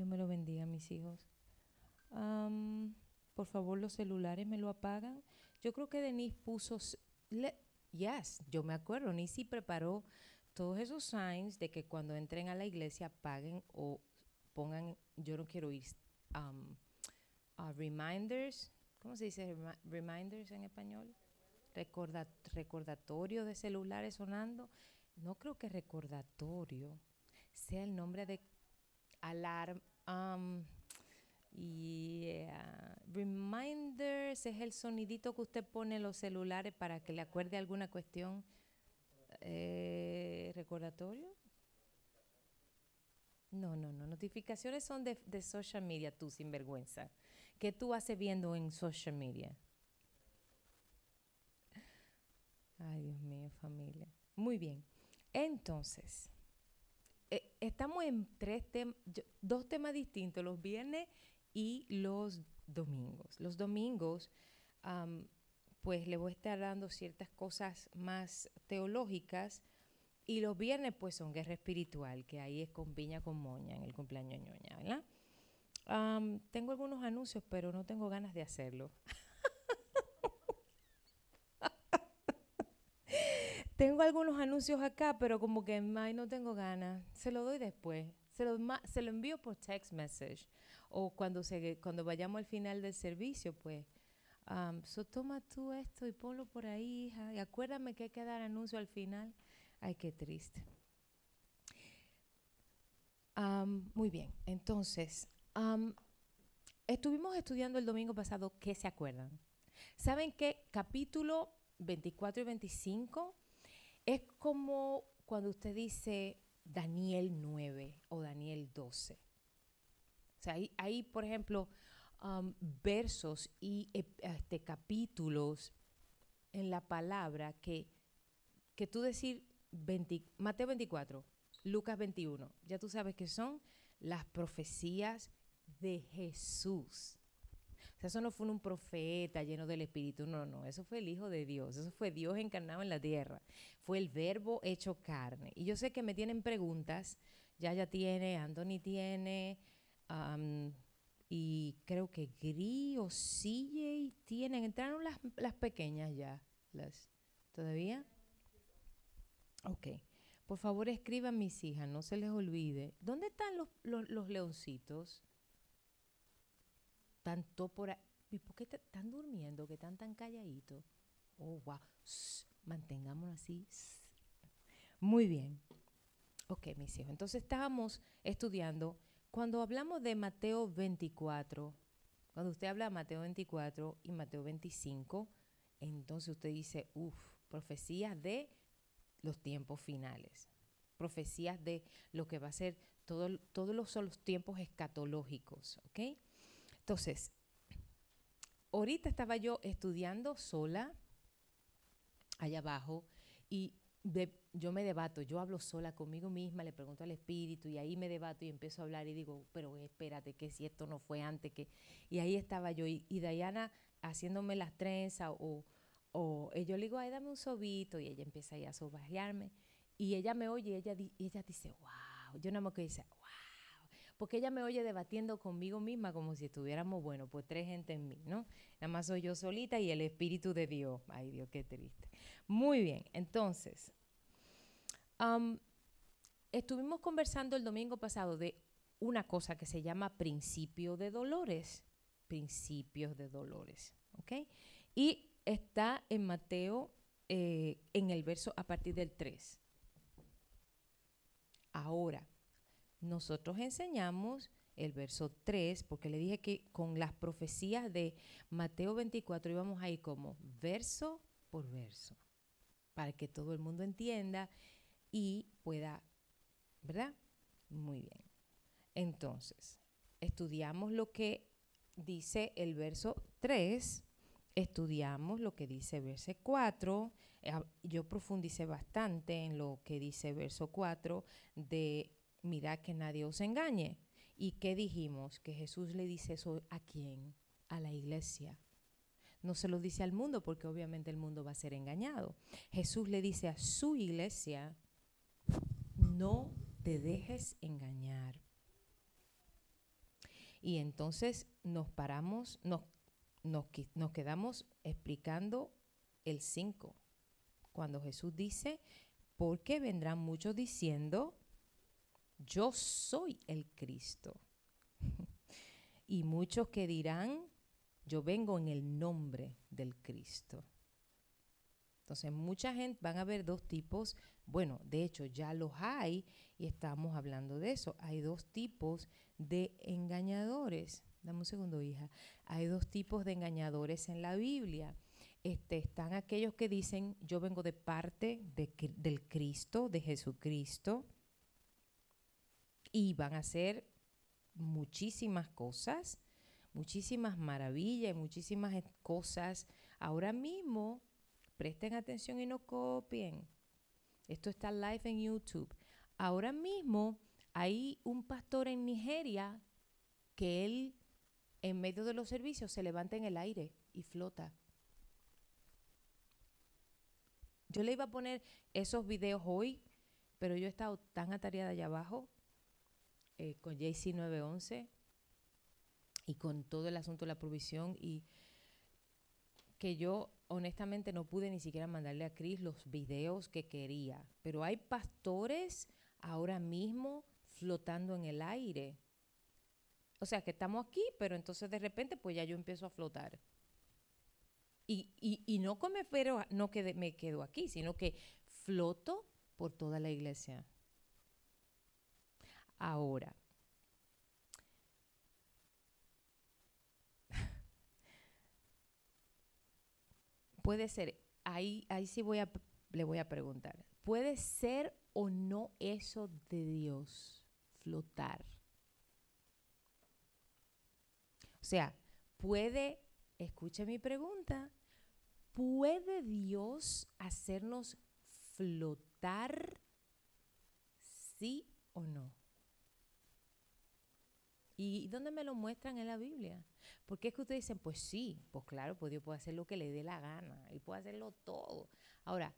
Dios me lo bendiga, mis hijos. Am, por favor, los celulares me lo apagan. Yo creo que Denise puso... le- yes, yo me acuerdo. Nisi preparó todos esos signs de que cuando entren a la iglesia apaguen o pongan... Yo no quiero ir... am, ah, reminders. ¿Cómo se dice remi- reminders en español? Recorda- recordatorio de celulares sonando. No creo que recordatorio sea el nombre de alarm. Um, yeah. Reminders es el sonidito que usted pone en los celulares para que le acuerde alguna cuestión. Eh, ¿Recordatorio? No, no, no. Notificaciones son de, de social media, tú, sinvergüenza. ¿Qué tú haces viendo en social media? Ay, Dios mío, familia. Muy bien. Entonces, estamos en tres tem- dos temas distintos, los viernes y los domingos. Los domingos, am, pues le voy a estar dando ciertas cosas más teológicas y los viernes, pues son guerra espiritual, que ahí es con piña con moña en el cumpleaños ñoña, ¿verdad? Tengo algunos anuncios, pero no tengo ganas de hacerlo. Tengo algunos anuncios acá, pero como que ay, no tengo ganas. Se lo doy después. Se lo, se lo envío por text message. O cuando, se, cuando vayamos al final del servicio, pues. Um, so toma tú esto y ponlo por ahí, hija. Y acuérdame que hay que dar anuncio al final. Ay, qué triste. Muy bien, entonces, estuvimos estudiando el domingo pasado, ¿qué se acuerdan? ¿Saben qué? Capítulo 24 y 25 es como cuando usted dice Daniel 9 o Daniel 12. O sea, ahí, por ejemplo, um, versos y ep- este, capítulos en la palabra que, que tú decir 20 Mateo 24, Lucas 21, ya tú sabes que son las profecías de Jesús. Sea, eso no fue un profeta lleno del Espíritu, no, no, eso fue el Hijo de Dios, eso fue Dios encarnado en la tierra, fue el verbo hecho carne. Y yo sé que me tienen preguntas, ya ya tiene, Anthony tiene, am, y creo que Gri o CJ tienen, entraron las, las pequeñas ya, las, ¿todavía? Ok, por favor escriban mis hijas, no se les olvide. ¿Dónde están los, los, los leoncitos? Tanto por ahí. ¿Y por qué están durmiendo? Que están tan calladitos. Oh, wow. Shh, mantengámonos así. Muy bien. Ok, mis hijos. Entonces estábamos estudiando. Cuando hablamos de Mateo 24, cuando usted habla de Mateo 24 y Mateo 25, entonces usted dice, uff, profecías de los tiempos finales. Profecías de lo que va a ser todo, todos los, los tiempos escatológicos. ¿Ok? Entonces, ahorita estaba yo estudiando sola allá abajo y yo me debato, yo hablo sola conmigo misma, le pregunto al espíritu y ahí me debato y empiezo a hablar y digo, pero espérate, que si esto no fue antes, que... Y ahí estaba yo y, Diana haciéndome las trenzas o, o yo le digo, ay, dame un sobito y ella empieza ahí a sobajearme y ella me oye y ella, y ella dice, wow, yo nada más que dice, porque ella me oye debatiendo conmigo misma como si estuviéramos, bueno, pues tres gente en mí, ¿no? Nada más soy yo solita y el Espíritu de Dios. Ay, Dios, qué triste. Muy bien, entonces, estuvimos conversando el domingo pasado de una cosa que se llama principio de dolores. Principios de dolores, ¿ok? Y está en Mateo, eh, en el verso a partir del 3. Ahora, nosotros enseñamos el verso 3, porque le dije que con las profecías de Mateo 24 íbamos a ir como verso por verso, para que todo el mundo entienda y pueda, ¿verdad? Muy bien. Entonces, estudiamos lo que dice el verso 3, estudiamos lo que dice verso 4, eh, ah, yo profundicé bastante en lo que dice verso 4 de mirad que nadie os engañe. ¿Y qué dijimos? Que Jesús le dice eso a quién? A la iglesia. No se lo dice al mundo porque obviamente el mundo va a ser engañado. Jesús le dice a su iglesia, no te dejes engañar. Y entonces nos paramos, nos, nos, nos quedamos explicando el 5, cuando Jesús dice, porque vendrán muchos diciendo, yo soy el Cristo. y muchos que dirán, yo vengo en el nombre del Cristo. Entonces, mucha gente, van a haber dos tipos, bueno, de hecho ya los hay y estamos hablando de eso. Hay dos tipos de engañadores. Dame un segundo, hija. Hay dos tipos de engañadores en la Biblia. Este, están aquellos que dicen, yo vengo de parte del Cristo, de Jesucristo, y van a hacer muchísimas cosas, muchísimas maravillas, muchísimas cosas. Ahora mismo Presten atención y no copien. Esto está live en YouTube. Ahora mismo hay un pastor en Nigeria que él, en medio de los servicios, se levanta en el aire y flota. Yo le iba a poner esos videos hoy, pero yo he estado tan atareada allá abajo eh, con JC 911 y con todo el asunto de la provisión y que yo honestamente no pude ni siquiera mandarle a Cris los videos que quería. Pero hay pastores ahora mismo flotando en el aire. O sea, que estamos aquí, pero entonces de repente pues ya yo empiezo a flotar. Y, y, no come pero no que me quedo aquí, sino que floto por toda la iglesia. Ahora, puede ser, ahí, ahí sí voy a, le voy a preguntar, ¿puede ser o no eso de Dios flotar? O sea, puede, escuche mi pregunta, ¿puede Dios hacernos flotar sí o no? ¿Y dónde me lo muestran en la Biblia? Porque es que ustedes dicen, pues sí, pues claro, pues Dios puede hacer lo que le dé la gana, Él puede hacerlo todo. Ahora,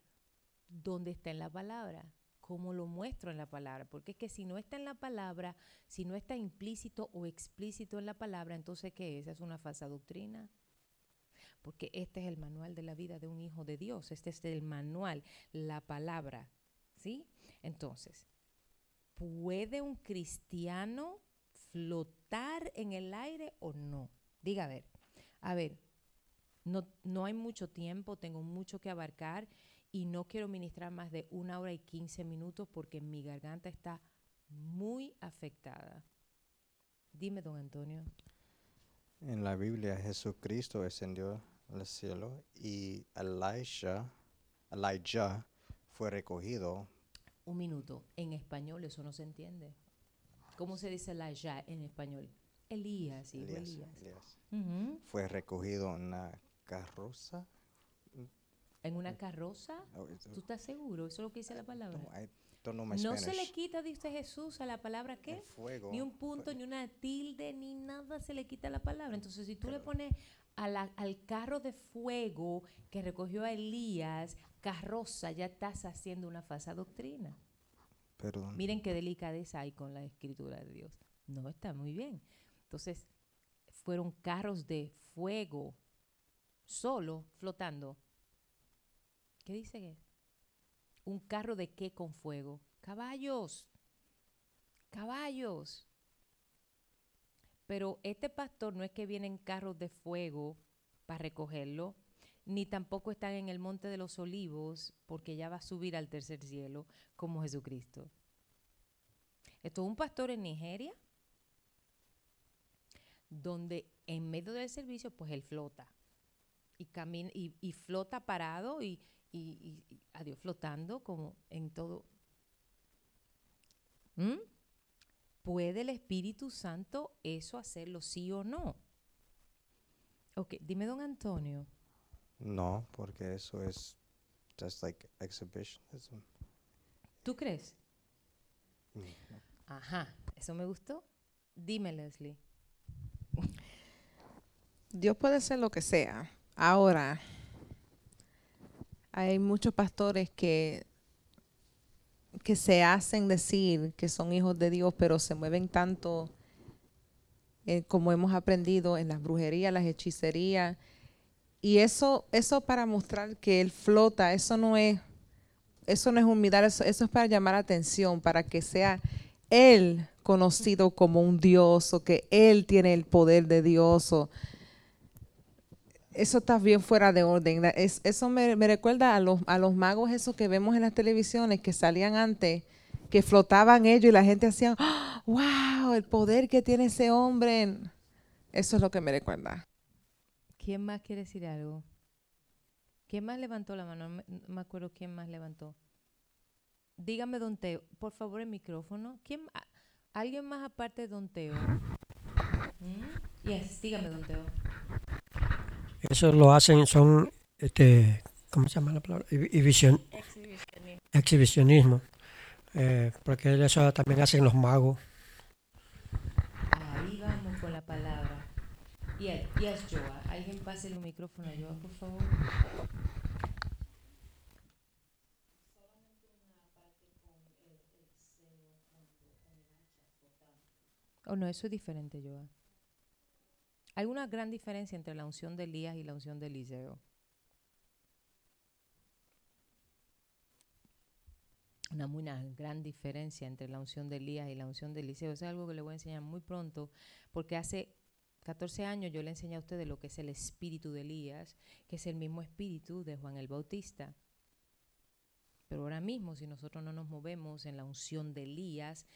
¿dónde está en la palabra? ¿Cómo lo muestro en la palabra? Porque es que si no está en la palabra, si no está implícito o explícito en la palabra, entonces ¿qué es? ¿Es una falsa doctrina? Porque este es el manual de la vida de un hijo de Dios, este es el manual, la palabra, ¿sí? Entonces, ¿puede un cristiano flotar en el aire o no? Diga, a ver, a ver, no, no hay mucho tiempo, tengo mucho que abarcar y no quiero ministrar más de una hora y quince minutos porque mi garganta está muy afectada. Dime, don Antonio. En la Biblia Jesucristo ascendió al cielo y Elijah, Elijah fue recogido. Un minuto, en español eso no se entiende. ¿Cómo se dice la ya en español? Elías, hijo Elías. Fue recogido en una carroza. ¿En una carroza? Oh, ¿Tú estás seguro? ¿Eso es lo que dice la palabra? No, se le quita, dice Jesús, a la palabra qué? Ni un punto, ni una tilde, ni nada se le quita a la palabra. Entonces, si tú le pones al carro de fuego que recogió a Elías, carroza, ya estás haciendo una falsa doctrina. Miren qué delicadeza hay con la escritura de Dios. No está muy bien. Entonces, fueron carros de fuego, solo, flotando. ¿Qué dice? ¿Un carro de qué con fuego? Caballos. Caballos. Pero este pastor no es que vienen carros de fuego para recogerlo, ni tampoco están en el monte de los olivos, porque ya va a subir al tercer cielo como Jesucristo. Esto es un pastor en Nigeria, donde en medio del servicio, pues él flota. Y, camina, y, flota parado y, y, adiós, flotando como en todo. ¿Mm? ¿Puede el Espíritu Santo eso hacerlo, sí o no? Ok, dime, don Antonio. No, porque eso es just like exhibitionism. ¿Tú crees? Ajá, eso me gustó. Dime, Leslie. Dios puede ser lo que sea. Ahora, hay muchos pastores que, que se hacen decir que son hijos de Dios, pero se mueven tanto eh, como hemos aprendido en las brujerías, las hechicerías. Y eso, eso para mostrar que él flota, eso no es, eso no es humildad, eso, es para llamar atención, para que sea él conocido como un Dios o que él tiene el poder de Dios o eso está bien fuera de orden. Es- eso me, recuerda a los, a los magos esos que vemos en las televisiones que salían antes, que flotaban ellos y la gente hacía, ¡Ah! wow, el poder que tiene ese hombre. Eso es lo que me recuerda. ¿Quién más quiere decir algo? ¿Quién más levantó la mano? No me, no me acuerdo quién más levantó. Dígame, Don Teo, por favor, el micrófono. ¿Quién, ¿Alguien más aparte de Don Teo? ¿Mm? Yes, dígame, Don Teo. Eso lo hacen, son, este, ¿cómo se llama la palabra? Exhi- exhibición- exhibicionismo. Eh, porque eso también hacen los magos. Ahí vamos con la palabra. Yes, yes, Joa. Alguien pase el micrófono a por favor. Oh, no, eso es diferente, Joa. Hay una gran diferencia entre la unción de Elías y la unción de Eliseo. Una muy na- gran diferencia entre la unción de Elías y la unción de Eliseo. Eso es algo que le voy a enseñar muy pronto, porque hace 14 años yo le enseñé a ustedes lo que es el espíritu de Elías, que es el mismo espíritu de Juan el Bautista. Pero ahora mismo, si nosotros no nos movemos en la unción de Elías,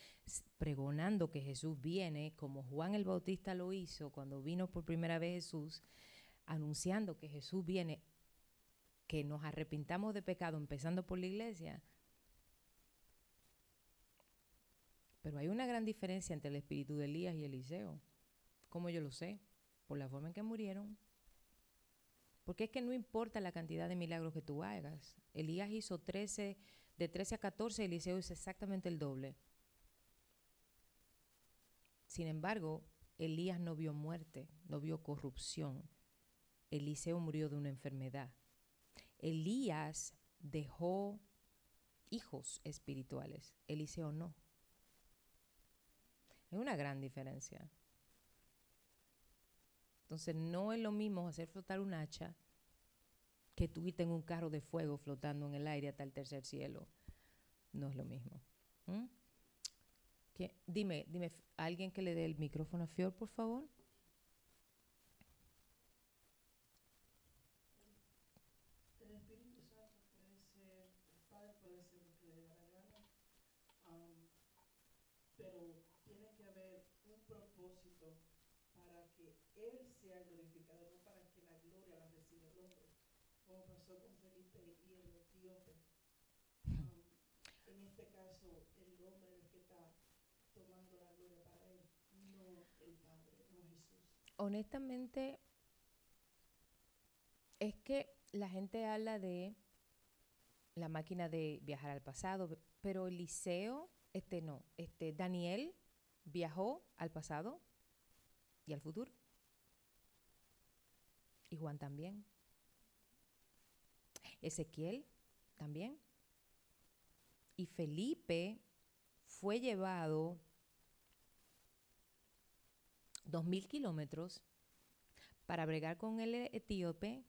pregonando que Jesús viene, como Juan el Bautista lo hizo cuando vino por primera vez Jesús, anunciando que Jesús viene, que nos arrepintamos de pecado, empezando por la iglesia. Pero hay una gran diferencia entre el espíritu de Elías y Eliseo. ¿Cómo yo lo sé? Por la forma en que murieron. Porque es que no importa la cantidad de milagros que tú hagas. Elías hizo 13, de 13 a 14, Eliseo hizo exactamente el doble. Sin embargo, Elías no vio muerte, no vio corrupción. Eliseo murió de una enfermedad. Elías dejó hijos espirituales, Eliseo no. Es una gran diferencia. Entonces no es lo mismo hacer flotar un hacha que tú irte en un carro de fuego flotando en el aire hasta el tercer cielo. No es lo mismo. ¿Mm? Dime, dime, alguien que le dé el micrófono a Fior, por favor. pero tiene que haber un propósito para que Él sea glorificado, no para que la gloria la reciba el hombre, como pasó con Felipe y el etíope. Um, en este caso, el hombre es el que está tomando la gloria para Él, no el Padre, no Jesús. Honestamente, es que la gente habla de la máquina de viajar al pasado, pe- pero Eliseo, este no, este Daniel viajó al pasado y al futuro. Y Juan también. Ezequiel también. Y Felipe fue llevado dos mil kilómetros para bregar con el etíope.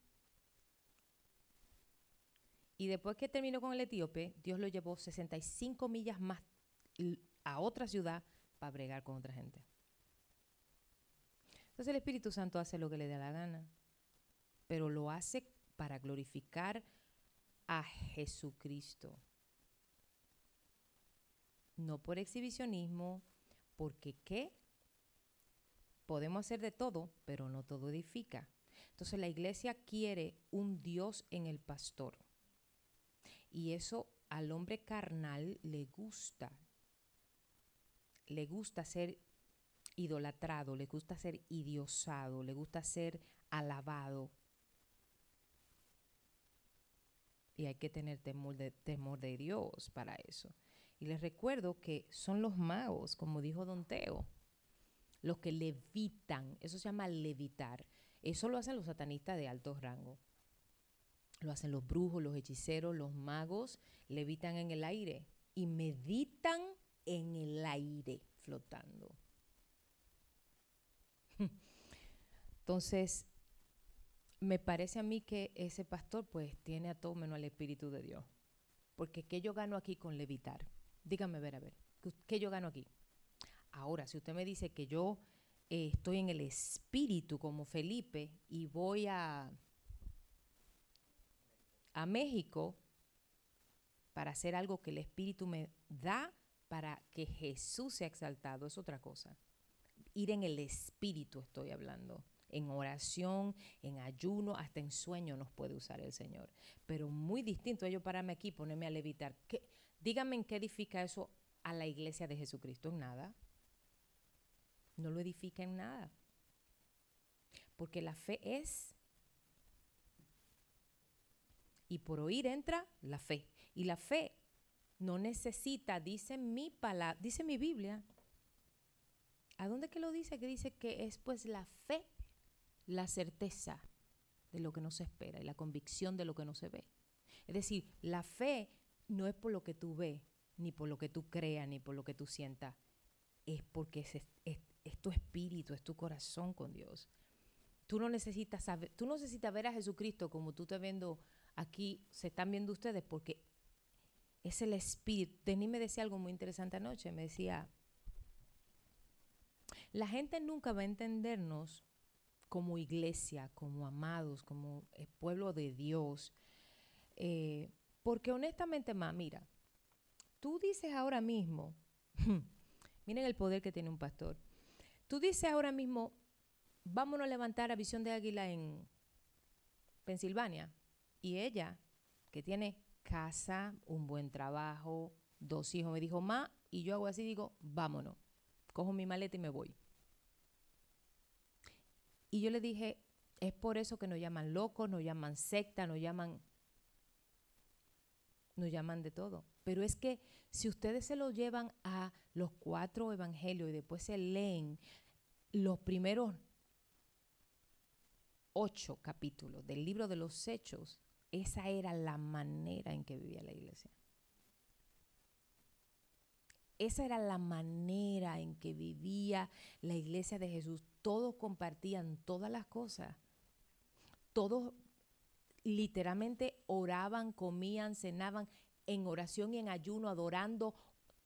Y después que terminó con el etíope, Dios lo llevó 65 millas más a otra ciudad para bregar con otra gente. Entonces el Espíritu Santo hace lo que le da la gana, pero lo hace para glorificar a Jesucristo. No por exhibicionismo, porque ¿qué? Podemos hacer de todo, pero no todo edifica. Entonces la iglesia quiere un Dios en el pastor. Y eso al hombre carnal le gusta. Le gusta ser idolatrado, le gusta ser idiosado, le gusta ser alabado. Y hay que tener temor de, Dios para eso. Y les recuerdo que son los magos, como dijo Don Teo, los que levitan. Eso se llama levitar. Eso lo hacen los satanistas de alto rango. Lo hacen los brujos, los hechiceros, los magos, levitan en el aire y meditan en el aire flotando. Entonces, me parece a mí que ese pastor pues tiene a todo menos al Espíritu de Dios. Porque ¿qué yo gano aquí con levitar? Dígame, ver, a ver, ¿qué- ¿qué yo gano aquí? Ahora, si usted me dice que yo eh, estoy en el Espíritu como Felipe y voy a, a México para hacer algo que el Espíritu me da para que Jesús sea exaltado, es otra cosa. Ir en el Espíritu estoy hablando. En oración, en ayuno, hasta en sueño nos puede usar el Señor. Pero muy distinto a yo pararme aquí ponerme a levitar. ¿Qué? Díganme en qué edifica eso a la iglesia de Jesucristo. En nada. No lo edifica en nada. Porque la fe es. Y por oír entra la fe. Y la fe no necesita, dice mi palabra, dice mi Biblia. ¿A dónde que lo dice? Que dice que es pues la fe, la certeza de lo que no se espera y la convicción de lo que no se ve. Es decir, la fe no es por lo que tú ves, ni por lo que tú creas, ni por lo que tú sientas. Es porque es, es- es tu espíritu, es tu corazón con Dios. Tú no necesitas saber, tú no necesitas ver a Jesucristo como tú estás viendo aquí, se están viendo ustedes, porque es el espíritu. Denis me decía algo muy interesante anoche, me decía, la gente nunca va a entendernos como iglesia, como amados, como pueblo de Dios. Eh, porque honestamente, más, mira, tú dices ahora mismo, miren el poder que tiene un pastor, tú dices ahora mismo, vámonos a levantar a Visión de Águila en Pensilvania. Y ella, que tiene casa, un buen trabajo, dos hijos, me dijo, ma, y yo hago así, digo, vámonos, cojo mi maleta y me voy. Y yo le dije, es por eso que nos llaman locos, nos llaman secta, nos llaman, nos llaman de todo. Pero es que si ustedes se lo llevan a los cuatro evangelios y después se leen los primeros ocho capítulos del libro de los hechos, esa era la manera en que vivía la iglesia. Esa era la manera en que vivía la iglesia de Jesús. Todos compartían todas las cosas. Todos literalmente oraban, comían, cenaban en oración y en ayuno, adorando,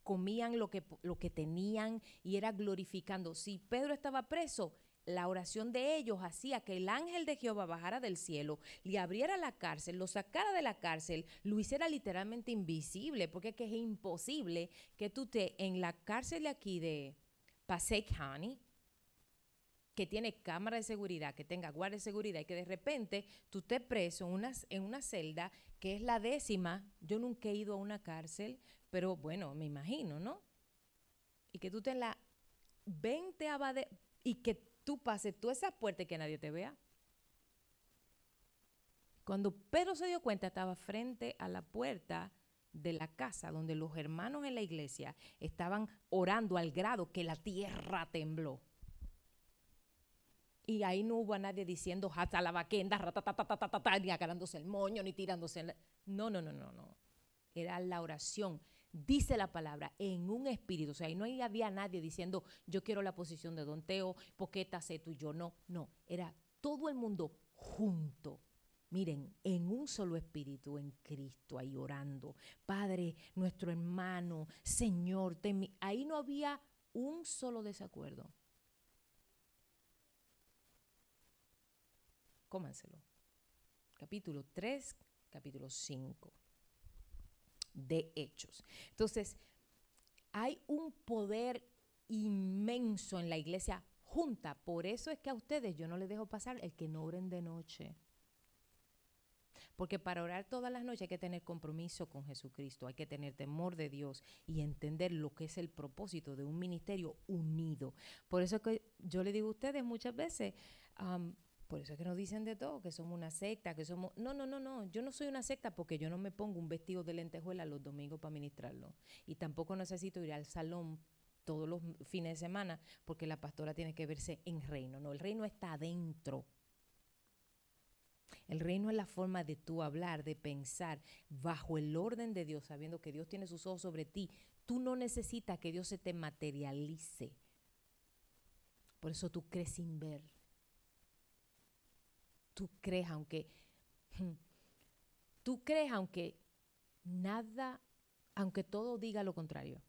comían lo que, lo que tenían y era glorificando. Si Pedro estaba preso, la oración de ellos hacía que el ángel de Jehová bajara del cielo, le abriera la cárcel, lo sacara de la cárcel, lo hiciera literalmente invisible, porque es que es imposible que tú te en la cárcel de aquí de Passaic County, que tiene cámara de seguridad, que tenga guardia de seguridad y que de repente tú estés preso en una, en una celda que es la décima. Yo nunca he ido a una cárcel, pero bueno, me imagino, ¿no? Y que tú estés en la 20 de, y que tú pases todas esas puertas y que nadie te vea. Cuando Pedro se dio cuenta, estaba frente a la puerta de la casa donde los hermanos en la iglesia estaban orando al grado que la tierra tembló. Y ahí no hubo a nadie diciendo hasta la vaquenda, ratatatatata, ni agarrándose el moño, ni tirándose. el-". No, no, no, no, no. Era la oración. Dice la palabra en un espíritu. O sea, ahí no había nadie diciendo yo quiero la posición de Don Teo, porque sé tú y yo. No, no. Era todo el mundo junto. Miren, en un solo espíritu, en Cristo, ahí orando. Padre, nuestro hermano, Señor, ten mi-". ahí no había un solo desacuerdo. Cómanselo. Capítulo 3, capítulo 5 de Hechos. Entonces, hay un poder inmenso en la iglesia junta. Por eso es que a ustedes yo no les dejo pasar el que no oren de noche. Porque para orar todas las noches hay que tener compromiso con Jesucristo, hay que tener temor de Dios y entender lo que es el propósito de un ministerio unido. Por eso es que yo le digo a ustedes muchas veces, am, por eso es que nos dicen de todo, que somos una secta, que somos... No, no, no, no, yo no soy una secta porque yo no me pongo un vestido de lentejuela los domingos para ministrarlo. Y tampoco necesito ir al salón todos los fines de semana porque la pastora tiene que verse en reino. No, el reino está adentro. El reino es la forma de tú hablar, de pensar bajo el orden de Dios, sabiendo que Dios tiene sus ojos sobre ti. Tú no necesitas que Dios se te materialice Por eso tú crees sin ver. Tú crees aunque tú crees aunque nada, aunque todo diga lo contrario.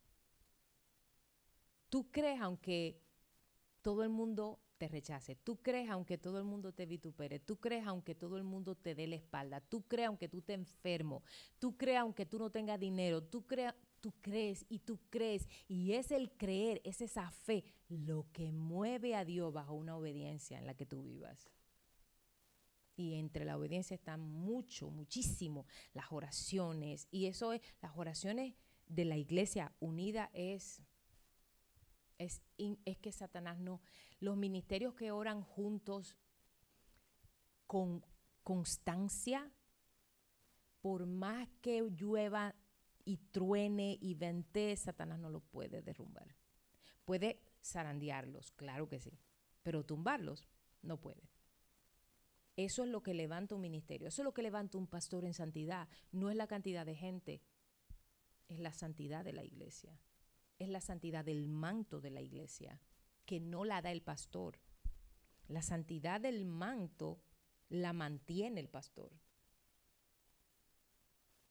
Tú crees aunque todo el mundo te rechace. Tú crees aunque todo el mundo te vitupere. Tú crees aunque todo el mundo te dé la espalda. Tú crees aunque tú te enfermo. Tú crees aunque tú no tengas dinero. Tú crees, tú crees y tú crees. Y es el creer, es esa fe lo que mueve a Dios bajo una obediencia en la que tú vivas. Y entre la obediencia está mucho, muchísimo las oraciones. Y eso es, las oraciones de la iglesia unida es es, es que Satanás no, los ministerios que oran juntos con constancia, por más que llueva y truene y vente, Satanás no lo puede derrumbar. Puede zarandearlos, claro que sí, pero tumbarlos no puede. Eso es lo que levanta un ministerio, eso es lo que levanta un pastor en santidad, no es la cantidad de gente, es la santidad de la iglesia es la santidad del manto de la iglesia, que no la da el pastor. La santidad del manto la mantiene el pastor.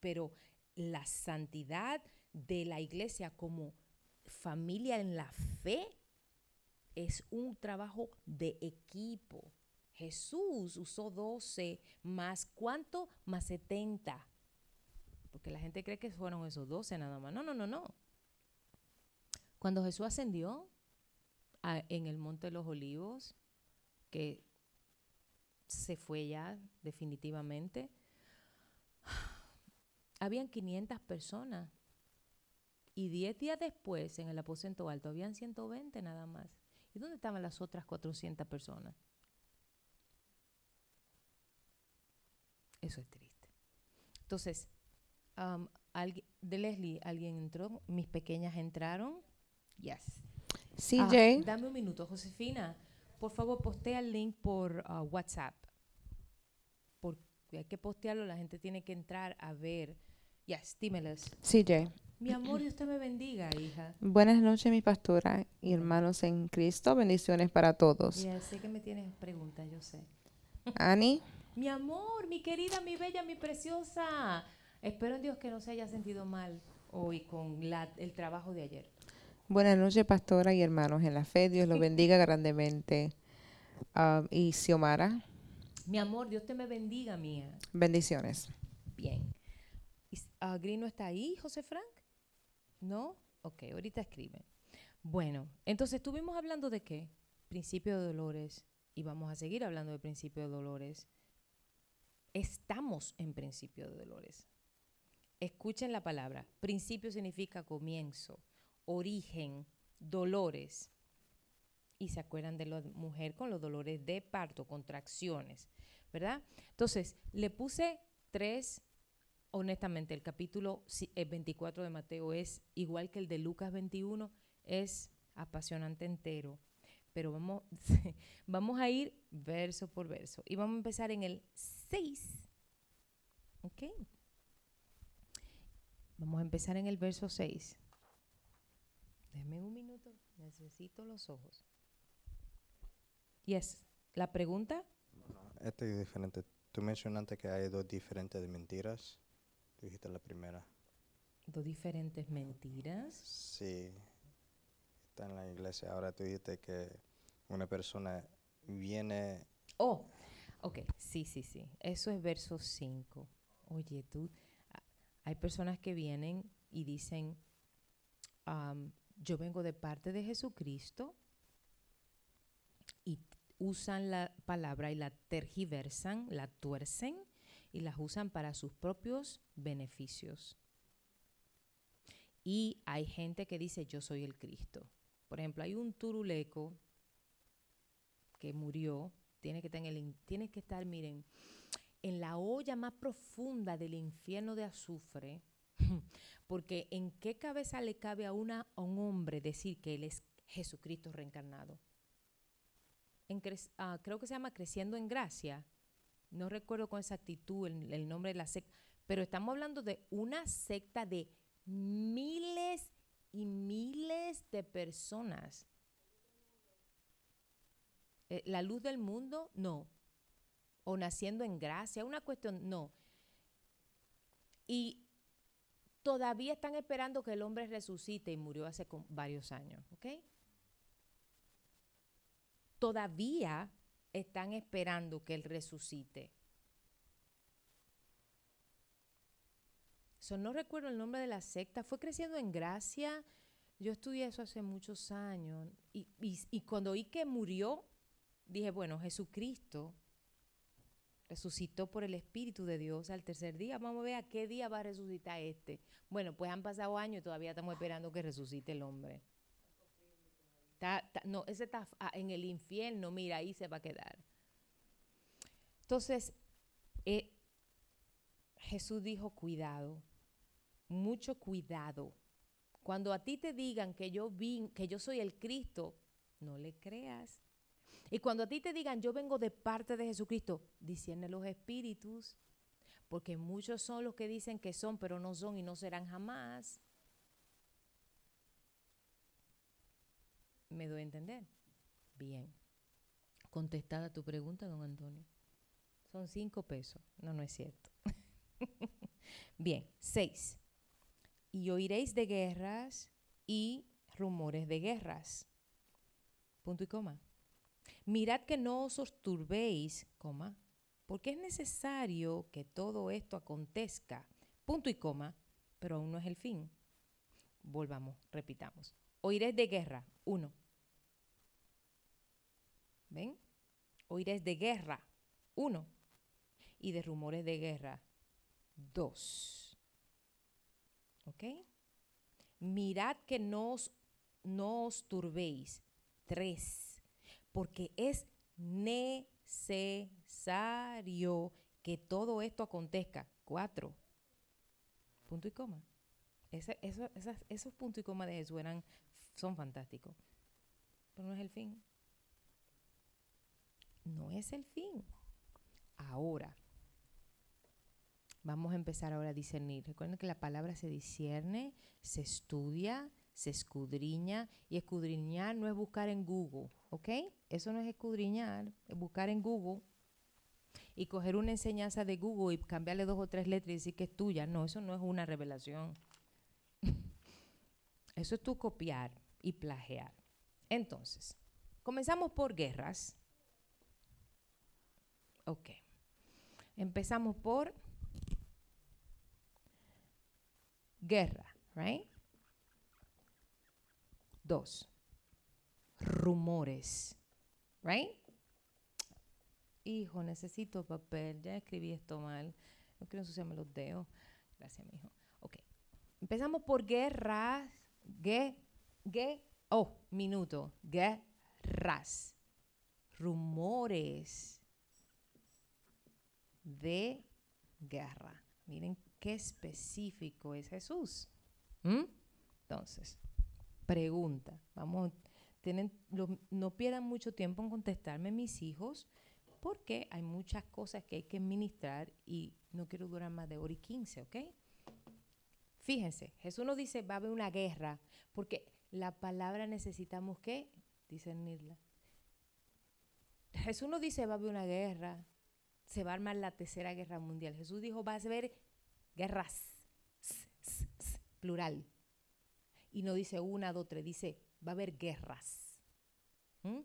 Pero la santidad de la iglesia como familia en la fe es un trabajo de equipo. Jesús usó 12 más cuánto? Más 70. Porque la gente cree que fueron esos 12 nada más. No, no, no, no. Cuando Jesús ascendió en el Monte de los Olivos, que se fue ya definitivamente, habían 500 personas. Y 10 días después, en el aposento alto, habían 120 nada más. ¿Y dónde estaban las otras 400 personas? Eso es triste. Entonces, um, de Leslie, ¿alguien entró? ¿Mis pequeñas entraron? Yes. Ah, CJ, dame un minuto, Josefina. Por favor, postea el link por ah, WhatsApp. Porque hay que postearlo, la gente tiene que entrar a ver. Yes, dímeles. CJ. Mi amor, Dios te me bendiga, hija. Buenas noches, mi pastora y hermanos en Cristo. Bendiciones para todos. Ya sé que me tienes preguntas, yo sé. Annie, Mi amor, mi querida, mi bella, mi preciosa. Espero en Dios que no se haya sentido mal hoy con la- el trabajo de ayer. buenas noches, pastora y hermanos en la fe. Dios los bendiga grandemente. Ah, y Xiomara, Mi amor, Dios te me bendiga, mía. bendiciones. Bien. ¿Y s- ah, Green no está ahí, José Frank? ¿No? Ok, ahorita escribe. Bueno, entonces estuvimos hablando de qué? Principio de dolores. Y vamos a seguir hablando de principio de dolores. Estamos en principio de dolores. Escuchen la palabra. Principio significa comienzo, origen, dolores. Y se acuerdan de la mujer con los dolores de parto, contracciones, ¿verdad? Entonces, le puse tres honestamente, el capítulo si- eh, 24 de Mateo es igual que el de Lucas 21, es apasionante entero. Pero vamos, vamos a ir verso por verso. Y vamos a empezar en el 6. ¿Ok? Vamos a empezar en el verso 6. Denme un minuto, necesito los ojos. Yes, la pregunta. Este es diferente. Tú mencionaste que hay dos diferentes de mentiras. Tú dijiste la primera. Dos diferentes mentiras. Sí. Está en la iglesia. Ahora tú dijiste que una persona viene. Oh, ok, sí, sí, sí. Eso es verso 5. Oye, tú, hay personas que vienen y dicen, am, yo vengo de parte de Jesucristo y usan la palabra y la tergiversan, la tuercen y las usan para sus propios beneficios. Y hay gente que dice, yo soy el Cristo. Por ejemplo, hay un turuleco que murió, tiene que estar, miren, en la olla más profunda del infierno de azufre, porque en qué cabeza le cabe a, un hombre decir que él es Jesucristo reencarnado. Ah, creo que se llama Creciendo en Gracia, no recuerdo con exactitud el, el nombre de la secta, pero estamos hablando de una secta de miles y miles de personas Eh, la luz del mundo, no. O naciendo en gracia, una cuestión, no. Y todavía están esperando que el hombre resucite y murió hace varios años, ¿ok? Todavía están esperando que él resucite. So, no recuerdo el nombre de la secta, fue creciendo en gracia. Yo estudié eso hace muchos años y, y- cuando oí que murió, dije, bueno, Jesucristo resucitó por el Espíritu de Dios al tercer día. Vamos a ver a qué día va a resucitar este. Bueno, pues han pasado años y todavía estamos esperando que resucite el hombre. Está- no, ese está en el infierno, mira, ahí se va a quedar. Entonces, eh, Jesús dijo, cuidado, mucho cuidado. Cuando a ti te digan que yo vin, que yo soy el Cristo, no le creas. Y cuando a ti te digan, yo vengo de parte de Jesucristo, discierne los espíritus, porque muchos son los que dicen que son, pero no son y no serán jamás. ¿Me doy a entender? Bien. Contestada tu pregunta, don Antonio. Son cinco pesos. No, no es cierto. Bien, seis. Y oiréis de guerras y rumores de guerras. Punto y coma. Mirad que no os turbéis, coma, porque es necesario que todo esto acontezca. Punto y coma, pero aún no es el fin. Volvamos, repitamos. Oiréis de guerra, uno. ¿Ven? Oiréis de guerra, uno. Y de rumores de guerra, dos. ¿Ok? Mirad que no os, no os turbéis, tres. Porque es necesario que todo esto acontezca, cuatro. Punto y coma. Eso- esos puntos y coma de Jesús eran, son fantásticos. Pero no es el fin. No es el fin. Ahora, vamos a empezar ahora a discernir. Recuerden que la palabra se discierne, se estudia, se escudriña. Y escudriñar no es buscar en Google, ¿ok? Eso no es escudriñar, es buscar en Google y coger una enseñanza de Google y cambiarle dos o tres letras y decir que es tuya. No, eso no es una revelación. Eso es tú copiar y plagiar. Entonces, comenzamos por guerras. Ok. Empezamos por guerra, right? Dos. Rumores, right? Hijo, necesito papel. Ya escribí esto mal. No quiero ensuciarme los dedos. Gracias, mi hijo. Ok. Empezamos por guerras. Gue, gue, oh, minuto. Guerras. Rumores de guerra. Miren qué específico es Jesús. ¿Mm? Entonces, pregunta. Vamos, tienen, lo- no pierdan mucho tiempo en contestarme mis hijos, porque hay muchas cosas que hay que ministrar y no quiero durar más de hora y quince, ¿ok? Fíjense, Jesús nos dice va a haber una guerra, porque la palabra necesitamos que discernirla. Jesús nos dice va a haber una guerra, se va a armar la tercera guerra mundial. Jesús dijo va a haber guerras, plural. Y no dice una, dos, tres, dice va a haber guerras. ¿Mm?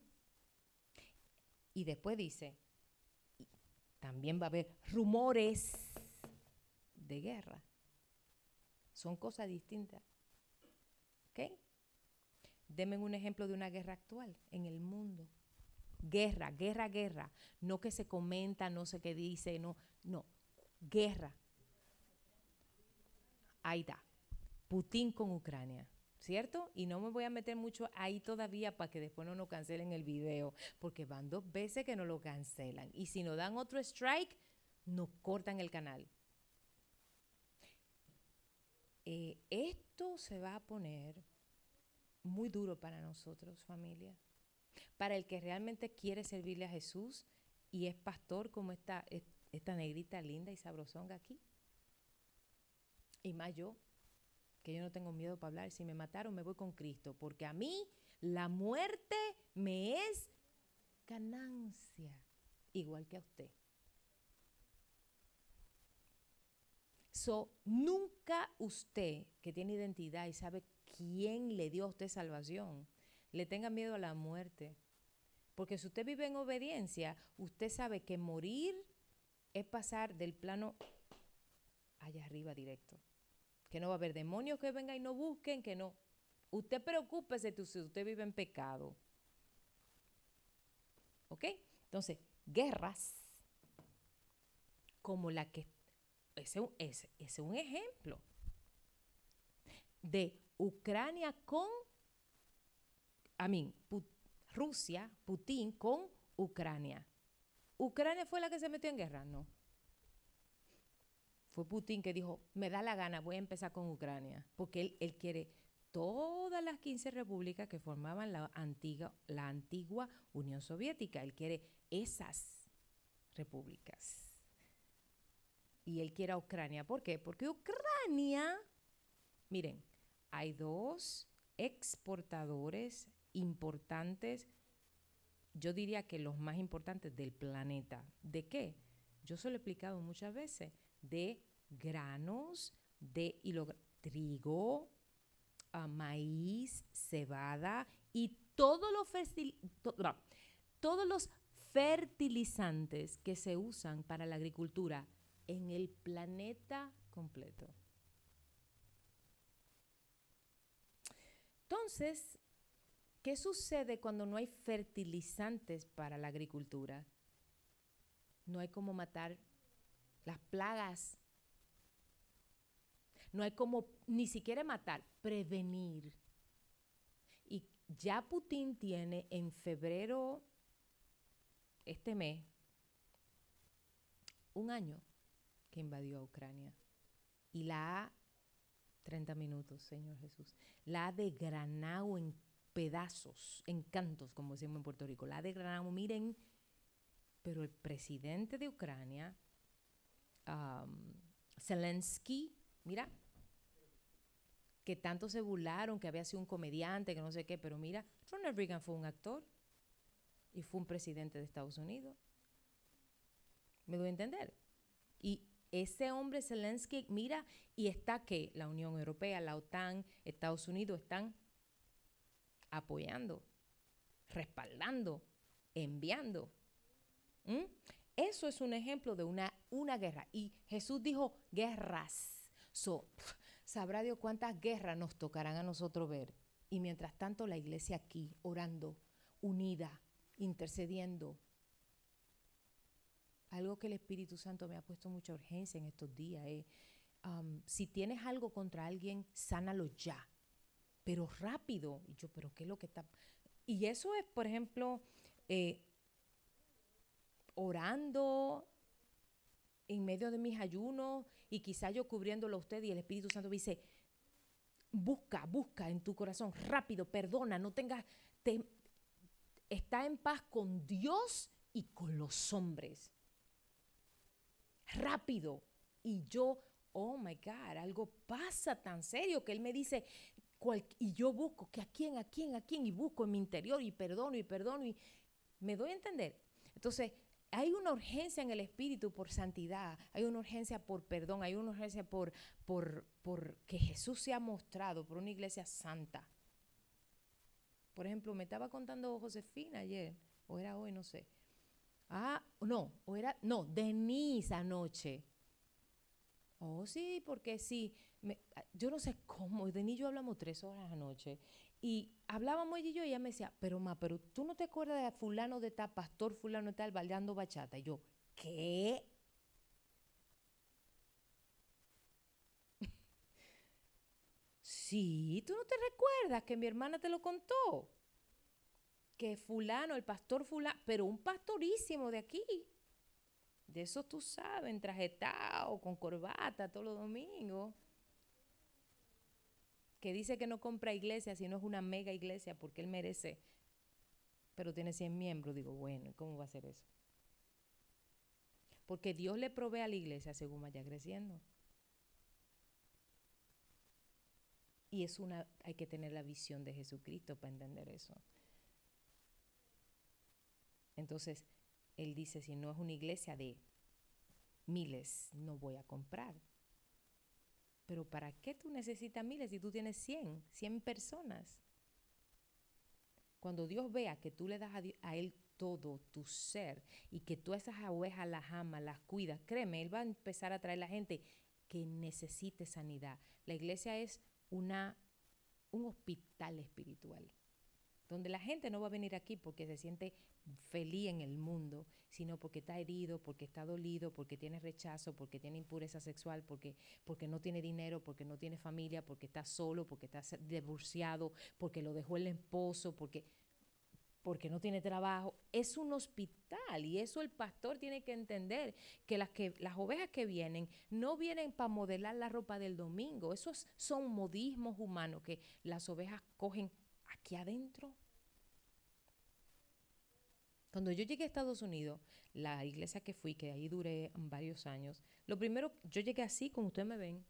Y después dice, también va a haber rumores de guerra. Son cosas distintas. ¿Ok? Denme un ejemplo de una guerra actual en el mundo. Guerra, guerra, guerra. No que se comenta, no sé qué dice, no, no. Guerra. Ahí está. Putin con Ucrania. ¿Cierto? Y no me voy a meter mucho ahí todavía para que después no nos cancelen el video, porque van dos veces que nos lo cancelan. Y si nos dan otro strike, nos cortan el canal. Eh, esto se va a poner muy duro para nosotros, familia. Para el que realmente quiere servirle a Jesús y es pastor como esta, es- esta negrita linda y sabrosonga aquí. Y más yo, que yo no tengo miedo para hablar. Si me mataron, me voy con Cristo, porque a mí la muerte me es ganancia, igual que a usted. So, nunca usted que tiene identidad y sabe quién le dio a usted salvación, le tenga miedo a la muerte. Porque si usted vive en obediencia, usted sabe que morir es pasar del plano allá arriba directo. Que no va a haber demonios que vengan y no busquen, que no. Usted preocúpese si usted vive en pecado. ¿Ok? Entonces, guerras como la que... Ese es es un ejemplo de Ucrania con, a mí, Rusia, Putin con Ucrania. ¿Ucrania fue la que se metió en guerra? No. Fue Putin que dijo, me da la gana, voy a empezar con Ucrania, porque él, quiere todas las 15 repúblicas que formaban la antigua, la antigua Unión Soviética. Él quiere esas repúblicas. Y él quiere a Ucrania. ¿Por qué? Porque Ucrania, miren, hay dos exportadores importantes, yo diría que los más importantes del planeta. ¿De qué? Yo se lo he explicado muchas veces, de granos, de trigo, ah, maíz, cebada y todos los, fertilizantes que se usan para la agricultura en el planeta completo. Entonces, ¿qué sucede cuando no hay fertilizantes para la agricultura? No hay cómo matar las plagas. No hay como ni siquiera matar, prevenir. Y ya Putin tiene en febrero, este mes, un año que invadió a Ucrania. Y la ha, 30 minutos, Señor Jesús, la ha desgranado en pedazos, en cantos, como decimos en Puerto Rico. La ha desgranado, miren, pero el presidente de Ucrania, Zelensky, mira, que tanto se burlaron, que había sido un comediante, que no sé qué, pero mira, Ronald Reagan fue un actor y fue un presidente de Estados Unidos. ¿Me doy a entender? Y ese hombre Zelensky, mira, y está que la Unión Europea, la OTAN, Estados Unidos están apoyando, respaldando, enviando. Eso es un ejemplo de una, una guerra. Y Jesús dijo guerras. So, sabrá Dios cuántas guerras nos tocarán a nosotros ver. Y mientras tanto la iglesia aquí, orando, unida, intercediendo. Algo que el Espíritu Santo me ha puesto mucha urgencia en estos días es, um, si tienes algo contra alguien, sánalo ya, pero rápido. Y yo, pero ¿qué es lo que está? Y eso es, por ejemplo, eh, orando en medio de mis ayunos y quizá yo cubriéndolo a usted y el Espíritu Santo me dice, busca, busca en tu corazón, rápido, perdona, no tengas, te- está en paz con Dios y con los hombres. Rápido. Y yo, oh my God, algo pasa tan serio que Él me dice, cual- y yo busco, que a quién, a quién, a quién, y busco en mi interior y perdono y perdono y me doy a entender. Entonces, hay una urgencia en el espíritu por santidad, hay una urgencia por perdón, hay una urgencia por, por, por que Jesús se ha mostrado, por una iglesia santa. Por ejemplo, me estaba contando Josefina ayer, o era hoy, no sé. Ah, no, o era, no, Denise anoche. Oh, sí, porque sí. me- ah, yo no sé cómo, Denise y yo hablamos tres horas anoche. Y hablábamos ella y yo, y ella me decía, pero ma, pero tú no te acuerdas de fulano de tal, pastor fulano de tal, bailando bachata. Y yo, ¿qué? sí, tú no te recuerdas que mi hermana te lo contó. Que fulano, el pastor fulano, pero un pastorísimo de aquí. De eso tú sabes, entrajetado, con corbata todos los domingos. Que dice que no compra iglesia, sino es una mega iglesia porque él merece. Pero tiene 100 miembros. Digo, bueno, ¿y ¿cómo va a ser eso? Porque Dios le provee a la iglesia según vaya creciendo. Y es una, hay que tener la visión de Jesucristo para entender eso. Entonces, él dice, si no es una iglesia de miles, no voy a comprar. Pero ¿para qué tú necesitas miles si tú tienes 100, 100 personas? Cuando Dios vea que tú le das a, a Él todo tu ser y que tú a esas ovejas las amas, las cuidas, créeme, Él va a empezar a traer la gente que necesite sanidad. La iglesia es una, un hospital espiritual, donde la gente no va a venir aquí porque se siente feliz en el mundo, sino porque está herido, porque está dolido, porque tiene rechazo, porque tiene impureza sexual, porque, porque no tiene dinero, porque no tiene familia, porque está solo, porque está divorciado, porque lo dejó el esposo, porque, porque no tiene trabajo. Es un hospital y eso el pastor tiene que entender, que las, que, las ovejas que vienen no vienen para modelar la ropa del domingo, esos son modismos humanos que las ovejas cogen aquí adentro. Cuando yo llegué a Estados Unidos, la iglesia que fui, que ahí duré varios años, lo primero, yo llegué así, como ustedes me ven.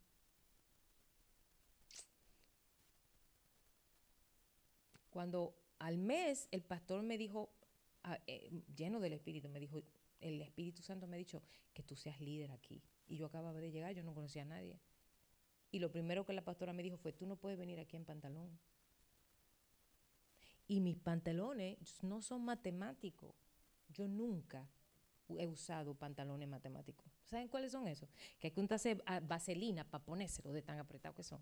Cuando al mes el pastor me dijo, ah, eh, lleno del Espíritu, me dijo, el Espíritu Santo me ha dicho que tú seas líder aquí. Y yo acababa de llegar, yo no conocía a nadie. Y lo primero que la pastora me dijo fue, tú no puedes venir aquí en pantalón. Y mis pantalones no son matemáticos. Yo nunca he usado pantalones matemáticos. ¿Saben cuáles son esos? Que hay que untarse vaselina para ponérselo de tan apretados que son.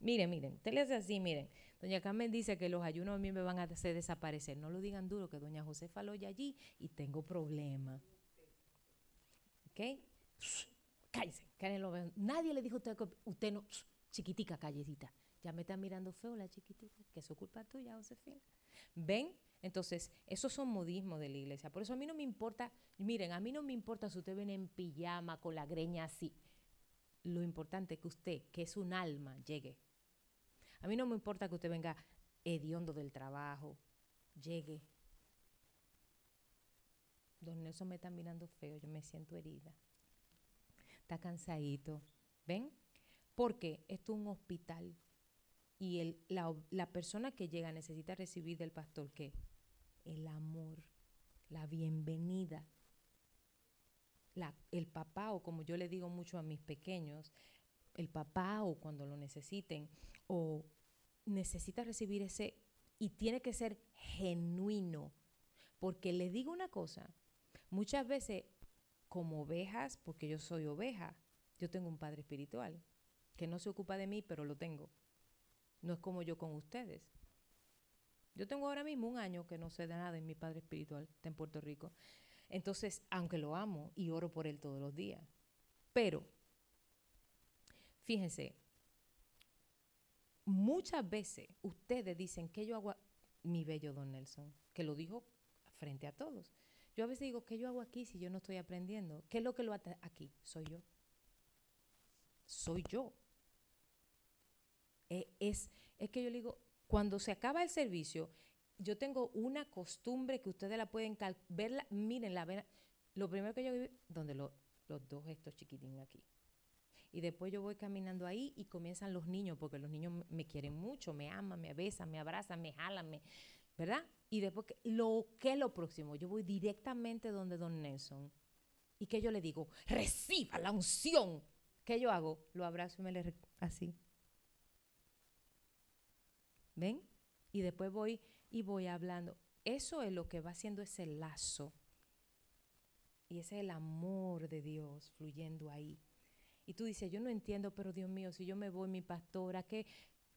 Miren, miren, usted le hace así, miren. Doña Carmen dice que los ayunos a mí me van a hacer desaparecer. No lo digan duro, que doña Josefa lo oye allí y tengo problemas. ¿Ok? Cállese, Nadie le dijo a usted que usted no, chiquitica, callecita. Ya me está mirando feo la chiquitica, que es culpa tuya, Josefina. ¿Ven? Entonces, esos son modismos de la iglesia. Por eso a mí no me importa, miren, a mí no me importa si usted viene en pijama, con la greña así. Lo importante es que usted, que es un alma, llegue. A mí no me importa que usted venga hediondo del trabajo, llegue. Don Nelson me está mirando feo, yo me siento herida. Está cansadito. ¿Ven? Porque esto es un hospital y el- la, la persona que llega necesita recibir del pastor qué? El amor, la bienvenida. La- el papá, o como yo le digo mucho a mis pequeños, el papá o cuando lo necesiten, o necesita recibir ese, y tiene que ser genuino, porque le digo una cosa, muchas veces como ovejas, porque yo soy oveja, yo tengo un padre espiritual, que no se ocupa de mí, pero lo tengo. No es como yo con ustedes. Yo tengo ahora mismo un año que no sé de nada en mi padre espiritual, está en Puerto Rico. Entonces, aunque lo amo y oro por él todos los días, pero, fíjense, muchas veces ustedes dicen que yo hago, mi bello don Nelson, que lo dijo frente a todos. Yo a veces digo, ¿qué yo hago aquí si yo no estoy aprendiendo? ¿Qué es lo que lo ata aquí? Soy yo. Soy yo. Eh, es, es que yo le digo, cuando se acaba el servicio, yo tengo una costumbre que ustedes la pueden verla, miren la ven, lo primero que yo vi, donde lo- los dos estos chiquitines aquí. Y después yo voy caminando ahí y comienzan los niños, porque los niños me- quieren mucho, me aman, me besan, me abrazan, me jalan, me, ¿verdad? Y después, lo que es lo próximo, yo voy directamente donde Don Nelson. ¿Y que yo le digo? Reciba la unción. ¿Qué yo hago? Lo abrazo y me le así. ¿Ven? Y después voy y voy hablando. Eso es lo que va haciendo ese lazo. Y ese es el amor de Dios fluyendo ahí. Y tú dices, yo no entiendo, pero Dios mío, si yo me voy, mi pastora, que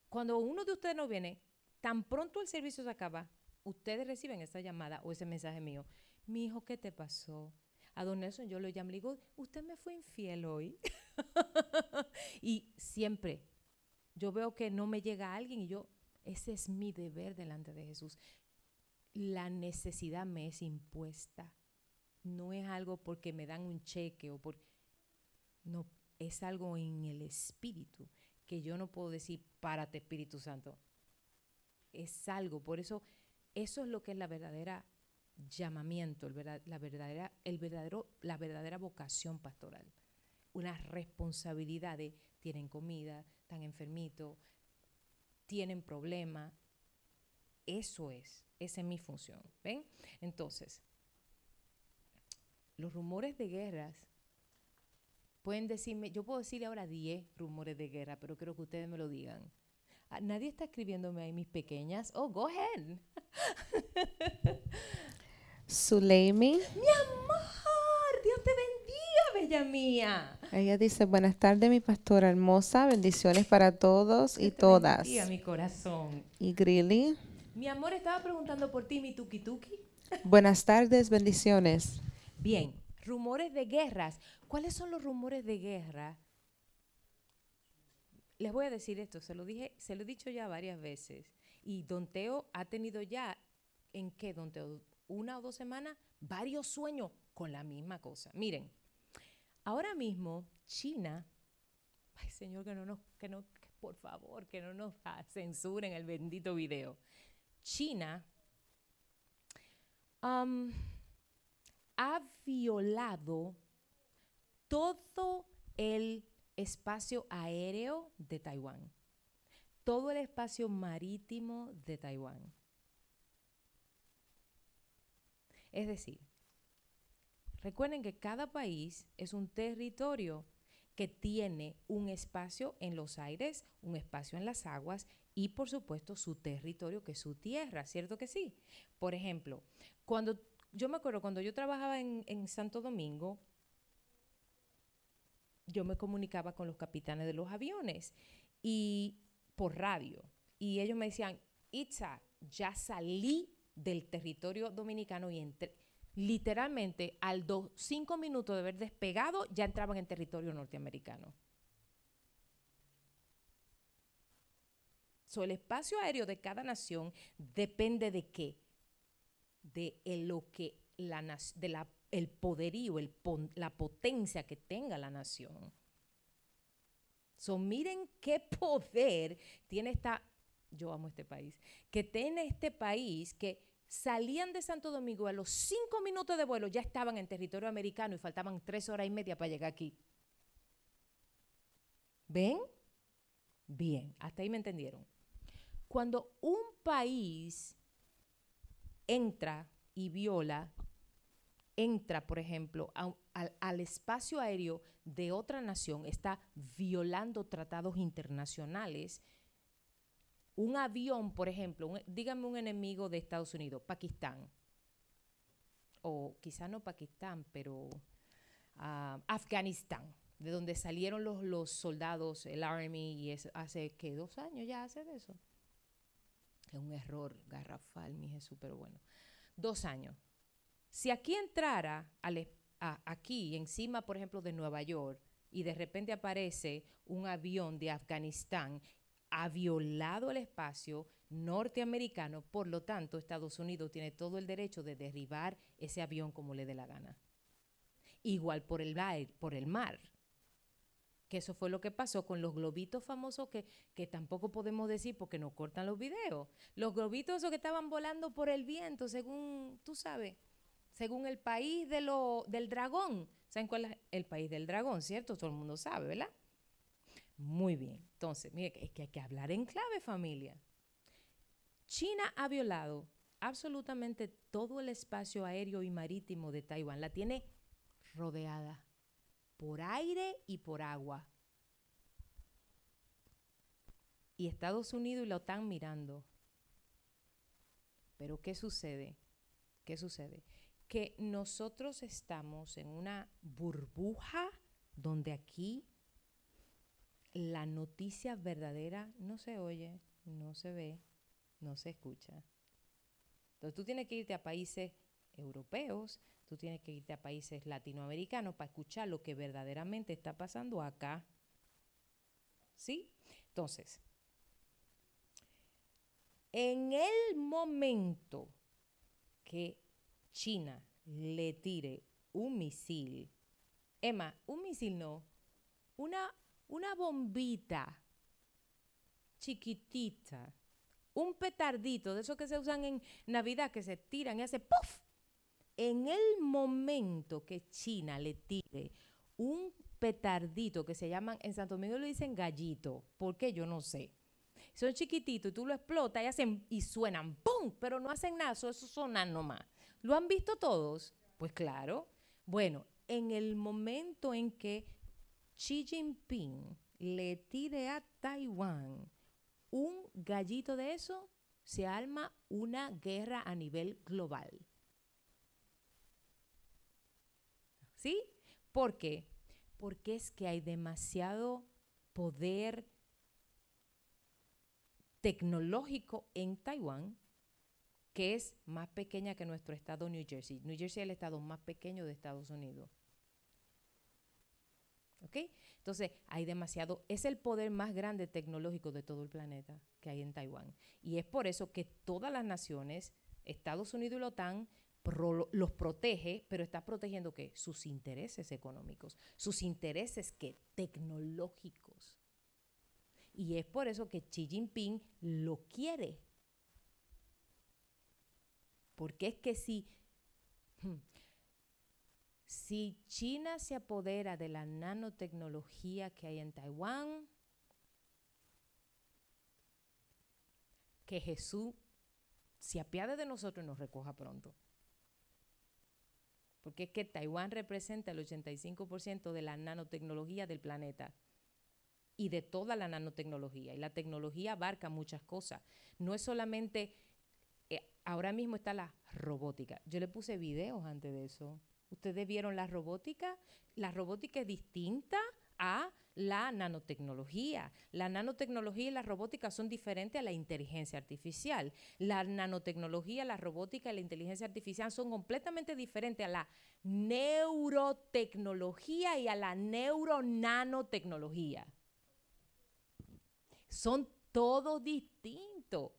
cuando uno de ustedes no viene, tan pronto el servicio se acaba, ustedes reciben esa llamada o ese mensaje mío. Mi hijo, ¿qué te pasó? A don Nelson yo lo llamo, le digo, usted me fue infiel hoy. y siempre yo veo que no me llega alguien y yo, ese es mi deber delante de Jesús. La necesidad me es impuesta. No es algo porque me dan un cheque o por... No, es algo en el espíritu que yo no puedo decir, párate Espíritu Santo. Es algo, por eso, eso es lo que es la verdadera llamamiento, la, verdadera, el verdadero, la verdadera vocación pastoral. Una responsabilidad de, tienen comida, están enfermitos, tienen problemas. Eso es, esa es mi función. ¿Ven? Entonces, los rumores de guerras. Pueden decirme, yo puedo decirle ahora 10 rumores de guerra, pero quiero que ustedes me lo digan. Ah, Nadie está escribiéndome ahí, mis pequeñas. Oh, go ahead. Suleimi, Mi amor, bella mía. ella dice, buenas tardes mi pastora hermosa, bendiciones para todos y todas. bendiga, mi corazón. Y Grilly, Mi amor, estaba preguntando por ti, mi tuki tuki. buenas tardes, bendiciones. Bien, rumores de guerras. ¿Cuáles son los rumores de guerra? Les voy a decir esto, se lo dije, se lo he dicho ya varias veces. Y Don Teo ha tenido ya, ¿en qué, Don Teo? Una o dos semanas, varios sueños con la misma cosa. Miren, ahora mismo China, ay Señor, que no nos, que no, por favor, que no nos ah, censuren el bendito video. China ha violado todo el espacio aéreo de Taiwán, todo el espacio marítimo de Taiwán. Es decir, recuerden que cada país es un territorio que tiene un espacio en los aires, un espacio en las aguas y por supuesto su territorio que es su tierra, ¿cierto que sí? Por ejemplo, cuando yo me acuerdo cuando yo trabajaba en, Santo Domingo, yo me comunicaba con los capitanes de los aviones y por radio. Y ellos me decían, Itza, ya salí del territorio dominicano y entré. Literalmente, al dos, cinco minutos de haber despegado, ya entraban en territorio norteamericano. So, el espacio aéreo de cada nación depende de qué? De el- lo que la, de la, el poderío, el la potencia que tenga la nación. So, miren qué poder tiene esta, yo amo este país, que tiene este país que salían de Santo Domingo a los cinco minutos de vuelo ya estaban en territorio americano y faltaban tres horas y media para llegar aquí. ¿Ven? Bien, hasta ahí me entendieron. Cuando un país entra y viola, entra, por ejemplo, al espacio aéreo de otra nación, está violando tratados internacionales. Un avión, por ejemplo, dígame un enemigo de Estados Unidos, Pakistán, o quizá no Pakistán, pero ah, Afganistán, de donde salieron los, soldados, el Army, y es hace, ¿qué? ¿Dos años ya hace de eso? Es un error garrafal, mi Jesús, pero bueno. Dos años. Si aquí entrara al aquí, encima, por ejemplo, de Nueva York, y de repente aparece un avión de Afganistán, ha violado el espacio norteamericano, por lo tanto, Estados Unidos tiene todo el derecho de derribar ese avión como le dé la gana. Igual por el, aire- por el mar que eso fue lo que pasó con los globitos famosos que, que tampoco podemos decir porque nos cortan los videos. Los globitos esos que estaban volando por el viento, según, tú sabes, según el país de lo, del dragón. ¿Saben cuál es el país del dragón, cierto? Todo el mundo sabe, ¿verdad? Muy bien. Entonces, mire, es que hay que hablar en clave, familia. China ha violado absolutamente todo el espacio aéreo y marítimo de Taiwán. La tiene rodeada por aire y por agua. Y Estados Unidos y la OTAN mirando. Pero ¿qué sucede? ¿Qué sucede? Que nosotros estamos en una burbuja donde aquí la noticia verdadera no se oye, no se ve, no se escucha. Entonces tú tienes que irte a países europeos, tú tienes que irte a países latinoamericanos para escuchar lo que verdaderamente está pasando acá. ¿Sí? Entonces, en el momento que China le tire un misil, Emma, un misil no, una, una bombita chiquitita, un petardito de esos que se usan en Navidad, que se tiran y hace ¡puff! En el momento que China le tire un petardito que se llaman, en Santo Domingo le dicen gallito, ¿por qué? Yo no sé. Son chiquititos y tú lo explotas y hacen y suenan ¡pum! Pero no hacen nada, eso, eso sonan nomás. ¿Lo han visto todos? Pues claro. Bueno, en el momento en que Xi Jinping le tire a Taiwán un gallito de eso, se arma una guerra a nivel global. ¿Sí? ¿Por qué? Porque es que hay demasiado poder tecnológico en Taiwán que es más pequeña que nuestro estado New Jersey. New Jersey es el estado más pequeño de Estados Unidos. ¿Ok? Entonces, hay demasiado, es el poder más grande tecnológico de todo el planeta que hay en Taiwán. Y es por eso que todas las naciones, Estados Unidos y la OTAN, los protege, pero está protegiendo ¿qué? Sus intereses económicos, sus intereses que tecnológicos. Y es por eso que Xi Jinping lo quiere. Porque es que si, hmm, si China se apodera de la nanotecnología que hay en Taiwán, que Jesús se apiade de nosotros y nos recoja pronto. Porque es que Taiwán representa el 85% de la nanotecnología del planeta y de toda la nanotecnología. Y la tecnología abarca muchas cosas. No es solamente, eh, ahora mismo está la robótica. Yo le puse videos antes de eso. ¿Ustedes vieron la robótica? La robótica es distinta a la nanotecnología. La nanotecnología y la robótica son diferentes a la inteligencia artificial. La nanotecnología, la robótica y la inteligencia artificial son completamente diferentes a la neurotecnología y a la neuronanotecnología. Son todos distintos.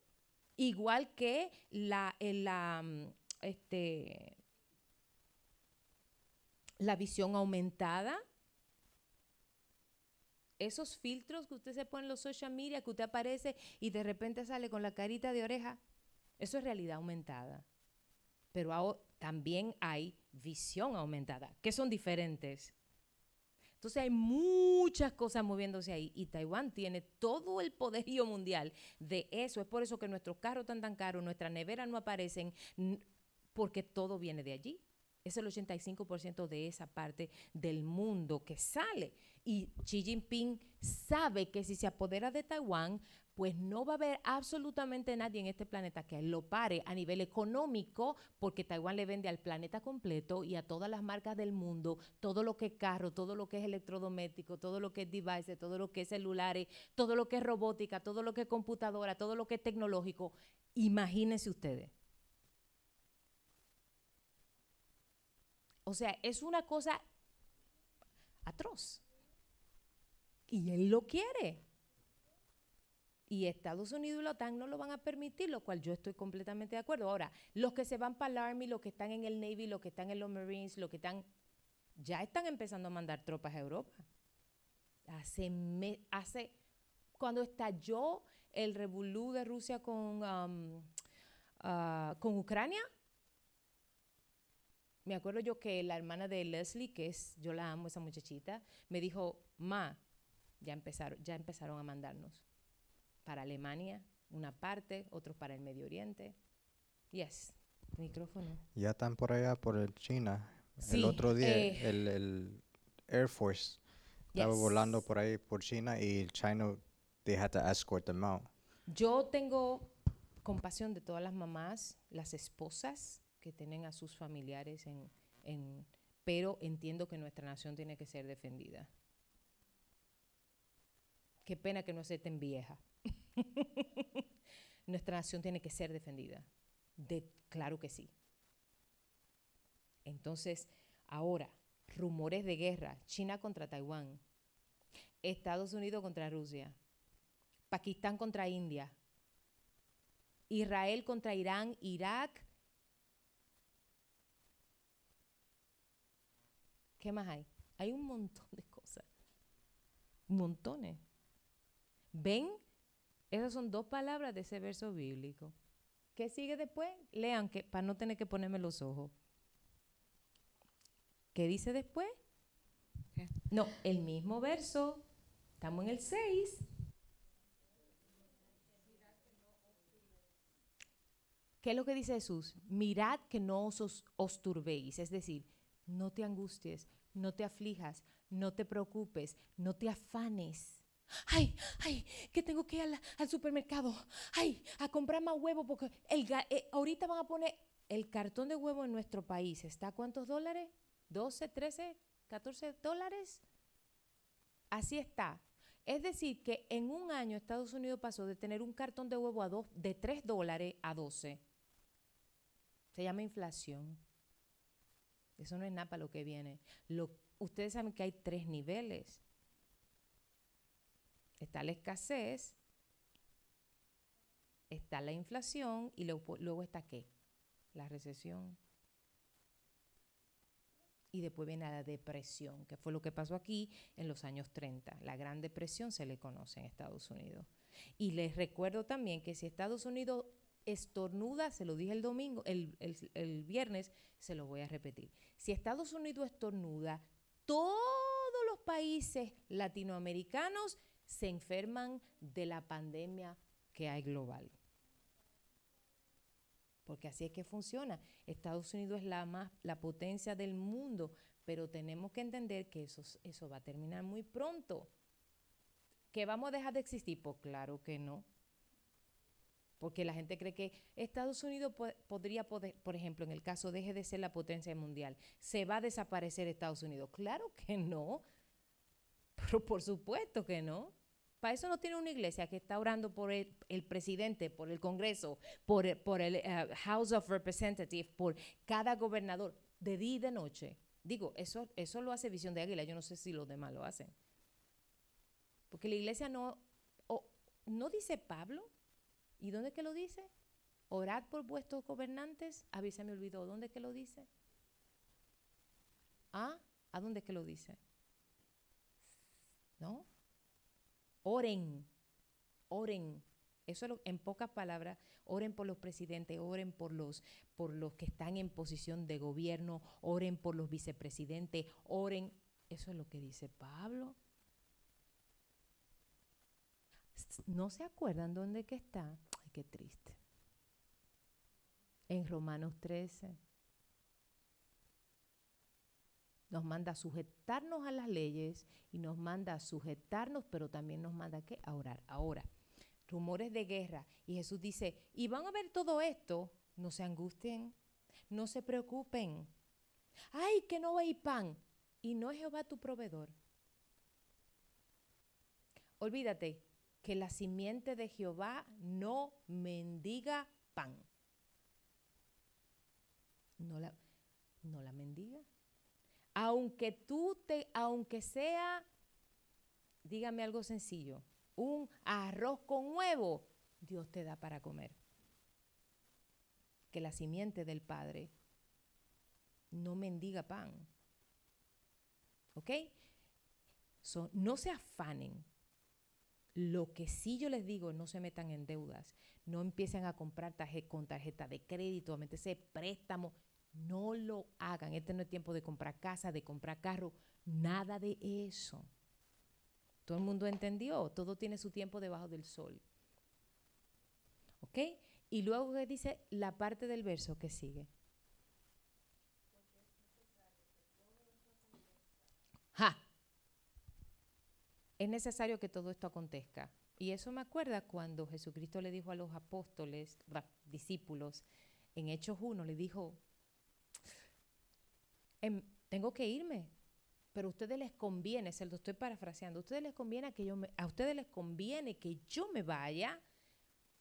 Igual que la, el, la, mm, este, la visión aumentada. Esos filtros que usted se pone en los social media, que usted aparece y de repente sale con la carita de oreja, eso es realidad aumentada. Pero también hay visión aumentada, que son diferentes. Entonces hay muchas cosas moviéndose ahí y Taiwán tiene todo el poderío mundial de eso. Es por eso que nuestros carros están tan caros, nuestras neveras no aparecen, porque todo viene de allí. Es el 85% de esa parte del mundo que sale. Y Xi Jinping sabe que si se apodera de Taiwán, pues no va a haber absolutamente nadie en este planeta que lo pare a nivel económico, porque Taiwán le vende al planeta completo y a todas las marcas del mundo, todo lo que es carro, todo lo que es electrodoméstico, todo lo que es devices, todo lo que es celulares, todo lo que es robótica, todo lo que es computadora, todo lo que es tecnológico. Imagínense ustedes. O sea, es una cosa atroz. Y él lo quiere. Y Estados Unidos y la OTAN no lo van a permitir, lo cual yo estoy completamente de acuerdo. Ahora, los que se van para el Army, los que están en el Navy, los que están en los Marines, los que están, ya están empezando a mandar tropas a Europa. Hace, me- hace cuando estalló el revolú de Rusia con, um, ah, con Ucrania, me acuerdo yo que la hermana de Leslie, que es, yo la amo, esa muchachita, me dijo, ma, ya empezaron, ya empezaron a mandarnos para Alemania, una parte, otros para el Medio Oriente. Yes, micrófono. Ya están por allá, por el China. Sí, el otro día, eh, el, el Air Force estaba Yes. volando por ahí, por China, y China, they had to escort them out. Yo tengo compasión de todas las mamás, las esposas que tienen a sus familiares en, en pero entiendo que nuestra nación tiene que ser defendida. Qué pena que no se estén vieja. nuestra nación tiene que ser defendida. De, claro que sí. Entonces, ahora, rumores de guerra, China contra Taiwán, Estados Unidos contra Rusia, Pakistán contra India, Israel contra Irán, Irak. ¿Qué más hay? Hay un montón de cosas. Montones. ¿Ven? Esas son dos palabras de ese verso bíblico. ¿Qué sigue después? Lean que para no tener que ponerme los ojos. ¿Qué dice después? ¿Qué? No, el mismo verso. Estamos en el 6. ¿Qué es lo que dice Jesús? Mirad que no os, os- os turbéis, es decir, no te angusties, no te aflijas, no te preocupes, no te afanes. Ay, ay, que tengo que ir al, supermercado. Ay, a comprar más huevo porque el, eh, ahorita van a poner el cartón de huevo en nuestro país. ¿Está a cuántos dólares? ¿12, 13, 14 dólares? Así está. Es decir, que en un año Estados Unidos pasó de tener un cartón de huevo a dos, de 3 dólares a 12. Se llama inflación. Eso no es nada para lo que viene. Ustedes saben que hay tres niveles. Está la escasez, está la inflación y luego está qué? La recesión. Y después viene la depresión, que fue lo que pasó aquí en los años 30. La Gran Depresión se le conoce en Estados Unidos. Y les recuerdo también que si Estados Unidos estornuda, se lo dije el domingo, el, el- el viernes, se lo voy a repetir. Si Estados Unidos estornuda, todos los países latinoamericanos se enferman de la pandemia que hay global. Porque así es que funciona. Estados Unidos es la más la potencia del mundo, pero tenemos que entender que eso, eso va a terminar muy pronto. ¿Que vamos a dejar de existir? Pues claro que no. Porque la gente cree que Estados Unidos po- podría, poder, por ejemplo, en el caso deje de ser la potencia mundial, se va a desaparecer Estados Unidos. Claro que no. Pero por supuesto que no. Para eso no tiene una iglesia que está orando por el, presidente, por el Congreso, por el, por el eh, House of Representatives, por cada gobernador, de día y de noche. Digo, eso, eso lo hace Visión de Águila. Yo no sé si los demás lo hacen. Porque la iglesia no, o- no dice Pablo. ¿Y dónde que lo dice? Orad por vuestros gobernantes. A mí se me olvidó. ¿Dónde que lo dice? ¿Ah? ¿A dónde que lo dice? ¿No? Oren. Oren. Eso es lo- en pocas palabras, oren por los presidentes, oren por los, por los que están en posición de gobierno, oren por los vicepresidentes, oren. Eso es lo que dice Pablo. ¿No se acuerdan dónde que está? Qué triste. En Romanos 13. Nos manda a sujetarnos a las leyes y nos manda a sujetarnos, pero también nos manda ¿qué? a orar. Ahora, rumores de guerra. Y Jesús dice, y van a ver todo esto, no se angustien, no se preocupen. Ay, que no hay pan. Y no es Jehová tu proveedor. Olvídate que la simiente de Jehová no mendiga pan. No la, no la mendiga. Aunque tú te, aunque sea, dígame algo sencillo, un arroz con huevo, Dios te da para comer. Que la simiente del Padre no mendiga pan. ¿Ok? So, no se afanen. Lo que sí yo les digo, no se metan en deudas, no empiecen a comprar tarje- con tarjeta de crédito, a meterse préstamo, no lo hagan. Este no es tiempo de comprar casa, de comprar carro, nada de eso. Todo el mundo entendió, todo tiene su tiempo debajo del sol. ¿Ok? Y luego que dice la parte del verso que sigue. ¡Ja! Es necesario que todo esto acontezca. Y eso me acuerda cuando Jesucristo le dijo a los apóstoles, discípulos, en Hechos 1, le dijo, "Em, tengo que irme, pero a ustedes les conviene, se lo estoy parafraseando, a ustedes les conviene que yo me, a ustedes les conviene que yo me vaya,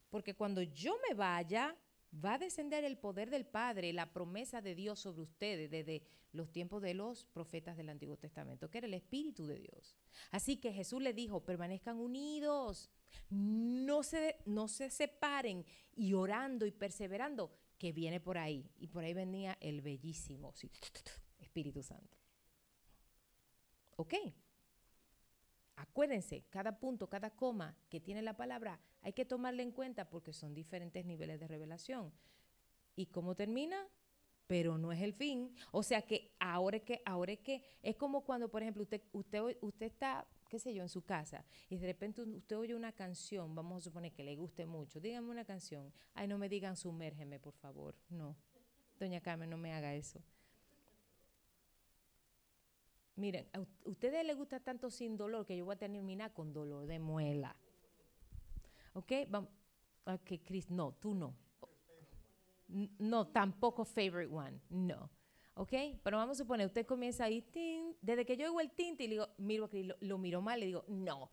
porque cuando yo me vaya, va a descender el poder del Padre, la promesa de Dios sobre ustedes desde los tiempos de los profetas del Antiguo Testamento, que era el Espíritu de Dios. Así que Jesús le dijo, permanezcan unidos, no se, no se separen y orando y perseverando, que viene por ahí. Y por ahí venía el bellísimo Espíritu Santo. ¿Ok? Acuérdense, cada punto, cada coma que tiene la palabra, hay que tomarle en cuenta porque son diferentes niveles de revelación. ¿Y cómo termina? Pero no es el fin. O sea que ahora es que, ahora es que, es como cuando, por ejemplo, usted, usted, usted está, qué sé yo, en su casa y de repente usted oye una canción, vamos a suponer que le guste mucho, dígame una canción. Ay, no me digan sumérgeme, por favor. No. Doña Carmen, no me haga eso. Miren, a ustedes les gusta tanto sin dolor que yo voy a terminar con dolor de muela. ¿Ok? Vamos. Ok, Chris, no, tú no. No, tampoco favorite one. No. ¿Ok? Pero vamos a suponer, usted comienza ahí, tin, desde que yo oigo el tinte y le digo, miro a Chris, lo, miro mal, le digo, no.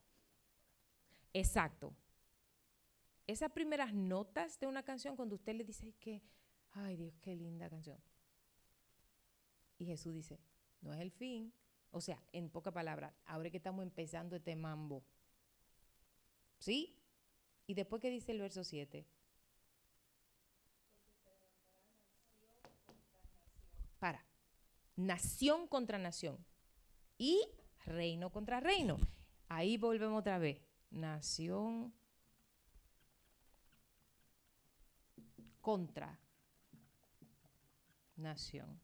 Exacto. Esas primeras notas de una canción, cuando usted le dice, que, ay Dios, qué linda canción. Y Jesús dice, no es el fin. O sea, en pocas palabras, ahora que estamos empezando este mambo. ¿Sí? Y después que dice el verso 7. Para. Nación contra nación. Y reino contra reino. Ahí volvemos otra vez. Nación contra nación.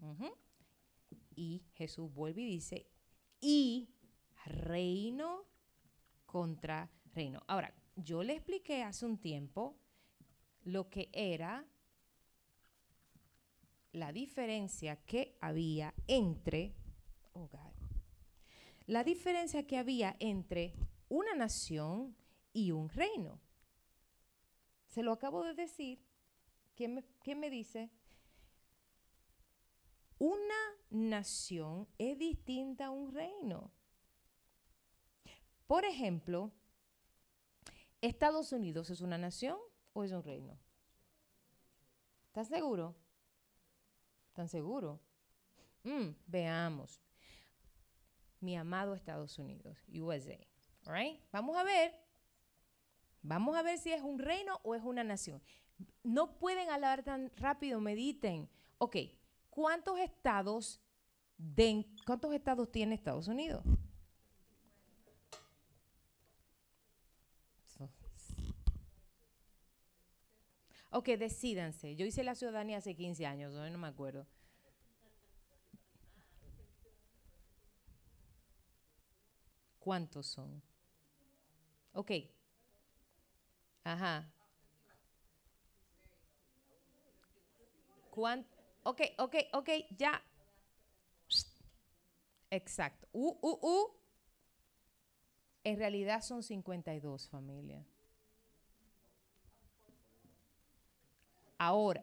Ujú. Y Jesús vuelve y dice, y reino contra reino. Ahora, yo le expliqué hace un tiempo lo que era la diferencia que había entre, oh God, la diferencia que había entre una nación y un reino. Se lo acabo de decir. ¿Quién me, quién me dice? Una nación es distinta a un reino. Por ejemplo, ¿Estados Unidos es una nación o es un reino? ¿Estás seguro? ¿Están seguros? Mm, veamos. Mi amado Estados Unidos, USA. all right? Vamos a ver. Vamos a ver si es un reino o es una nación. No pueden hablar tan rápido, mediten. Ok, ¿cuántos estados, de, ¿cuántos estados tiene Estados Unidos? Ok, decídanse. Yo hice la ciudadanía hace 15 años, hoy no me acuerdo. ¿Cuántos son? Ok. Ajá. ¿Cuán- Ok, ok, ok, ya. Exacto. En realidad son 52 familias. Ahora.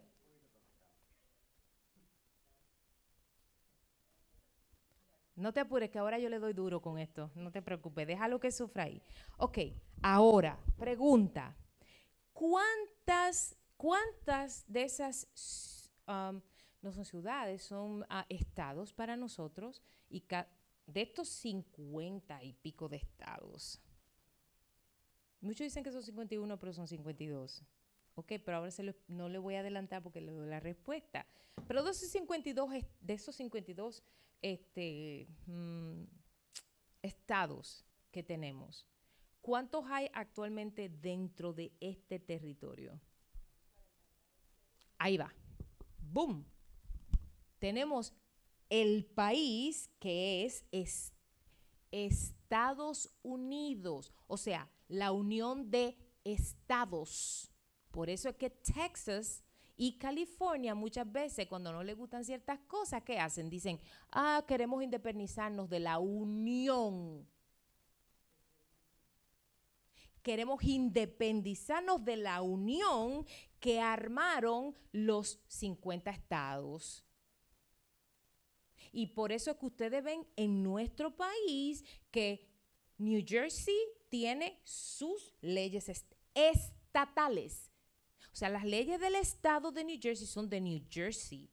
No te apures, que ahora yo le doy duro con esto. No te preocupes, déjalo que sufra ahí. Ok, ahora, pregunta. ¿Cuántas, cuántas de esas, um, no son ciudades, son ah, estados para nosotros? Y de estos 50 y pico de estados. Muchos dicen que son 51, pero son 52. Ok, pero ahora no le voy a adelantar porque le doy la respuesta. Pero de esos 52, es- de esos 52 este, mm, estados que tenemos, ¿cuántos hay actualmente dentro de este territorio? Ahí va. ¡Boom! Tenemos el país que es, es Estados Unidos, o sea, la unión de estados. Por eso es que Texas y California muchas veces cuando no les gustan ciertas cosas, ¿qué hacen? Dicen, ah, queremos independizarnos de la unión. Queremos independizarnos de la unión que armaron los 50 estados. Y por eso es que ustedes ven en nuestro país que New Jersey tiene sus leyes est- estatales. O sea, las leyes del estado de New Jersey son de New Jersey.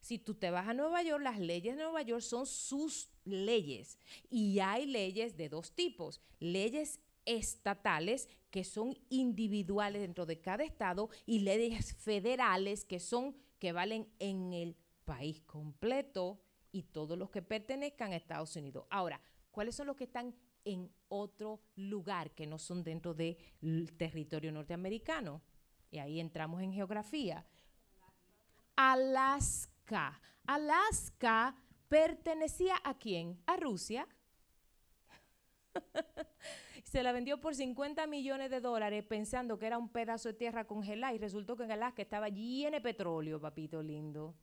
Si tú te vas a Nueva York, las leyes de Nueva York son sus leyes. Y hay leyes de dos tipos. Leyes estatales que son individuales dentro de cada estado y leyes federales que son que valen en el país completo y todos los que pertenezcan a Estados Unidos. Ahora, ¿cuáles son los que están en otro lugar que no son dentro del territorio norteamericano? Y ahí entramos en geografía. Alaska. Alaska pertenecía a quién? A Rusia. Se la vendió por 50 millones de dólares pensando que era un pedazo de tierra congelada y resultó que en Alaska estaba lleno de petróleo, papito lindo.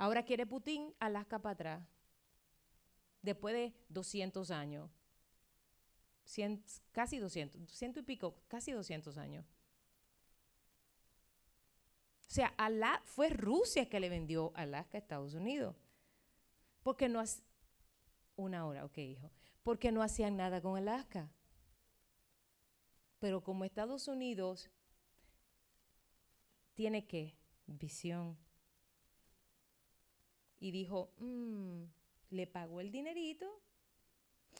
Ahora quiere Putin Alaska para atrás. Después de 200 años. Casi 200, ciento y pico, casi 200 años. O sea, fue Rusia que le vendió Alaska a Estados Unidos. Porque no hace una hora, ok, hijo. Porque no hacían nada con Alaska. Pero como Estados Unidos tiene que visión y dijo, "Mm", le pagó el dinerito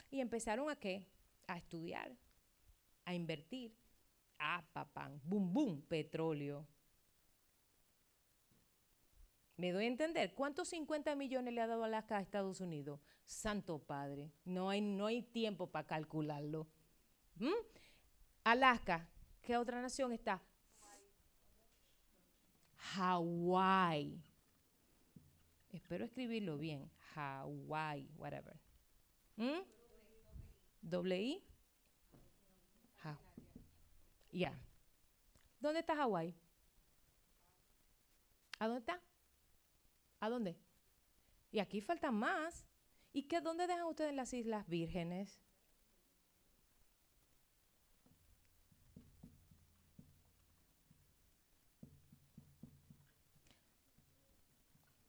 y empezaron a qué? A estudiar, a invertir. Ah, papán, boom, boom, petróleo. ¿Me doy a entender? ¿Cuántos 50 millones le ha dado Alaska a Estados Unidos? Santo Padre, no hay, no hay tiempo para calcularlo. ¿Mm? Alaska, ¿qué otra nación está? Hawái. Espero escribirlo bien. Hawái, whatever. ¿Mm? Ya. ¿Dónde está Hawái? ¿A dónde está? ¿A dónde? Y aquí faltan más. ¿Y qué, dónde dejan ustedes las Islas Vírgenes?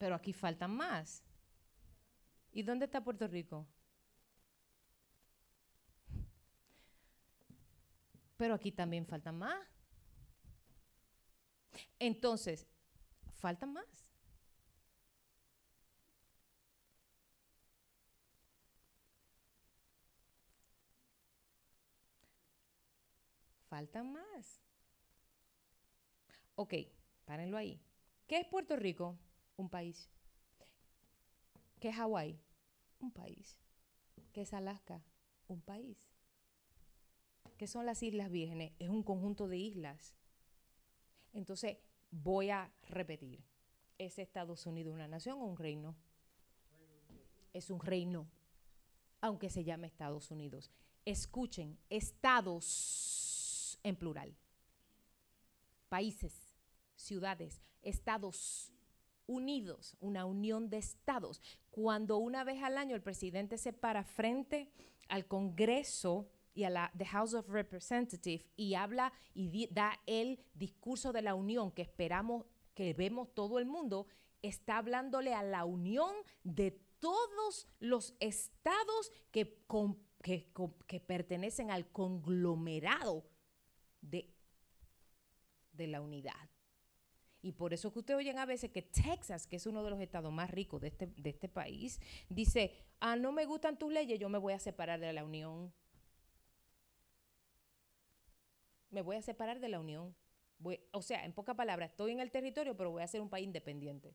Pero aquí faltan más. ¿Y dónde está Puerto Rico? Pero aquí también faltan más. Entonces, faltan más. Faltan más. Ok, párenlo ahí. ¿Qué es Puerto Rico? Un país. ¿Qué es Hawái? Un país. ¿Qué es Alaska? Un país. ¿Qué son las Islas Vírgenes? Es un conjunto de islas. Entonces, voy a repetir. ¿Es Estados Unidos una nación o un reino? Es un reino, aunque se llame Estados Unidos. Escuchen, estados en plural. Países, ciudades, estados unidos, una unión de estados. Cuando una vez al año el presidente se para frente al Congreso y a la House of Representatives y habla y da el discurso de la unión que esperamos que vemos todo el mundo, está hablándole a la unión de todos los estados que, que pertenecen al conglomerado de, de la unidad. Y por eso que ustedes oyen a veces que Texas, que es uno de los estados más ricos de este, de este país, dice, ah, no me gustan tus leyes, yo me voy a separar de la unión. Me voy a separar de la unión. O sea, en pocas palabras, estoy en el territorio, pero voy a ser un país independiente.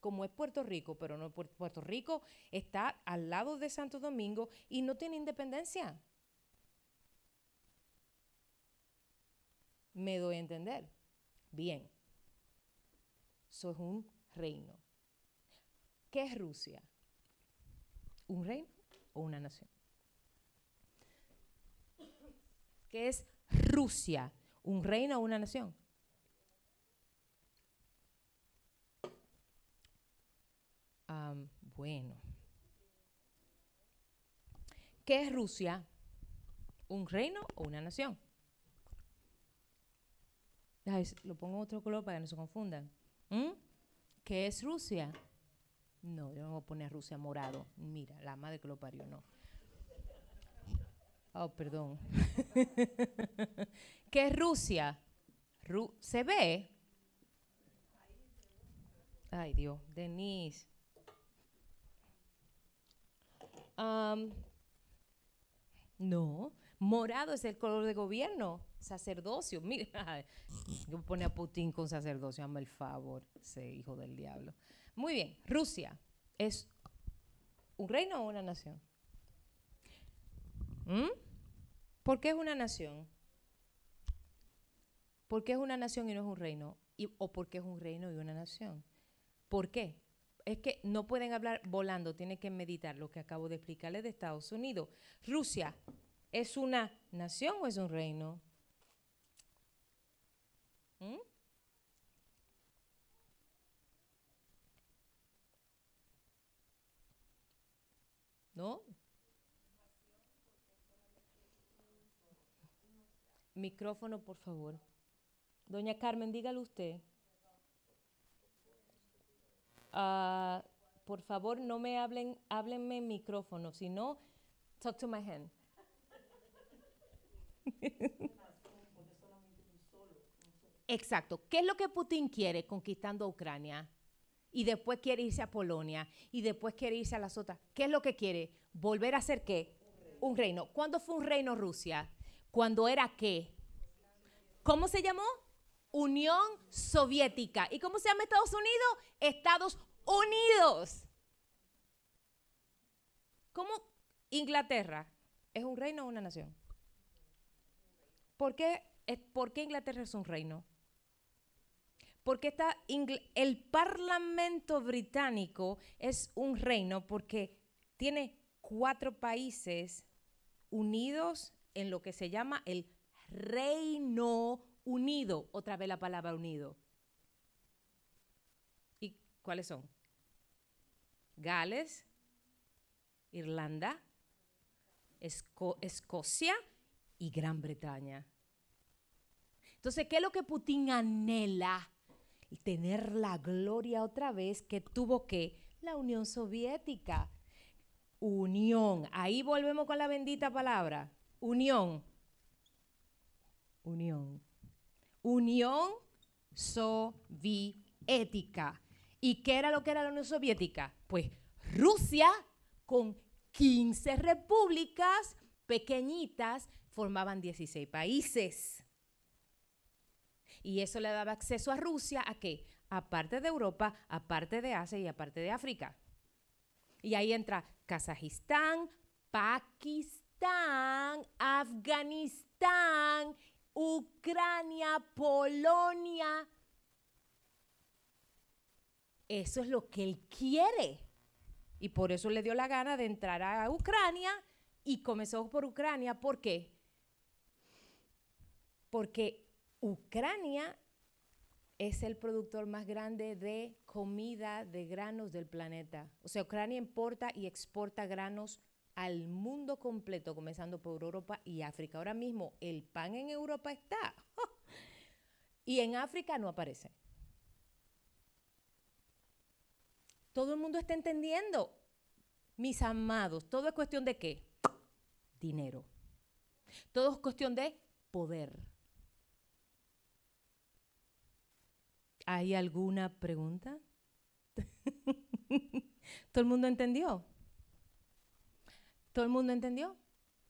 Como es Puerto Rico, pero no Puer- Puerto Rico está al lado de Santo Domingo y no tiene independencia. Me doy a entender. Bien. Eso es un reino. ¿Qué es Rusia? ¿Un reino o una nación? ¿Qué es Rusia? ¿Un reino o una nación? Am, bueno. ¿Qué es Rusia? ¿Un reino o una nación? Si Lo pongo en otro color para que no se confundan. ¿Mm? ¿Qué es Rusia? No, yo no voy a poner Rusia morado. Mira, la madre que lo parió, no. Oh, perdón. ¿Qué es Rusia? Ru- ¿Se ve? Ay, Dios, Denise. Am, no, morado es el color de gobierno, sacerdocio. Mira, yo pone a Putin con sacerdocio, hazme el favor, ese hijo del diablo. Muy bien, Rusia es un reino o una nación. ¿Mm? ¿Por qué es una nación? ¿Por qué es una nación y no es un reino? ¿O por qué es un reino y una nación? ¿Por qué? Es que no pueden hablar volando, tienen que meditar lo que acabo de explicarles de Estados Unidos. Rusia, ¿Es una nación o es un reino? ¿Mm? ¿No? Micrófono, por favor. Doña Carmen, dígalo usted. Uh, por favor, no me hablen, háblenme micrófono, si no, talk to my hand. Exacto. ¿Qué es lo que Putin quiere conquistando Ucrania? Y después quiere irse a Polonia. Y después quiere irse a las otras. ¿Qué es lo que quiere? ¿Volver a ser qué? Un reino. ¿Cuándo fue un reino Rusia? Cuando era qué? ¿Cómo se llamó? Unión Soviética. ¿Y cómo se llama Estados Unidos? Estados Unidos. ¿Cómo Inglaterra es un reino o una nación? ¿Por qué, por qué Inglaterra es un reino? Porque está el Parlamento británico es un reino porque tiene cuatro países unidos en lo que se llama el Reino Unido. Otra vez la palabra unido. ¿Y cuáles son? Gales, Irlanda, Esco- Escocia y Gran Bretaña. Entonces, ¿qué es lo que Putin anhela? Tener la gloria otra vez que tuvo que la Unión Soviética. Unión. Ahí volvemos con la bendita palabra. Unión. Unión. Unión Soviética. ¿Y qué era lo que era la Unión Soviética? Pues Rusia con 15 repúblicas pequeñitas formaban 16 países. Y eso le daba acceso a Rusia a qué? Aparte de Europa, aparte de Asia y aparte de África. Y ahí entra Kazajistán, Pakistán, Afganistán, Ucrania, Polonia. Eso es lo que él quiere. Y por eso le dio la gana de entrar a Ucrania y comenzó por Ucrania. ¿Por qué? Porque Ucrania es el productor más grande de comida de granos del planeta. O sea, Ucrania importa y exporta granos al mundo completo, comenzando por Europa y África. Ahora mismo el pan en Europa está y en África no aparece. Todo el mundo está entendiendo. Mis amados, todo es cuestión de qué? Dinero. Todo es cuestión de poder. ¿Hay alguna pregunta? ¿Todo el mundo entendió? ¿Todo el mundo entendió?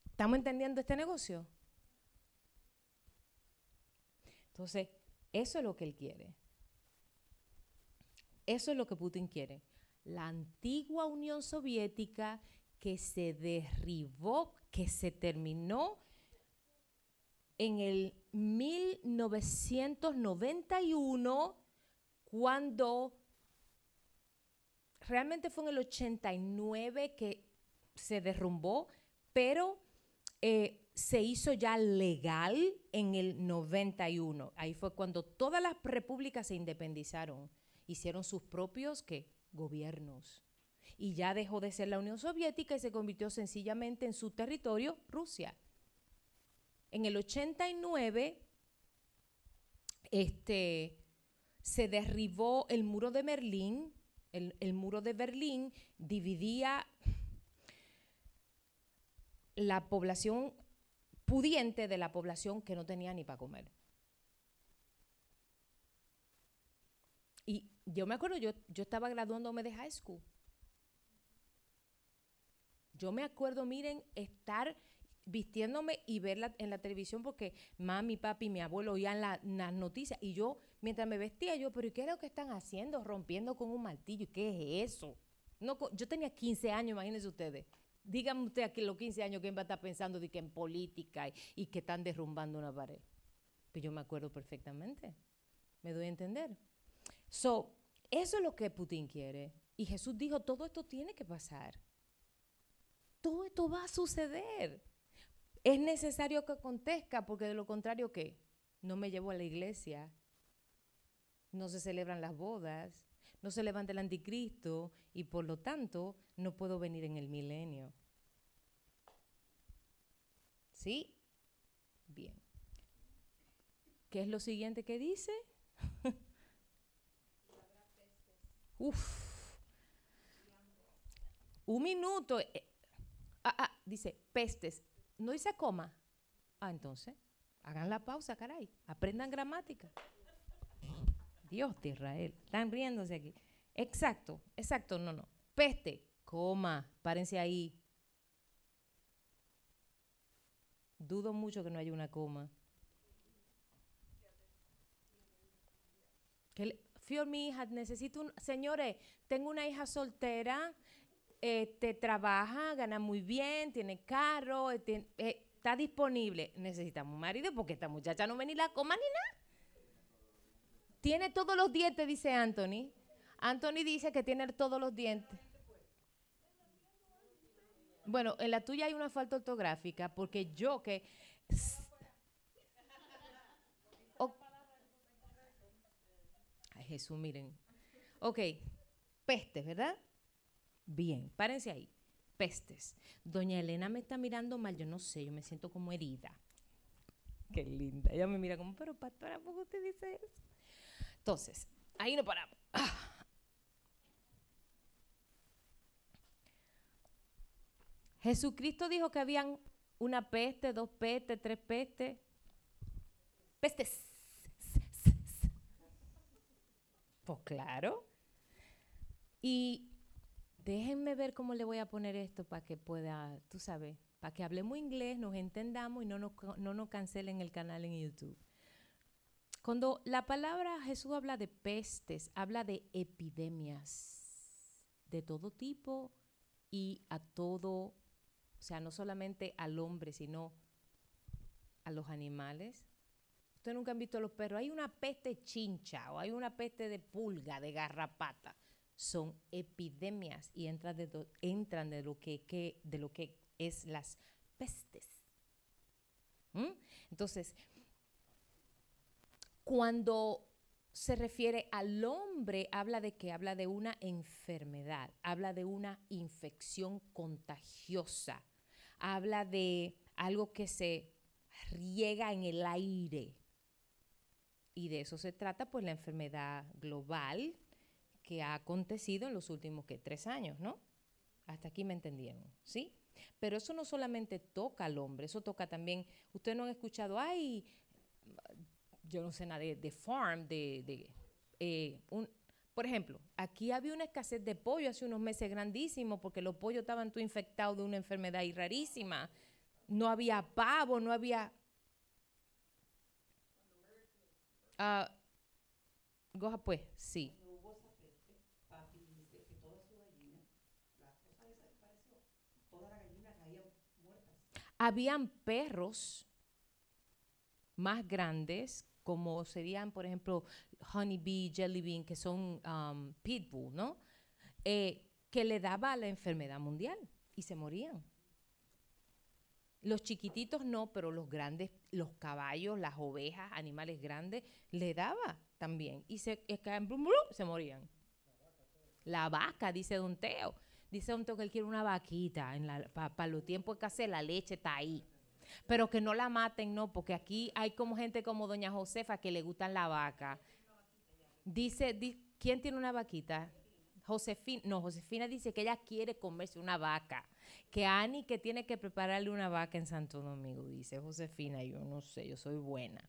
¿Estamos entendiendo este negocio? Entonces, eso es lo que él quiere. Eso es lo que Putin quiere. La antigua Unión Soviética que se derribó, que se terminó en el 1991, cuando realmente fue en el 89 que se derrumbó, pero eh, se hizo ya legal en el 91. Ahí fue cuando todas las repúblicas se independizaron, hicieron sus propios ¿qué? gobiernos. Y ya dejó de ser la Unión Soviética y se convirtió sencillamente en su territorio Rusia. En el 89 este, se derribó el muro de Berlín. El, muro de Berlín dividía la población pudiente de la población que no tenía ni para comer. Y yo me acuerdo, yo, yo estaba graduándome de high school. Yo me acuerdo, miren, estar vistiéndome y verla en la televisión porque mami, papi, mi abuelo oían la- las noticias y yo, mientras me vestía, yo, pero ¿y qué es lo que están haciendo? Rompiendo con un martillo, ¿qué es eso? No, yo tenía 15 años, imagínense ustedes. Díganme ustedes aquí los 15 años quién va a estar pensando de que en política y, que están derrumbando una pared. Pues yo me acuerdo perfectamente. ¿Me doy a entender? So, eso es lo que Putin quiere. Y Jesús dijo, todo esto tiene que pasar. Todo esto va a suceder. Es necesario que acontezca, porque de lo contrario, ¿qué? No me llevo a la iglesia, no se celebran las bodas, no se levanta el anticristo y por lo tanto no puedo venir en el milenio. ¿Sí? Bien. ¿Qué es lo siguiente que dice? Uf. Un minuto. eh, ah, ah, dice pestes. No dice coma. Ah, entonces, hagan la pausa, caray. Aprendan gramática. Dios de Israel. Están riéndose aquí. Exacto, exacto, no, no. Peste, coma. Párense ahí. Dudo mucho que no haya una coma. Que le- mi hija, necesito un... Señores, tengo una hija soltera, este, trabaja, gana muy bien, tiene carro, eh, eh, está disponible. Necesitamos un marido porque esta muchacha no ve ni la coma ni nada. Tiene todos los dientes, dice Anthony. Anthony dice que tiene todos los dientes. Bueno, en la tuya hay una falta ortográfica porque yo que... O- Ay, Jesús, miren. Ok, pestes, ¿verdad? Bien, párense ahí. Pestes. Doña Elena me está mirando mal, yo no sé, yo me siento como herida. Qué linda. Ella me mira como, pero pastora, ¿por qué usted dice eso? Entonces, ahí no paramos. Ah. Jesucristo dijo que habían una peste, dos pestes, tres pestes. Pestes. Pues claro. Y déjenme ver cómo le voy a poner esto para que pueda, tú sabes, para que hablemos inglés, nos entendamos y no nos, no nos cancelen el canal en YouTube. Cuando la palabra Jesús habla de pestes, habla de epidemias de todo tipo y a todo, o sea, no solamente al hombre, sino a los animales. Ustedes nunca han visto los perros. Hay una peste chincha o hay una peste de pulga, de garrapata. Son epidemias y entran de, lo, que, que es las pestes. ¿Mm? Entonces, cuando se refiere al hombre, habla de que habla de una enfermedad, habla de una infección contagiosa, habla de algo que se riega en el aire. Y de eso se trata, pues, la enfermedad global que ha acontecido en los últimos tres años, ¿no? Hasta aquí me entendieron, ¿sí? Pero eso no solamente toca al hombre, eso toca también, ustedes no han escuchado, ay, yo no sé nada de, de farm, de, de, eh, un, por ejemplo, aquí había una escasez de pollo hace unos meses grandísimo porque los pollos estaban todos infectados de una enfermedad ahí rarísima. No había pavo, no había... Ah, Goja, pues, sí. Habían perros más grandes, como serían, por ejemplo, honeybee, jelly bean, que son um, pitbull, ¿no? Eh, que le daba la enfermedad mundial y se morían. Los chiquititos no, pero los grandes, los caballos, las ovejas, animales grandes, le daba también. Y se, brum, brum, se morían. La vaca, dice Don Teo. Dice Don Teo que él quiere una vaquita. Para los tiempos que hace la leche está ahí. Pero que no la maten, no, porque aquí hay como gente como Doña Josefa que le gustan la vaca. Dice, di- ¿quién tiene una vaquita? Josefina, no, Josefina dice que ella quiere comerse una vaca. Que Ani que tiene que prepararle una vaca en Santo Domingo, dice Josefina. Yo no sé, yo soy buena.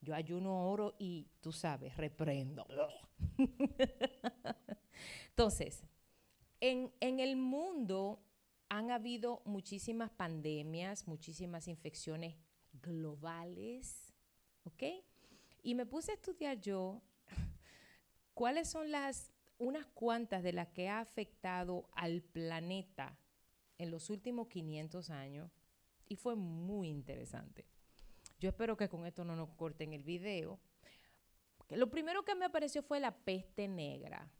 Yo ayuno oro y tú sabes, reprendo. Entonces, en, en el mundo han habido muchísimas pandemias, muchísimas infecciones globales, ¿ok? Y me puse a estudiar yo cuáles son las, unas cuantas de las que ha afectado al planeta en los últimos 500 años y fue muy interesante. Yo espero que con esto no nos corten el video. Lo primero que me apareció fue la peste negra.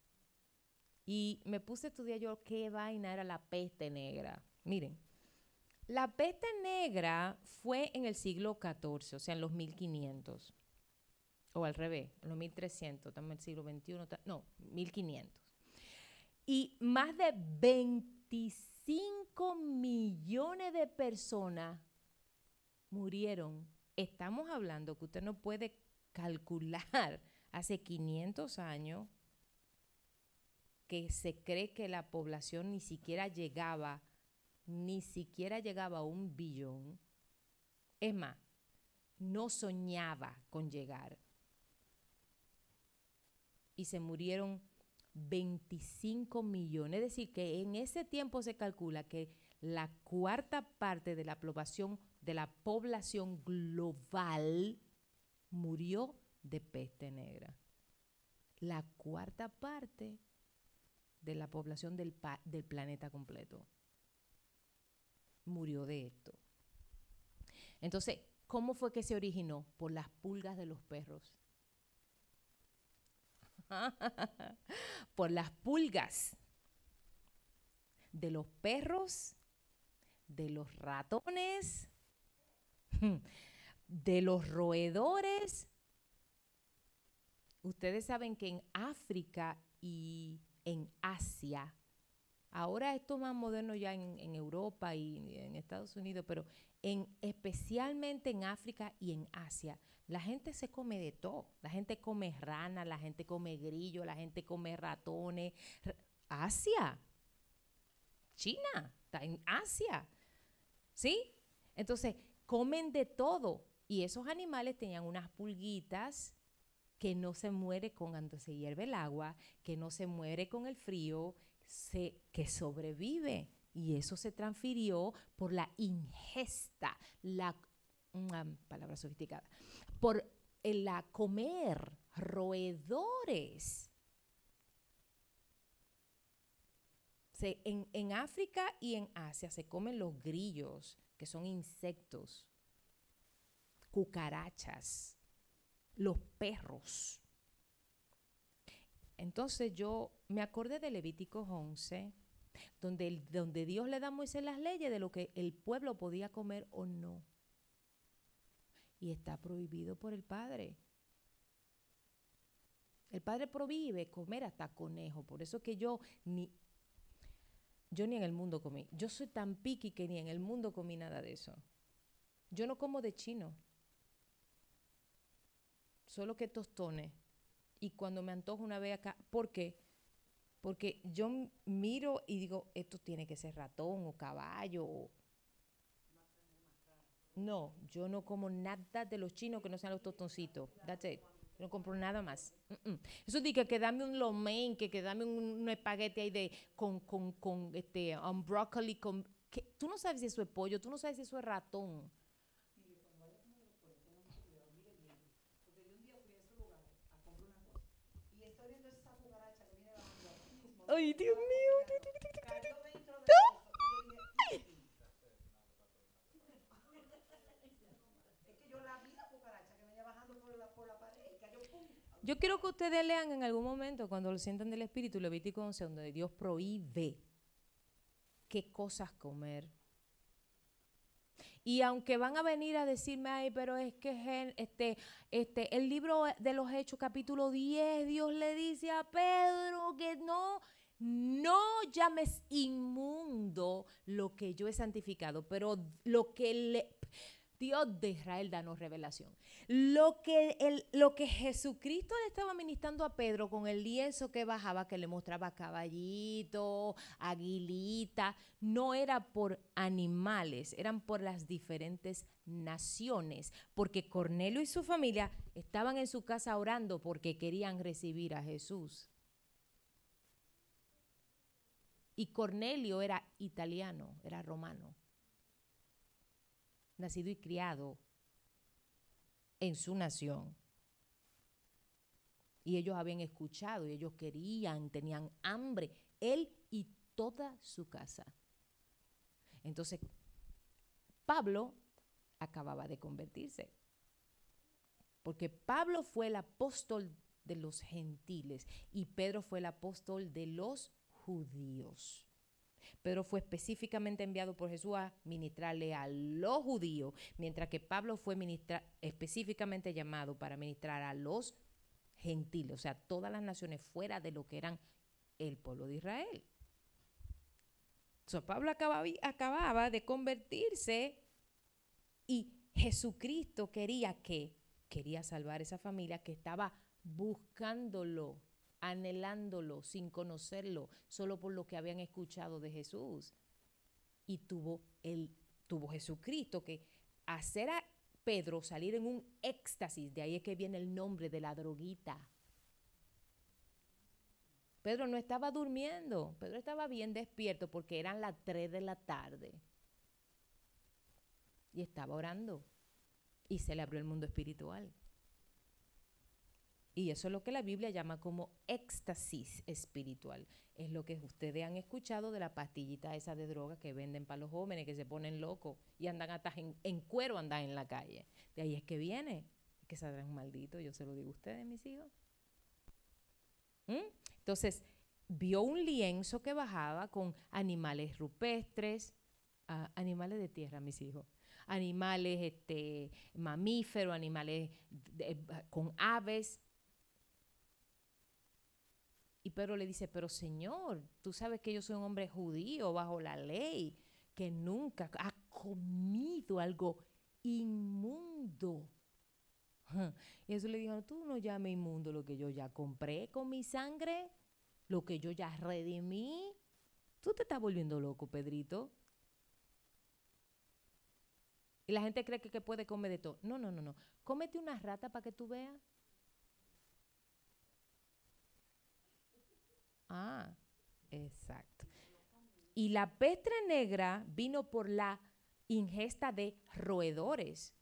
Y me puse a estudiar yo qué vaina era la peste negra. Miren, la peste negra fue en el siglo XIV, o sea, en los 1500. O al revés, en los 1300, estamos en el siglo XXI, no, 1500. Y más de 25 millones de personas murieron. Estamos hablando que usted no puede calcular hace 500 años que se cree que la población ni siquiera llegaba, ni siquiera llegaba a un billón. Es más, no soñaba con llegar. Y se murieron 25 millones. Es decir, que en ese tiempo se calcula que la cuarta parte de la población, de la población global murió de peste negra. La cuarta parte de la población del, planeta completo murió de esto. Entonces, ¿cómo fue que se originó? Por las pulgas de los perros. Por las pulgas de los perros, de los ratones, de los roedores. Ustedes saben que en África y en Asia, ahora esto es más moderno ya en, en Europa y en Estados Unidos, pero en, especialmente en África y en Asia, la gente se come de todo. La gente come rana, la gente come grillo, la gente come ratones. Asia, China, está en Asia. ¿Sí? Entonces, comen de todo. Y esos animales tenían unas pulguitas que no se muere cuando se hierve el agua, que no se muere con el frío, se- que sobrevive. Y eso se transfirió por la ingesta, la palabra sofisticada, por la comer roedores. Se- en, en África y en Asia se comen los grillos, que son insectos, cucarachas, los perros. Entonces yo me acordé de Levítico 11, donde, donde Dios le da a Moisés las leyes de lo que el pueblo podía comer o no. Y está prohibido por el Padre. El Padre prohíbe comer hasta conejo. Por eso que yo ni, yo ni en el mundo comí. Yo soy tan piqui que ni en el mundo comí nada de eso. Yo no como de chino. Solo que tostones. Y cuando me antojo una vez acá, ¿por qué? Porque yo miro y digo, esto tiene que ser ratón o caballo. No, yo no como nada de los chinos que no sean los tostoncitos. That's it. Yo no compro nada más. Eso dice que dame un lo mein, que, que dame un, un espagueti ahí de, con, con, con este, un brócoli. Con, que, tú no sabes si eso es pollo, tú no sabes si eso es ratón. Y estoy viendo esa cucaracha que viene bajando aquí mismo. Ay, Dios mío. Cayó dentro de eso. Y yo dije, "Ih". Es que yo la vi la cucaracha que venía bajando por la, por la pared y cayó pum. Yo quiero que ustedes lean en algún momento, cuando lo sientan del Espíritu, Levítico 11, donde Dios prohíbe qué cosas comer. Y aunque van a venir a decirme, ay, pero es que este, este, el libro de los Hechos, capítulo 10, Dios le dice a Pedro que no, no llames inmundo lo que yo he santificado, pero lo que le, Dios de Israel danos revelación. Lo que, el, lo que Jesucristo le estaba ministrando a Pedro con el lienzo que bajaba, que le mostraba caballito, aguilita, no era por animales, eran por las diferentes naciones, porque Cornelio y su familia estaban en su casa orando porque querían recibir a Jesús. Y Cornelio era italiano, era romano nacido y criado en su nación. Y ellos habían escuchado y ellos querían, tenían hambre, él y toda su casa. Entonces, Pablo acababa de convertirse. Porque Pablo fue el apóstol de los gentiles y Pedro fue el apóstol de los judíos. Pedro fue específicamente enviado por Jesús a ministrarle a los judíos, mientras que Pablo fue específicamente llamado para ministrar a los gentiles, o sea, todas las naciones fuera de lo que eran el pueblo de Israel. So, Pablo acababa, acababa de convertirse y Jesucristo quería que quería salvar esa familia que estaba buscándolo, anhelándolo, sin conocerlo, solo por lo que habían escuchado de Jesús. Y tuvo, el, tuvo Jesucristo que hacer a Pedro salir en un éxtasis, de ahí es que viene el nombre de la droguita. Pedro no estaba durmiendo, Pedro estaba bien despierto porque eran las 3 de la tarde. Y estaba orando. Y se le abrió el mundo espiritual. Y eso es lo que la Biblia llama como éxtasis espiritual. Es lo que ustedes han escuchado de la pastillita esa de droga que venden para los jóvenes que se ponen locos y andan hasta en, en cuero, andan en la calle. De ahí es que viene. Que saldrán maldito, yo se lo digo a ustedes, mis hijos. ¿Mm? Entonces, vio un lienzo que bajaba con animales rupestres, animales de tierra, mis hijos, animales este, mamíferos, animales de- con aves. Y Pedro le dice, pero Señor, tú sabes que yo soy un hombre judío bajo la ley, que nunca ha comido algo inmundo. Y eso le dijo, tú no llames inmundo lo que yo ya compré con mi sangre, lo que yo ya redimí. Tú te estás volviendo loco, Pedrito. Y la gente cree que, que puede comer de todo. No, no, no, no. Cómete una rata para que tú veas. Ah, exacto. Y la peste negra vino por la ingesta de roedores.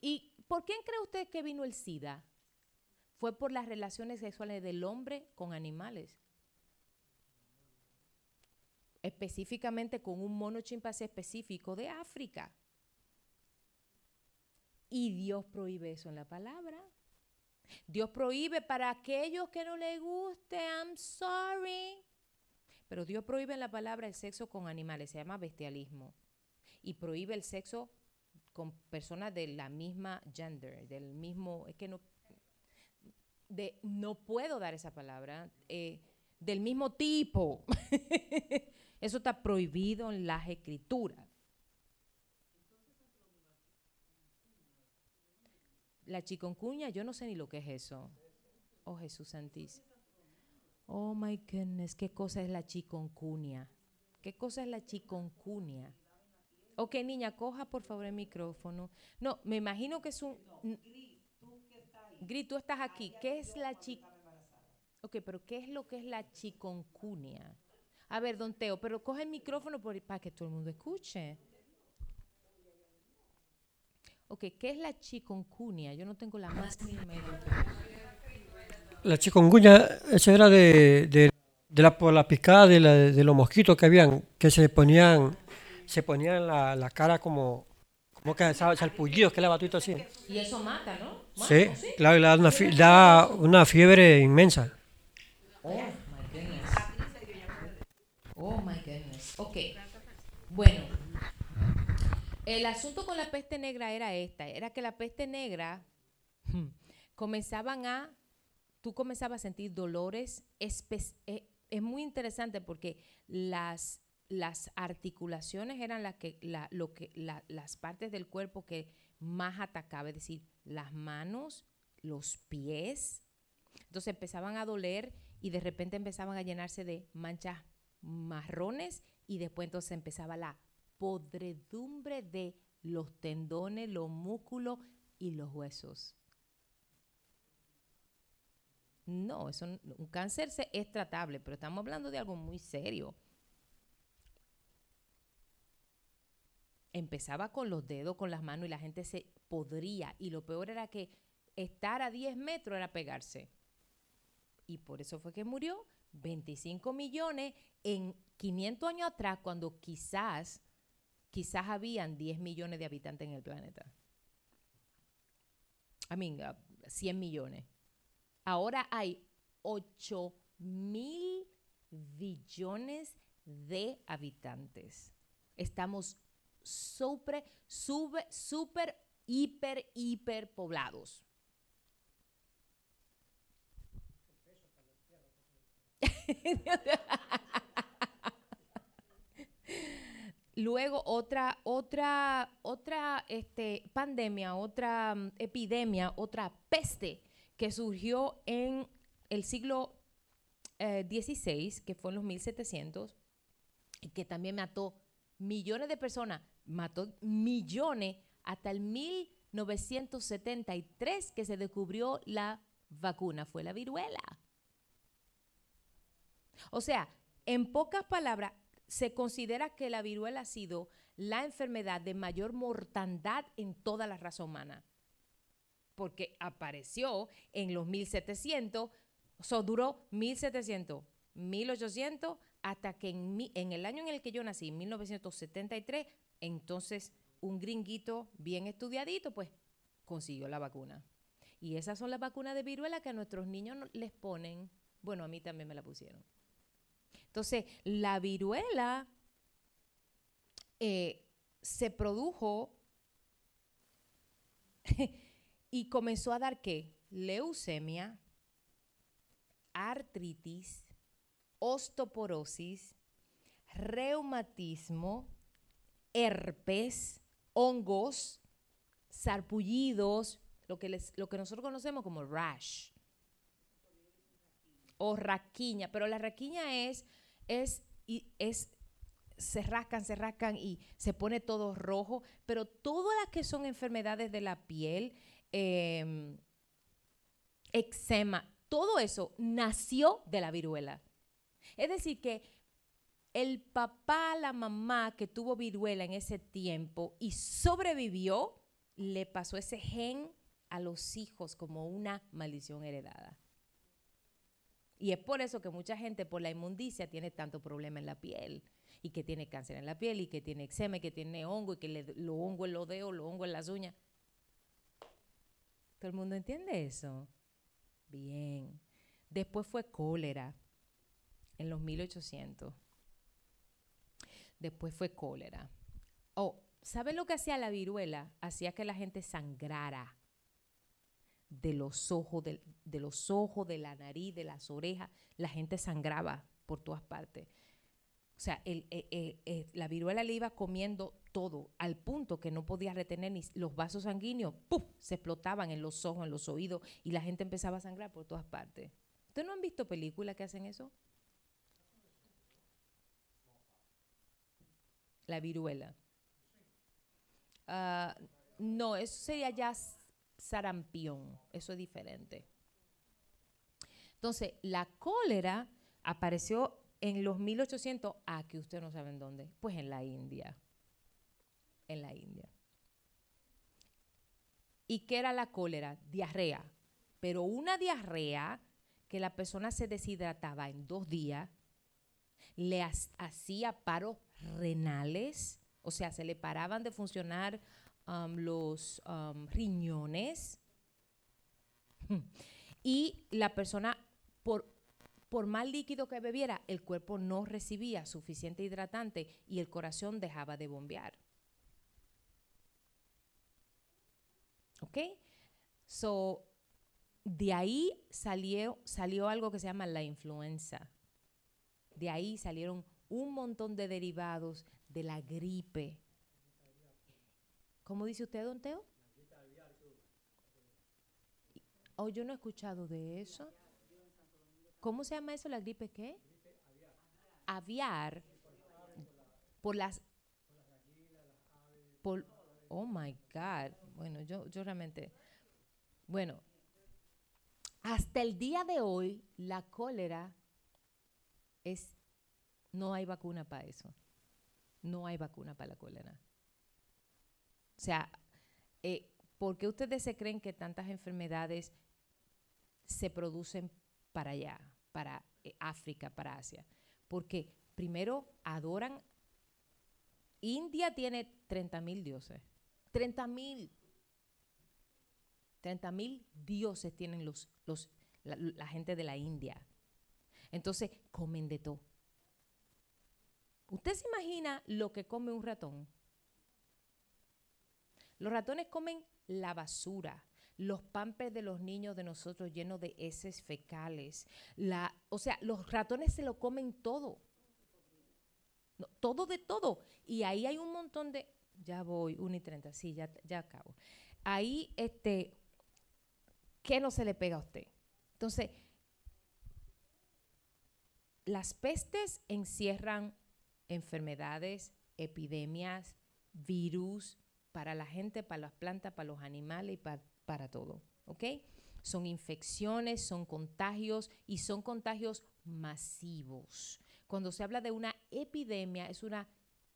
¿Y por quién cree usted que vino el SIDA? Fue por las relaciones sexuales del hombre con animales. Específicamente con un mono chimpancé específico de África. Y Dios prohíbe eso en la palabra. Dios prohíbe para aquellos que no les guste, I'm sorry. Pero Dios prohíbe en la palabra el sexo con animales, se llama bestialismo. Y prohíbe el sexo con personas de la misma gender, del mismo, es que no, de, no puedo dar esa palabra, eh, del mismo tipo. Eso está prohibido en las escrituras. La chiconcuña, yo no sé ni lo que es eso. Oh Jesús Santísimo. Oh my goodness, ¿qué cosa es la chiconcuña? ¿Qué cosa es la chiconcuña? Ok, niña, coja por favor el micrófono. No, me imagino que es un... Gris, tú estás aquí. ¿Qué es la chiconcuña? Ok, pero ¿qué es lo que es la chiconcuña? A ver, don Teo, pero coge el micrófono por- para que todo el mundo escuche. Ok, ¿qué es la chikungunya? Yo no tengo la más mínima idea. La chikungunya, eso era de, de, de la, por la picada de, la- de los mosquitos que habían, que se ponían, se ponían la, la cara como, como que sal- salpullidos, que la batuita así. Y eso mata, ¿no? Mata, Sí, ¿no? claro, da una, fi- da una fiebre inmensa. Oh my goodness. Oh my goodness. Ok. Bueno, el asunto con la peste negra era esta: era que la peste negra hmm, comenzaban a. Tú comenzabas a sentir dolores. eh, es muy interesante porque las, las articulaciones eran las que, lo que, la- las partes del cuerpo que más atacaba, es decir, las manos, los pies, entonces empezaban a doler y de repente empezaban a llenarse de manchas marrones y después entonces empezaba la podredumbre de los tendones, los músculos y los huesos. No, eso, un cáncer es tratable, pero estamos hablando de algo muy serio. Empezaba con los dedos, con las manos y la gente se podría. Y lo peor era que estar a 10 metros era pegarse y por eso fue que murió 25 millones en 500 años atrás cuando quizás quizás habían 10 millones de habitantes en el planeta. I mean, uh, 100 millones. Ahora hay 8 mil billones de habitantes. Estamos súper, sube, súper, hiper, hiper poblados. luego otra, otra, otra este, pandemia, otra mm, epidemia, otra peste que surgió en el siglo eh, XVI, que fue en los 1700, y que también mató millones de personas, mató millones hasta el 1973 que se descubrió la vacuna, fue la viruela. O sea, en pocas palabras, se considera que la viruela ha sido la enfermedad de mayor mortandad en toda la raza humana, porque apareció en los 1700, o sea, duró 1700, 1800, hasta que en, en el año en el que yo nací, 1973, entonces un gringuito bien estudiadito, pues consiguió la vacuna. Y esas son las vacunas de viruela que a nuestros niños les ponen. Bueno, a mí también me la pusieron. Entonces, la viruela eh, se produjo y comenzó a dar qué? Leucemia, artritis, osteoporosis, reumatismo, herpes, hongos, sarpullidos, lo que, les- lo que nosotros conocemos como rash o raquiña, pero la raquiña es, es, y es, se rascan, se rascan y se pone todo rojo, pero todas las que son enfermedades de la piel, em, eczema, todo eso nació de la viruela. Es decir, que el papá, la mamá que tuvo viruela en ese tiempo y sobrevivió, le pasó ese gen a los hijos como una maldición heredada. Y es por eso que mucha gente por la inmundicia tiene tanto problema en la piel y que tiene cáncer en la piel y que tiene eczema y que tiene hongo y que le, lo hongo en los dedos, lo hongo en las uñas. ¿Todo el mundo entiende eso? Bien. Después fue cólera en los 1800. Después fue cólera. Oh, ¿saben lo que hacía la viruela? Hacía que la gente sangrara de los ojos, del- de, los ojos, de la nariz, de las orejas. La gente sangraba por todas partes. O sea, el- eh, eh, eh, la viruela le iba comiendo todo, al punto que no podía retener ni los vasos sanguíneos, ¡puf! se explotaban en los ojos, en los oídos, y la gente empezaba a sangrar por todas partes. ¿Ustedes no han visto películas que hacen eso? La viruela. Ah, no, eso sería ya sarampión, eso es diferente. Entonces, la cólera apareció en los 1800, ah, que ustedes no saben dónde, pues en la India. En la India. ¿Y qué era la cólera? Diarrea. Pero una diarrea que la persona se deshidrataba en dos días, le hacía paros renales, o sea, se le paraban de funcionar los riñones y la persona, por, por más líquido que bebiera, el cuerpo no recibía suficiente hidratante y el corazón dejaba de bombear. ¿Ok? So, de ahí salió, salió algo que se llama la influenza. De ahí salieron un montón de derivados de la gripe. ¿Cómo dice usted, don Teo? Oh, yo no he escuchado de eso. ¿Cómo se llama eso? ¿La gripe qué? Aviar. Por las... Por, oh, my God. Bueno, yo, yo realmente... Bueno, hasta el día de hoy, la cólera es... No hay vacuna para eso. No hay vacuna para la cólera. O sea, eh, ¿por qué ustedes se creen que tantas enfermedades se producen para allá, para eh, África, para Asia? Porque primero adoran. India tiene 30 mil dioses. 30 mil. 30 mil dioses tienen los, los, la, la gente de la India. Entonces comen de todo. ¿Usted se imagina lo que come un ratón? Los ratones comen la basura, los pampers de los niños de nosotros llenos de heces fecales. La, o sea, los ratones se lo comen todo. Todo de todo. Y ahí hay un montón de... Ya voy, 1 y 30, sí, ya, ya acabo. Ahí, este, ¿qué no se le pega a usted? Entonces, las pestes encierran enfermedades, epidemias, virus para la gente, para las plantas, para los animales y pa- para todo. ¿Ok? Son infecciones, son contagios y son contagios masivos. Cuando se habla de una epidemia, es una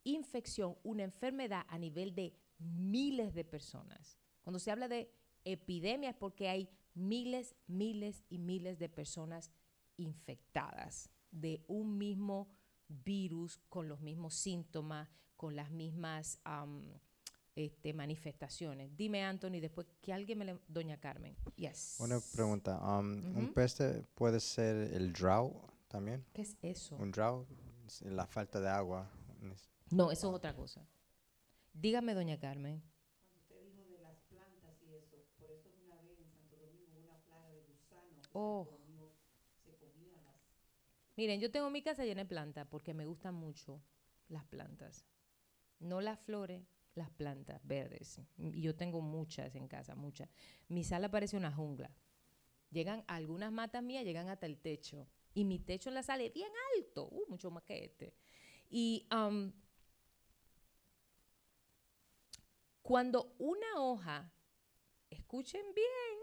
infección, una enfermedad a nivel de miles de personas. Cuando se habla de epidemia es porque hay miles, miles y miles de personas infectadas de un mismo virus con los mismos síntomas, con las mismas este, manifestaciones. Dime, Anthony, después que alguien me le... Doña Carmen. Yes. Una pregunta. um, ¿Un peste puede ser el drought también? ¿Qué es eso? Un drought, la falta de agua. No, eso es otra cosa. Dígame, doña Carmen. Oh. Miren, yo tengo mi casa llena de plantas porque me gustan mucho las plantas. No las flores, las plantas verdes. Y yo tengo muchas en casa, muchas. Mi sala parece una jungla. Llegan algunas matas mías, llegan hasta el techo. Y mi techo en la sala es bien alto, uh, mucho más que este. Y am, cuando una hoja, escuchen bien,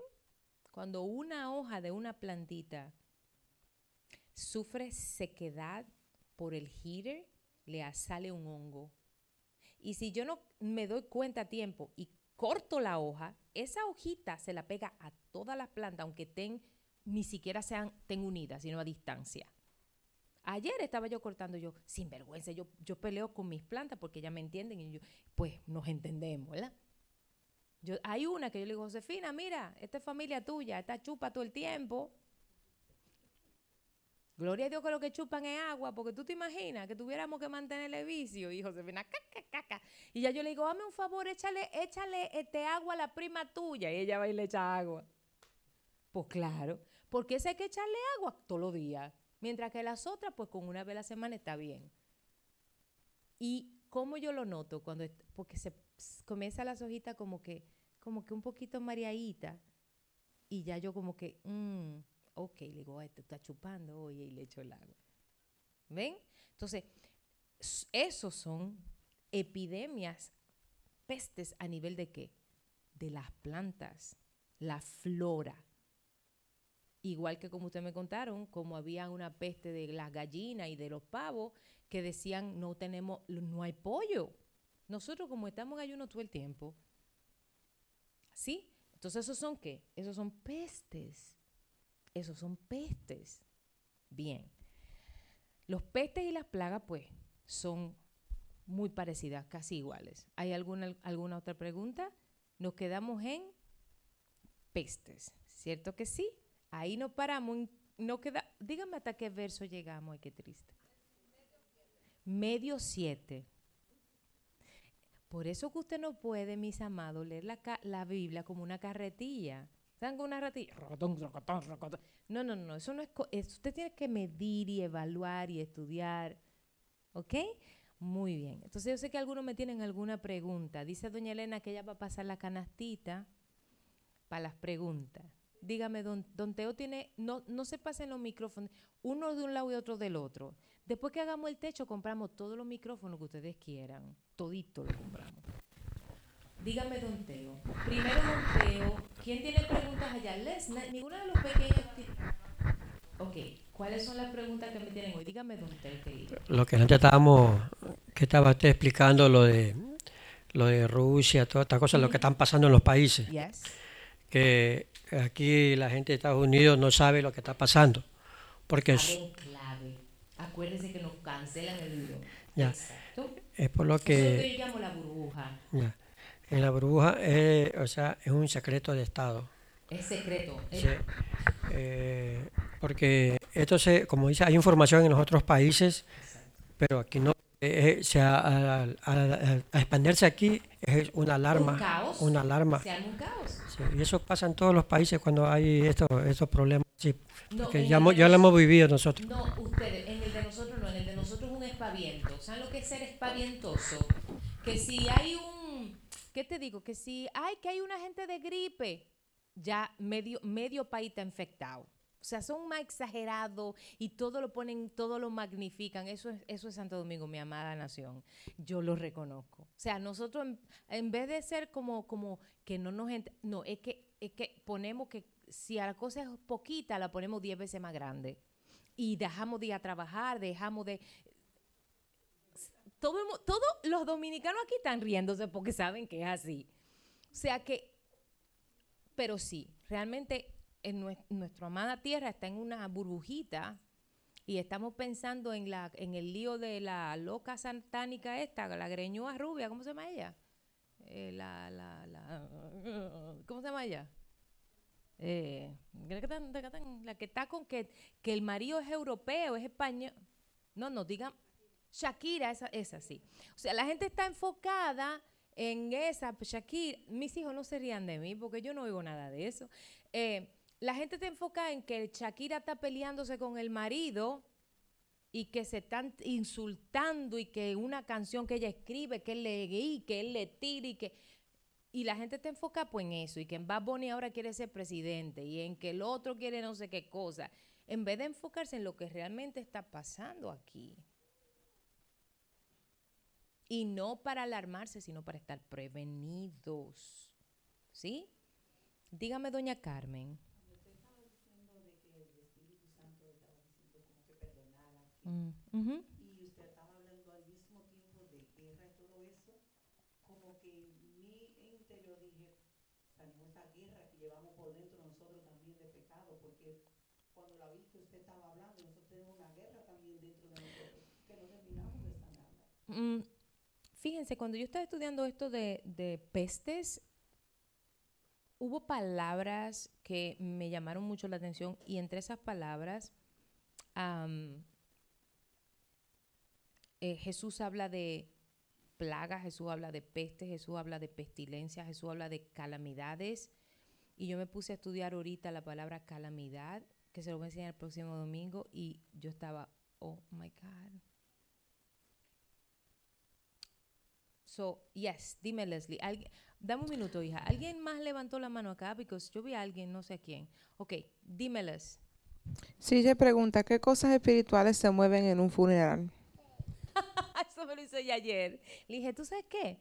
cuando una hoja de una plantita sufre sequedad por el heater, le sale un hongo. Y si yo no me doy cuenta a tiempo y corto la hoja, esa hojita se la pega a todas las plantas, aunque ten, ni siquiera sean ten unidas, sino a distancia. Ayer estaba yo cortando yo, sin vergüenza, yo, yo peleo con mis plantas porque ya me entienden y yo, pues nos entendemos, ¿verdad? Yo, hay una que yo le digo, Josefina, mira, esta es familia tuya, esta chupa todo el tiempo. Gloria a Dios que lo que chupan es agua, porque tú te imaginas que tuviéramos que mantenerle vicio y Josefina, caca, caca. Y ya yo le digo, hazme un favor, échale, échale este agua a la prima tuya. Y ella va y le echa agua. Pues claro, porque esa hay que echarle agua todos los días. Mientras que las otras, pues con una vez a la semana está bien. Y cómo yo lo noto cuando, porque se comienza las hojitas como que, como que un poquito mareadita. Y ya yo como que, mm, ok, le digo, "Ay, te está chupando, oye, y le echo el agua. ¿Ven? Entonces, esos son epidemias, pestes a nivel de qué? De las plantas, la flora. Igual que como ustedes me contaron, como había una peste de las gallinas y de los pavos que decían no tenemos, no hay pollo. Nosotros como estamos en ayuno todo el tiempo, ¿sí? Entonces esos son qué? Esos son pestes. Esos son pestes. Bien. Los pestes y las plagas, pues, son muy parecidas, casi iguales. ¿Hay alguna, alguna otra pregunta? Nos quedamos en pestes, ¿cierto que sí? Ahí nos paramos, no queda, dígame hasta qué verso llegamos, qué triste. Medio siete. Por eso que usted no puede, mis amados, leer la, la Biblia como una carretilla. ¿Saben con una rocotón. No, no, no, eso no es- Usted tiene que medir y evaluar y estudiar. ¿Ok? Muy bien. Entonces yo sé que algunos me tienen alguna pregunta. Dice doña Elena que ella va a pasar la canastita para las preguntas. Dígame, don, don Teo tiene, no, no se pasen los micrófonos, uno de un lado y otro del otro. Después que hagamos el techo, compramos todos los micrófonos que ustedes quieran. Todito lo compramos. Dígame, don Teo. Primero, don Teo. ¿Quién tiene preguntas allá? Les, na- ninguno de los pequeños. Ok, ¿cuáles son las preguntas que me tienen hoy? Dígame, don Teo. Lo que antes estábamos, que estaba usted explicando lo de lo de Rusia, todas estas cosas, lo que están pasando en los países, Yes. que aquí la gente de Estados Unidos no sabe lo que está pasando, porque es, clave. Acuérdense que nos cancelan el video. Ya. Exacto. es por lo Eso es lo que que yo llamo la burbuja. ya, en la burbuja, es, o sea, es un secreto de Estado. Es secreto. Sí. Eh, porque esto se, como dice, hay información en los otros países, pero aquí no. eh, eh, se a, a- a- a expandirse aquí es una alarma, Un caos. una alarma. Se un caos. Sí, y eso pasa en todos los países cuando hay estos estos problemas. Sí, No, porque ya, ya lo hemos vivido nosotros. No, ustedes, en el de nosotros no, en el de nosotros es un espaviento. ¿Saben lo que es ser espavientoso? Que si hay un, ¿qué te digo? Que si hay que hay una gente de gripe, ya medio, medio país está infectado. O sea, son más exagerados y todo lo ponen, todo lo magnifican. Eso es, eso es Santo Domingo, mi amada nación. Yo lo reconozco. O sea, nosotros en, en vez de ser como, como que no nos no, es que, es que ponemos que si a la cosa es poquita, la ponemos 10 veces más grande. Y dejamos de ir a trabajar, dejamos de. Todos los dominicanos aquí están riéndose porque saben que es así. O sea que pero sí, realmente en nue- nuestra amada tierra está en una burbujita y estamos pensando en el lío de la loca satánica esta, la greñúa rubia, ¿cómo se llama ella? Eh, la, la, la, ¿cómo se llama ella? Eh, la que está con que, que el marido es europeo, es español. No, no, digan Shakira, esa, esa sí. O sea, la gente está enfocada en esa, pues, Shakira, mis hijos no se rían de mí porque yo no oigo nada de eso. Eh, la gente está enfocada en que Shakira está peleándose con el marido y que se están insultando y que una canción que ella escribe, que él le y que él le tira y que... Y la gente está enfocada pues, en eso y que en Bad Bunny ahora quiere ser presidente y en que el otro quiere no sé qué cosa, en vez de enfocarse en lo que realmente está pasando aquí. Y no para alarmarse, sino para estar prevenidos. ¿Sí? Dígame, doña Carmen. Mm, ujú. y usted estaba hablando al mismo tiempo de guerra y todo eso, como que mi interior dije, salimos esa guerra que llevamos por dentro nosotros también de pecado, porque cuando la vi usted estaba hablando, nosotros tenemos una guerra también dentro de nosotros, que no terminamos de sanarla. Mm, fíjense, cuando yo estaba estudiando esto de, de pestes, hubo palabras que me llamaron mucho la atención y entre esas palabras eh, Jesús habla de plagas, Jesús habla de peste, Jesús habla de pestilencia, Jesús habla de calamidades. Y yo me puse a estudiar ahorita la palabra calamidad, que se lo voy a enseñar el próximo domingo, y yo estaba, oh my God. So, yes, dime Leslie, alguien- dame un minuto, hija. ¿Alguien más levantó la mano acá? Porque yo vi a alguien, no sé quién. Ok, dímeles. Si ella pregunta, ¿qué cosas espirituales se mueven en un funeral? eso me lo ella ayer. Le dije, ¿tú sabes qué?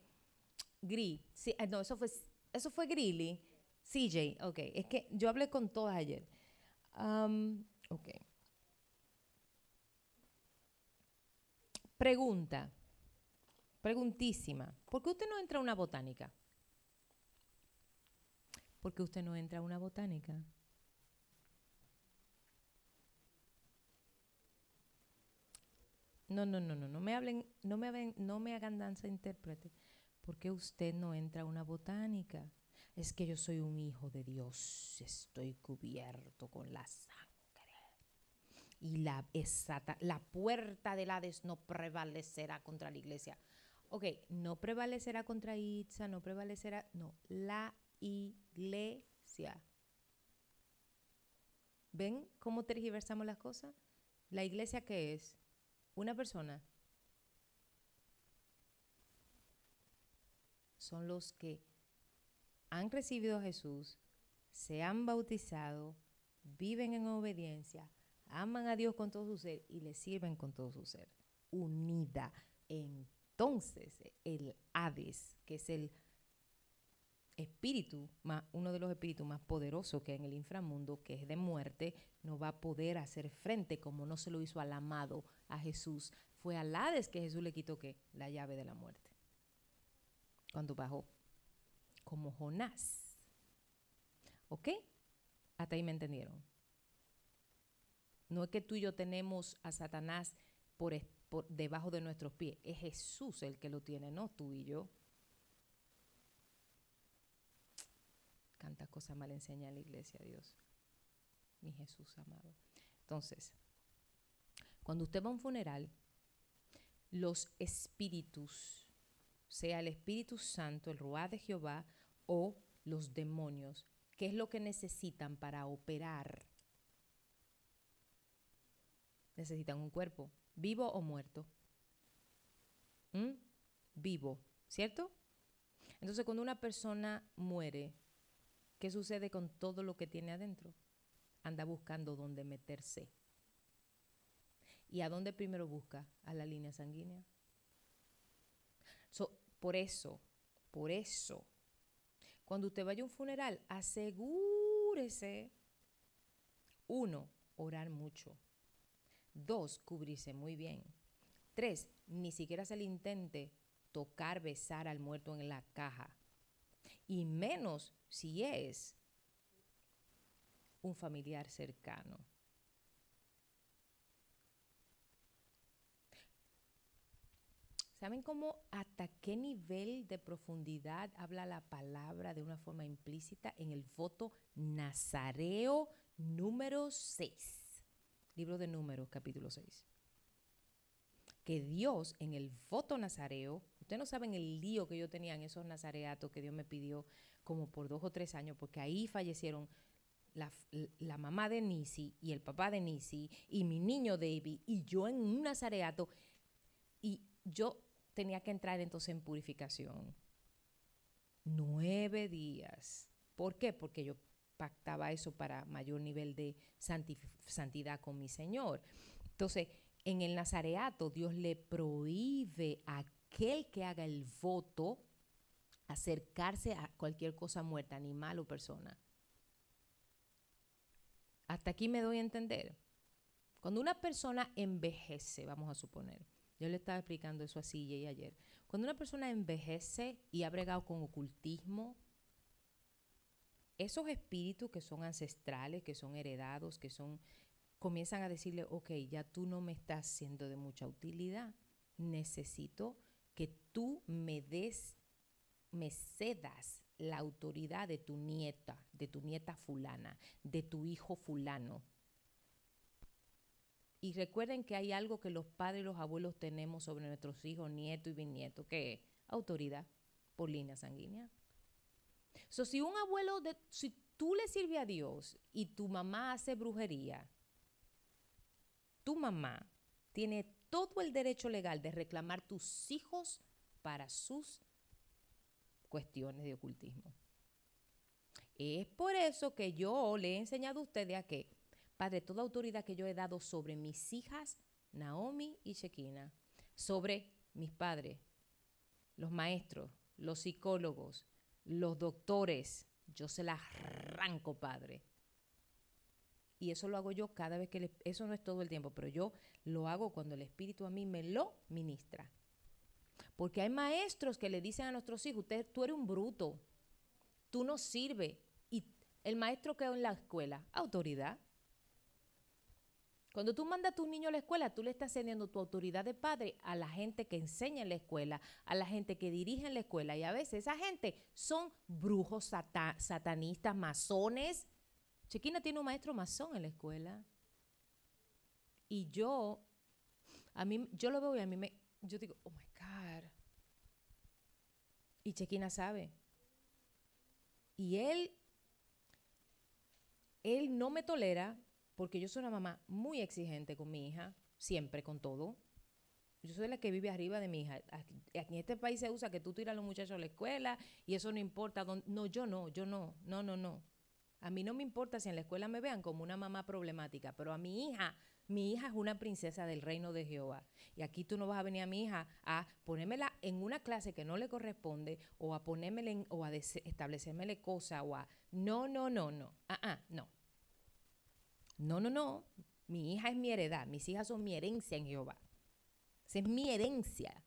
Gris. Sí, ah, no, eso fue, eso fue Grilly. CJ, ok. Es que yo hablé con todas ayer. Am, ok. Pregunta. Preguntísima. ¿Por qué usted no entra a una botánica? ¿Por qué usted no entra a una botánica? No, no, no, no, no me hablen, no me hablen, no me hagan danza intérprete. ¿Por qué usted no entra a una botánica? Es que yo soy un hijo de Dios, estoy cubierto con la sangre. Y la, exacta, la puerta del Hades no prevalecerá contra la iglesia. Ok, no prevalecerá contra Itza, no prevalecerá, no, la iglesia. ¿Ven cómo tergiversamos las cosas? ¿La iglesia qué es? Una persona. Son los que han recibido a Jesús, se han bautizado, viven en obediencia, aman a Dios con todo su ser y le sirven con todo su ser. Unida. Entonces, el Hades, que es el espíritu, más, uno de los espíritus más poderosos que hay en el inframundo, que es de muerte, no va a poder hacer frente como no se lo hizo al amado, a Jesús. Fue al Hades que Jesús le quitó ¿qué? la llave de la muerte. Cuando bajó, como Jonás. ¿Ok? Hasta ahí me entendieron. No es que tú y yo tenemos a Satanás por, por debajo de nuestros pies, es Jesús el que lo tiene, no tú y yo. Canta cosa mal enseña la iglesia, Dios. Mi Jesús amado. Entonces, cuando usted va a un funeral, los espíritus, sea el Espíritu Santo, el Ruá de Jehová o los demonios, ¿qué es lo que necesitan para operar? necesitan un cuerpo, vivo o muerto. ¿Mm? Vivo, ¿cierto? Entonces, cuando una persona muere, ¿qué sucede con todo lo que tiene adentro? Anda buscando dónde meterse. ¿Y a dónde primero busca? A la línea sanguínea. Por eso, por eso, cuando usted vaya a un funeral, asegúrese, uno, orar mucho. Dos, cubrirse muy bien. Tres, ni siquiera se le intente tocar, besar al muerto en la caja. Y menos si es un familiar cercano. ¿Saben cómo hasta qué nivel de profundidad habla la palabra de una forma implícita en el voto Nazareo número 6? Libro de Números, capítulo 6. Que Dios en el voto nazareo, ustedes no saben el lío que yo tenía en esos nazareatos que Dios me pidió como por dos o tres años, porque ahí fallecieron la, la mamá de Nisi y el papá de Nisi y mi niño David y yo en un nazareato. Y yo tenía que entrar entonces en purificación. Nueve días. ¿Por qué? Porque yo pactaba eso para mayor nivel de santidad con mi Señor. Entonces, en el nazareato, Dios le prohíbe a aquel que haga el voto acercarse a cualquier cosa muerta, animal o persona. Hasta aquí me doy a entender. Cuando una persona envejece, vamos a suponer, yo le estaba explicando eso a CJ ayer. Cuando una persona envejece y ha bregado con ocultismo, esos espíritus que son ancestrales, que son heredados, que son, comienzan a decirle, ok, ya tú no me estás siendo de mucha utilidad. Necesito que tú me des, me cedas la autoridad de tu nieta, de tu nieta fulana, de tu hijo fulano. Y recuerden que hay algo que los padres y los abuelos tenemos sobre nuestros hijos, nietos y bisnietos, que es autoridad por línea sanguínea. So, si un abuelo, de, si tú le sirves a Dios y tu mamá hace brujería, tu mamá tiene todo el derecho legal de reclamar tus hijos para sus cuestiones de ocultismo. Es por eso que yo le he enseñado a ustedes a que Padre, toda autoridad que yo he dado sobre mis hijas, Naomi y Shekina, sobre mis padres, los maestros, los psicólogos, los doctores, yo se las arranco, Padre. Y eso lo hago yo cada vez que, le, eso no es todo el tiempo, pero yo lo hago cuando el Espíritu a mí me lo ministra. Porque hay maestros que le dicen a nuestros hijos, usted, tú eres un bruto, tú no sirves. Y el maestro quedó en la escuela, autoridad. Cuando tú mandas a tus niños a la escuela, tú le estás cediendo tu autoridad de padre a la gente que enseña en la escuela, a la gente que dirige en la escuela. Y a veces esa gente son brujos, sata- satanistas, masones. Chiquina tiene un maestro masón en la escuela. Y yo, a mí, yo lo veo y a mí me, yo digo, oh my God. Y Chequina sabe. Y él, él no me tolera porque yo soy una mamá muy exigente con mi hija, siempre con todo. Yo soy la que vive arriba de mi hija. Aquí, en este país se usa que tú tiras a los muchachos a la escuela y eso no importa. No, yo no, yo no, no, no, no. A mí no me importa si en la escuela me vean como una mamá problemática, pero a mi hija, mi hija es una princesa del reino de Jehová. Y aquí tú no vas a venir a mi hija a ponérmela en una clase que no le corresponde o a ponérmela en- o a establecérmele cosas o a... No, no, no, no. Ah, ah, no. No, no, no. Mi hija es mi heredad. Mis hijas son mi herencia en Jehová. Esa es mi herencia.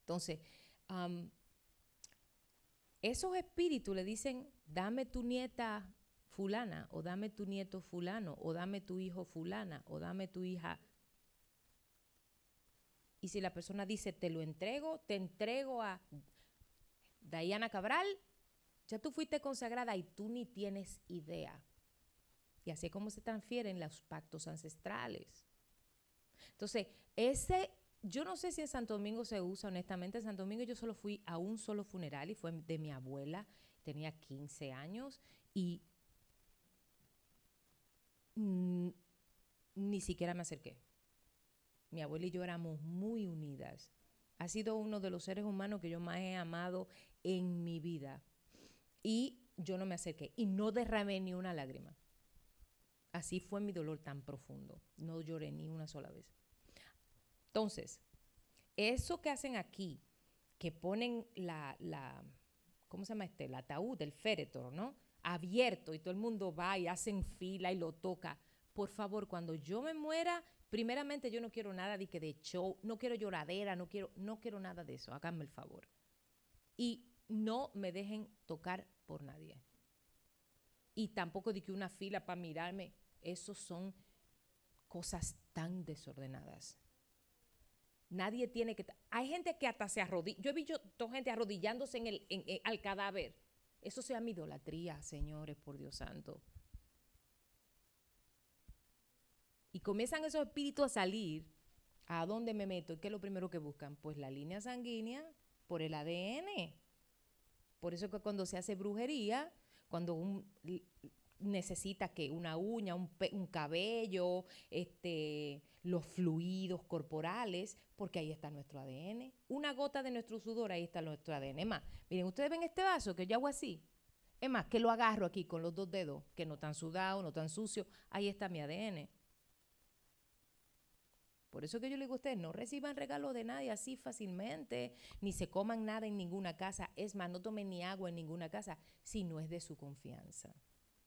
Entonces, esos espíritus le dicen, dame tu nieta fulana, o dame tu nieto fulano, o dame tu hijo fulana, o dame tu hija. Y si la persona dice, te lo entrego, te entrego a Diana Cabral, ya tú fuiste consagrada y tú ni tienes idea. Y así es como se transfieren los pactos ancestrales. Entonces, ese, yo no sé si en Santo Domingo se usa, honestamente, en Santo Domingo yo solo fui a un solo funeral y fue de mi abuela, tenía 15 años y ni ni siquiera me acerqué. Mi abuela y yo éramos muy unidas. Ha sido uno de los seres humanos que yo más he amado en mi vida. Y yo no me acerqué y no derramé ni una lágrima. Así fue mi dolor tan profundo. No lloré ni una sola vez. Entonces, eso que hacen aquí, que ponen la, ¿cómo se llama este? El ataúd, el féretro, ¿no? Abierto y todo el mundo va y hacen fila y lo toca. Por favor, cuando yo me muera, primeramente yo no quiero nada de que de show, no quiero lloradera, no quiero, no quiero nada de eso. Háganme el favor. Y no me dejen tocar por nadie. Y tampoco de que una fila para mirarme. Esos son cosas tan desordenadas. Nadie tiene que... Hay gente que hasta se arrodilla. Yo he visto gente arrodillándose en el, en- al cadáver. Eso se llama idolatría, señores, por Dios santo. Y comienzan esos espíritus a salir. ¿A dónde me meto? ¿Y qué es lo primero que buscan? Pues la línea sanguínea por el ADN. Por eso que cuando se hace brujería, cuando un, necesita que una uña, un, un cabello, este, los fluidos corporales, porque ahí está nuestro ADN. Una gota de nuestro sudor, ahí está nuestro ADN. Es más, miren, ustedes ven este vaso que yo hago así. Es más, que lo agarro aquí con los dos dedos, que no tan sudado, no tan sucio. Ahí está mi ADN. Por eso que yo le digo a ustedes, no reciban regalos de nadie así fácilmente, ni se coman nada en ninguna casa. Es más, no tomen ni agua en ninguna casa si no es de su confianza.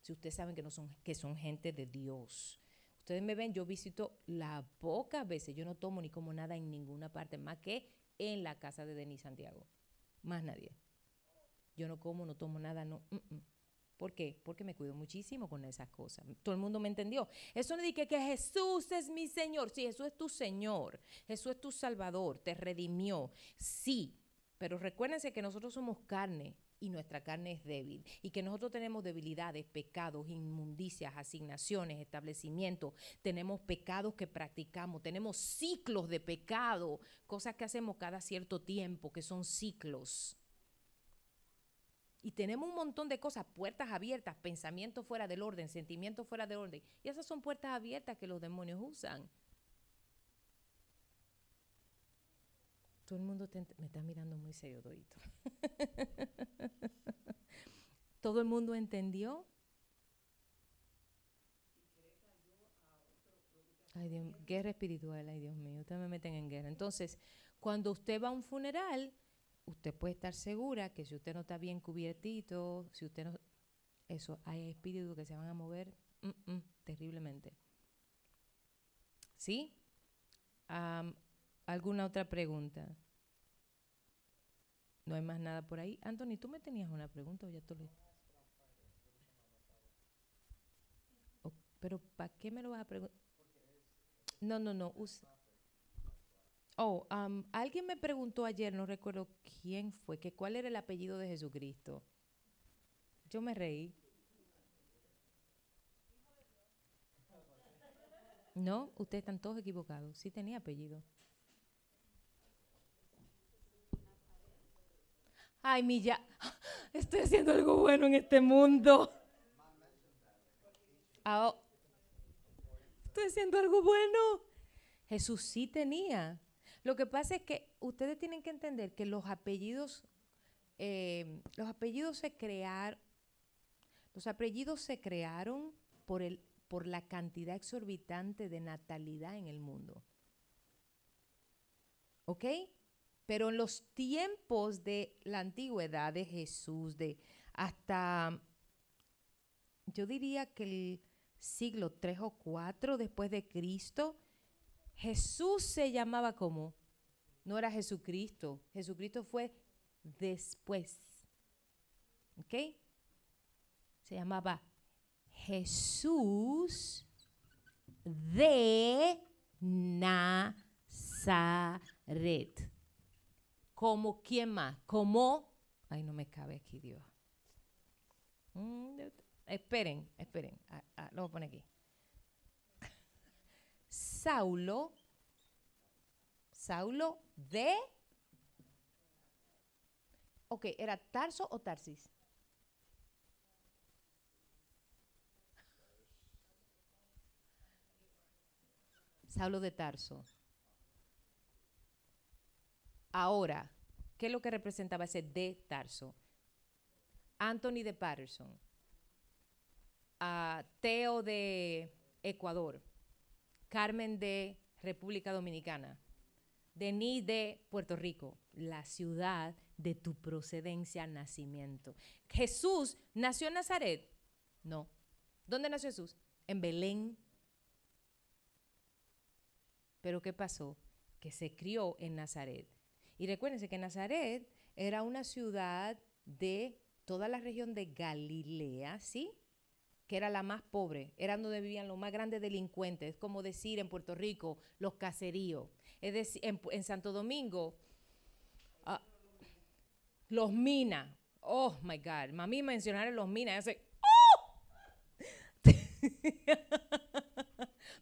Si ustedes saben que no son, que son gente de Dios. Ustedes me ven, yo visito las pocas veces, yo no tomo ni como nada en ninguna parte, más que en la casa de Denis Santiago. Más nadie. Yo no como, no tomo nada, no. mm, mm. ¿Por qué? Porque me cuido muchísimo con esas cosas. Todo el mundo me entendió. Eso no dice que Jesús es mi Señor. Sí, Jesús es tu Señor. Jesús es tu Salvador. Te redimió. Sí, pero recuérdense que nosotros somos carne y nuestra carne es débil. Y que nosotros tenemos debilidades, pecados, inmundicias, asignaciones, establecimientos. Tenemos pecados que practicamos. Tenemos ciclos de pecado. Cosas que hacemos cada cierto tiempo, que son ciclos. Y tenemos un montón de cosas, puertas abiertas, pensamientos fuera del orden, sentimientos fuera del orden. Y esas son puertas abiertas que los demonios usan. Todo el mundo me está mirando muy serio, Dorito. Todo el mundo entendió. Ay, Dios, guerra espiritual, ay Dios mío, ustedes me meten en guerra. Entonces, cuando usted va a un funeral, usted puede estar segura que si usted no está bien cubiertito, si usted no... Eso, hay espíritus que se van a mover mm, mm, terriblemente. ¿Sí? Am, ¿Alguna otra pregunta? No hay más nada por ahí. Anthony, ¿tú me tenías una pregunta o ya tú lo... Pero ¿para qué me lo vas a preguntar? No, no, no. us- Oh, am, alguien me preguntó ayer, no recuerdo quién fue, que cuál era el apellido de Jesucristo. Yo me reí. No, ustedes están todos equivocados. Sí tenía apellido. Ay, mi. Estoy haciendo algo bueno en este mundo. Oh. Estoy haciendo algo bueno. Jesús sí tenía. Lo que pasa es que ustedes tienen que entender que los apellidos, eh, los apellidos se crearon, los apellidos se crearon por el, por la cantidad exorbitante de natalidad en el mundo. ¿Ok? Pero en los tiempos de la antigüedad de Jesús, de hasta, yo diría que el siglo 3 o 4 después de Cristo, Jesús se llamaba como, no era Jesucristo, Jesucristo fue después. ¿Ok? Se llamaba Jesús de Nazaret. ¿Como quién más? Como, ay, no me cabe aquí, Dios. Mm, esperen, esperen, ah, ah, lo voy a poner aquí. Saulo, Saulo de, ok, ¿era Tarso o Tarsis? Saulo de Tarso. Ahora, ¿qué es lo que representaba ese de Tarso? Anthony de Patterson. a Teo de Ecuador. Carmen de República Dominicana. Denis de Puerto Rico, la ciudad de tu procedencia, nacimiento. Jesús nació en Nazaret. No. ¿Dónde nació Jesús? En Belén. Pero ¿qué pasó? Que se crió en Nazaret. Y recuérdense que Nazaret era una ciudad de toda la región de Galilea, ¿sí? Que era la más pobre, era donde vivían los más grandes delincuentes, es como decir en Puerto Rico, los caseríos. Es decir, en, Santo Domingo, ah, los minas. Oh my God, mami mencionaron los minas, ¡oh!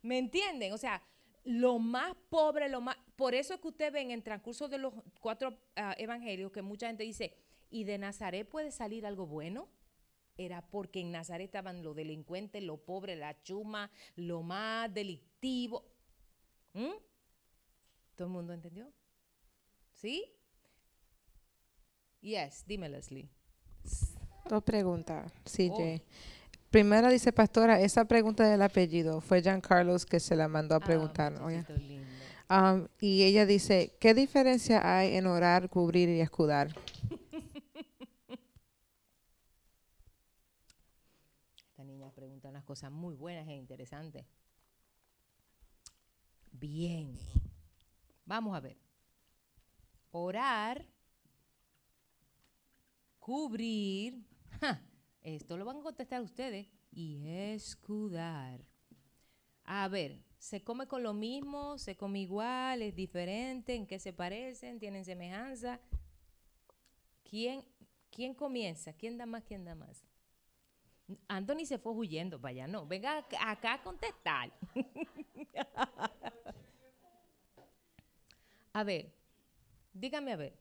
¿Me entienden? O sea, lo más pobre, lo más... Por eso es que ustedes ven en transcurso de los cuatro ah, evangelios que mucha gente dice, ¿y de Nazaret puede salir algo bueno? Era porque en Nazaret estaban los delincuentes, lo pobre, la chuma, lo más delictivo. ¿Mm? ¿Todo el mundo entendió? ¿Sí? Yes, dime Leslie. Dos preguntas, CJ. Oh. Primera dice, pastora, esa pregunta del apellido fue Jean Carlos que se la mandó a preguntar. Ah, lindo. Um, y ella dice, ¿qué diferencia hay en orar, cubrir y escudar? Esta niña pregunta unas cosas muy buenas e interesantes. Bien. Vamos a ver. Orar, cubrir, esto lo van a contestar ustedes, y escudar. A ver, ¿se come con lo mismo? ¿Se come igual? ¿Es diferente? ¿En qué se parecen? ¿Tienen semejanza? ¿Quién, quién comienza? ¿Quién da más? ¿Quién da más? Anthony se fue huyendo, vaya, no. Venga ac- acá a contestar. a ver, dígame a ver.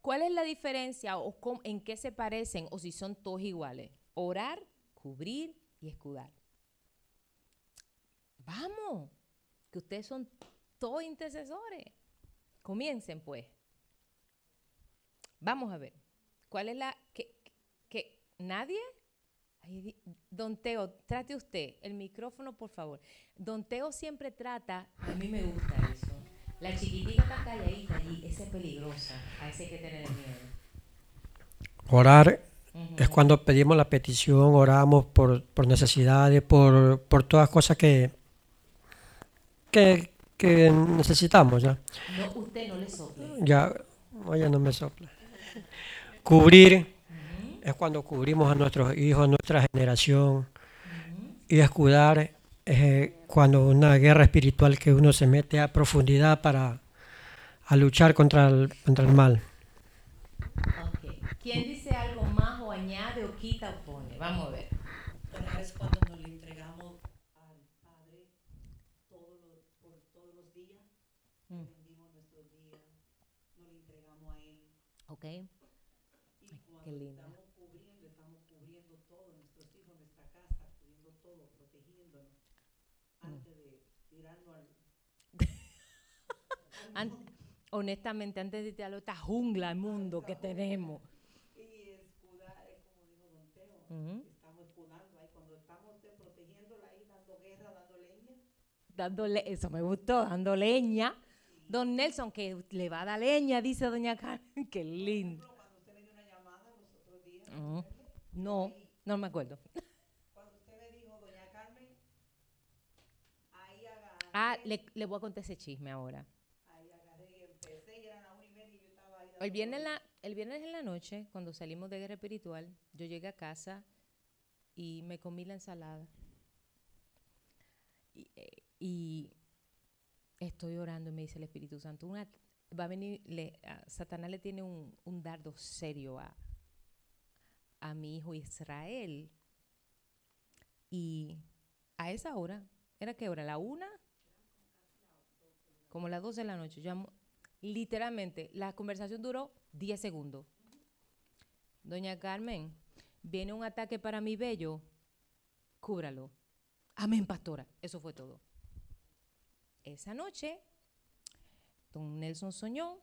¿Cuál es la diferencia o en qué se parecen o si son todos iguales? Orar, cubrir y escudar. Vamos, que ustedes son todos intercesores. Comiencen pues. Vamos a ver. ¿Cuál es la que, que nadie? Ay, Don Teo, trate usted el micrófono, por favor. Don Teo siempre trata, a mí me gusta eso. La chiquitita está calladita allí, esa es peligrosa, a ese hay que tener miedo. Orar es cuando pedimos la petición, oramos por, por necesidades, por, por todas cosas que, que, que necesitamos. ¿ya? No, usted no le sople. Ya, oye, no me sopla. Cubrir es cuando cubrimos a nuestros hijos, a nuestra generación. Y escudar es eh, cuando una guerra espiritual que uno se mete a profundidad para a luchar contra el, contra el mal. ¿Quién dice algo más o añade o quita o pone? Vamos a ver. Orar es cuando nos le entregamos al Padre todos los, por todos los días. Mm. Rendimos nuestros días, nos le entregamos a Él. Ok. Y cuando linda. estamos cubriendo, estamos cubriendo todo, nuestros hijos, nuestra casa, cubriendo todo, protegiéndonos. Antes de tirarnos al... An- honestamente, antes de tirarlo esta jungla al mundo que tenemos. Y escudar es como dijo Don Teo. Ujú. Estamos escudando ahí. Cuando estamos protegiéndola ahí, dando guerra, dando leña. Dándole, eso me gustó, dando leña. Don Nelson, que le va a dar leña, dice doña Carmen. Qué lindo. Cuando usted me dio una llamada los otros días, Ujú. No, no me acuerdo. cuando usted me dijo, Doña Carmen, ahí agarré, Ah, le, le voy a contar ese chisme ahora. ahí agarré y empecé, y eran las una y media y yo estaba ahí. El viernes, la, el viernes en la noche, cuando salimos de guerra espiritual, yo llegué a casa y me comí la ensalada. Y, eh, y estoy orando y me dice el Espíritu Santo, una, va a venir, le- a Satanás le tiene un, un dardo serio a, a mi hijo Israel. Y a esa hora, ¿era qué hora? ¿La una? Como las 12 de la noche. Yo amo- literalmente, la conversación duró 10 segundos. Doña Carmen, viene un ataque para mi bello, cúbralo. Amén, pastora. Eso fue todo. Esa noche, don Nelson soñó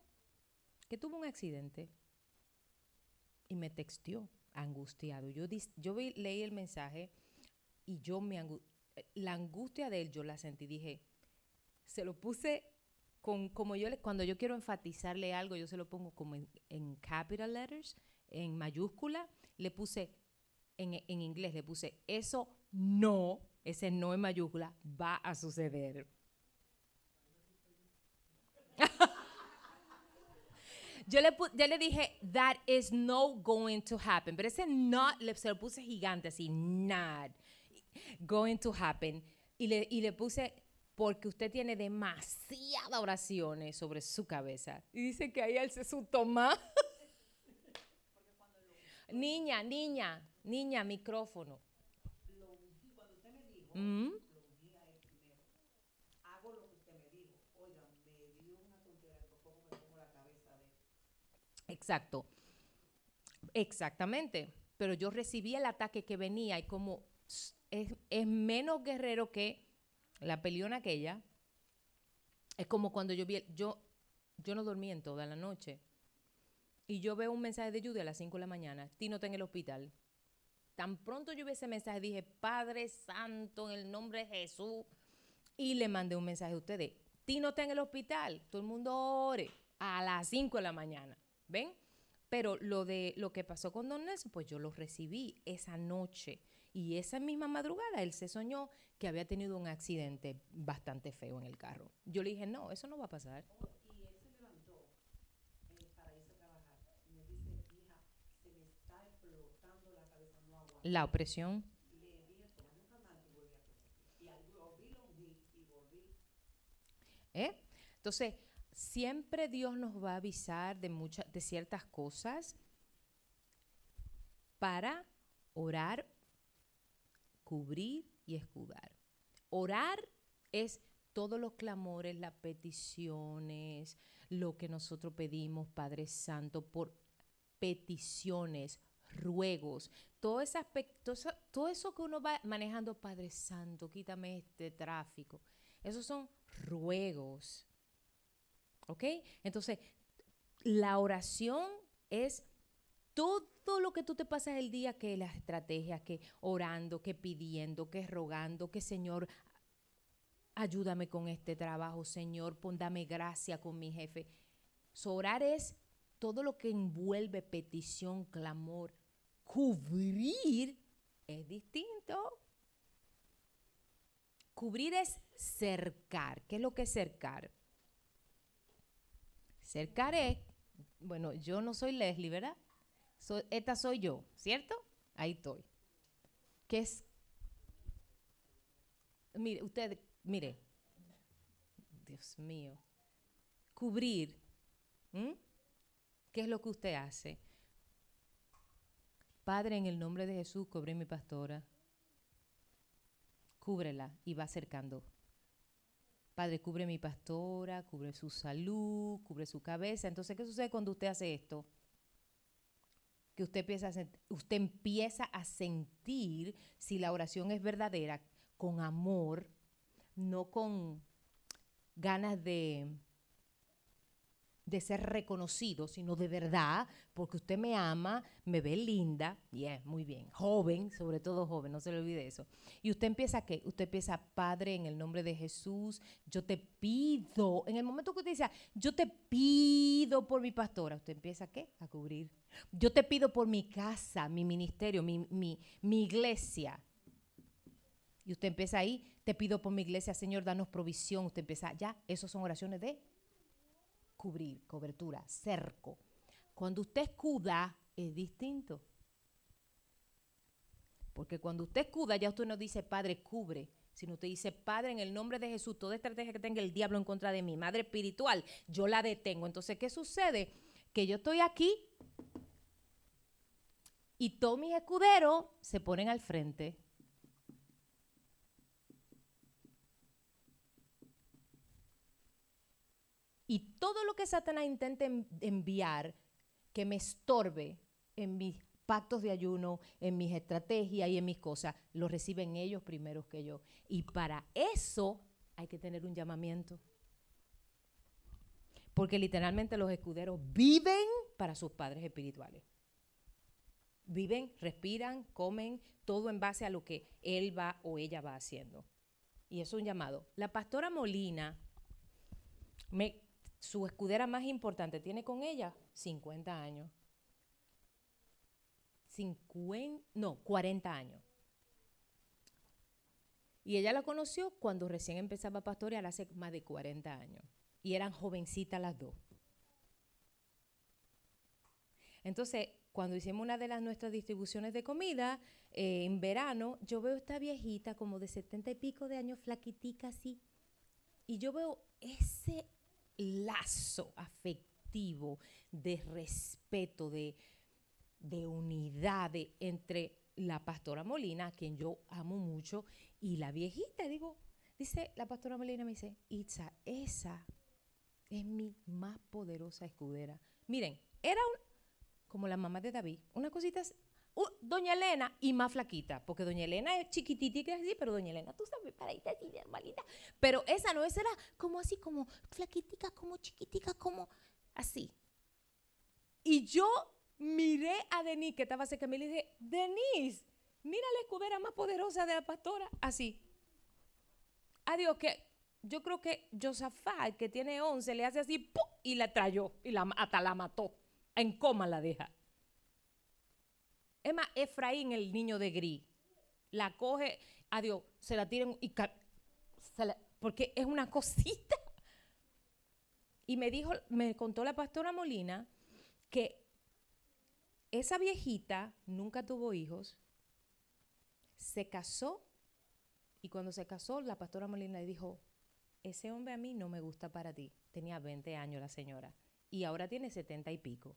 que tuvo un accidente y me texteó angustiado. Yo, yo vi- leí el mensaje y yo me la angustia de él yo la sentí. Dije, se lo puse con como yo le, cuando yo quiero enfatizarle algo, yo se lo pongo como en, en capital letters, en mayúscula, le puse en, en inglés le puse eso no, ese no en mayúscula va a suceder. Yo le, yo le dije, that is no going to happen. Pero ese not le, se lo puse gigante, así, not going to happen. Y le, y le puse, porque usted tiene demasiadas oraciones sobre su cabeza. Y dice que ahí él se su toma. niña, niña, niña, micrófono. Mm. Exacto. Exactamente. Pero yo recibí el ataque que venía y como es, menos guerrero que la peleona aquella, es como cuando yo vi, yo, yo no dormí en toda la noche. Y yo veo un mensaje de Judy a las 5 de la mañana, Tino está en el hospital. Tan pronto yo vi ese mensaje, dije, Padre Santo, en el nombre de Jesús. Y le mandé un mensaje a ustedes. Tino está en el hospital, todo el mundo ore a las 5 de la mañana. ¿Ven? Pero lo de lo que pasó con Don Nelson, pues yo lo recibí esa noche. Y esa misma madrugada él se soñó que había tenido un accidente bastante feo en el carro. Yo le dije, no, eso no va a pasar. La opresión. ¿Eh? Entonces, siempre Dios nos va a avisar de muchas, de ciertas cosas para orar, cubrir y escudar. Orar es todos los clamores, las peticiones, lo que nosotros pedimos, Padre Santo, por peticiones, ruegos, todo ese aspecto, todo eso que uno va manejando, Padre Santo, quítame este tráfico. Esos son ruegos. ¿Ok? Entonces, la oración es todo lo que tú te pasas el día, que las estrategias, que orando, que pidiendo, que rogando, que Señor, ayúdame con este trabajo, Señor, pon, dame gracia con mi jefe. So, orar es todo lo que envuelve petición, clamor. Cubrir es distinto. Cubrir es cercar. ¿Qué es lo que es cercar? Cercar es, bueno, yo no soy Leslie, ¿verdad? So- esta soy yo, ¿cierto? Ahí estoy. ¿Qué es? Mire, usted, mire. Dios mío. Cubrir. ¿Qué es lo que usted hace? Padre, en el nombre de Jesús, cubre mi pastora. Cúbrela y va acercando. Padre, cubre mi pastora, cubre su salud, cubre su cabeza. Entonces, ¿qué sucede cuando usted hace esto? Que usted empieza a, usted empieza a sentir si la oración es verdadera, con amor, no con ganas de, de ser reconocido, sino de verdad, porque usted me ama, me ve linda, y es muy bien, joven, sobre todo joven, no se le olvide eso. Y usted empieza qué? Usted empieza, Padre, en el nombre de Jesús, yo te pido, en el momento que usted dice, yo te pido por mi pastora, usted empieza qué? A cubrir. Yo te pido por mi casa, mi ministerio, mi, mi, mi iglesia. Y usted empieza ahí, te pido por mi iglesia, Señor, danos provisión. Usted empieza, ya, esas son oraciones de cubrir, cobertura, cerco. Cuando usted escuda, es distinto. Porque cuando usted escuda, ya usted no dice, Padre, cubre, sino usted dice, Padre, en el nombre de Jesús, toda estrategia que tenga el diablo en contra de mí, madre espiritual, yo la detengo. Entonces, ¿qué sucede? Que yo estoy aquí y todos mis escuderos se ponen al frente. Y todo lo que Satanás intente en- enviar que me estorbe en mi pactos de ayuno, en mis estrategias y en mis cosas, lo reciben ellos primero que yo. Y para eso hay que tener un llamamiento. Porque literalmente los escuderos viven para sus padres espirituales. Viven, respiran, comen, todo en base a lo que él va o ella va haciendo. Y es un llamado. La pastora Molina, me- su escudera más importante, tiene con ella 50 años. 50, no, 40 años. Y ella la conoció cuando recién empezaba a pastorear hace más de 40 años. Y eran jovencitas las dos. Entonces, cuando hicimos una de las nuestras distribuciones de comida eh, en verano, yo veo esta viejita como de 70 y pico de años, flaquitica así. Y yo veo ese lazo afectivo de respeto, de, de unidad de- entre la pastora Molina, a quien yo amo mucho, y la viejita. Digo, dice la pastora Molina, me dice, Itza, esa es mi más poderosa escudera. Miren, era un- como la mamá de David, una cosita, doña Elena y más flaquita, porque doña Elena es chiquitita así, pero doña Elena, tú sabes, paradita así, normalita. Pero esa no, esa era como así, como flaquitica, como chiquitica, como así. Y yo miré a Denise, que estaba cerca de mí, y dije, Denise, mira la escudera más poderosa de la pastora, así. Adiós, que yo creo que Josafat, que tiene 11, le hace así, ¡pum! y la trayó, y la, hasta la mató. En coma la deja. Es más, Efraín, el niño de gris, la coge, adiós, se la tiran y porque es una cosita. Y me dijo, me contó la pastora Molina que esa viejita nunca tuvo hijos, se casó y cuando se casó la pastora Molina le dijo, ese hombre a mí no me gusta para ti. Tenía 20 años la señora y ahora tiene 70 y pico.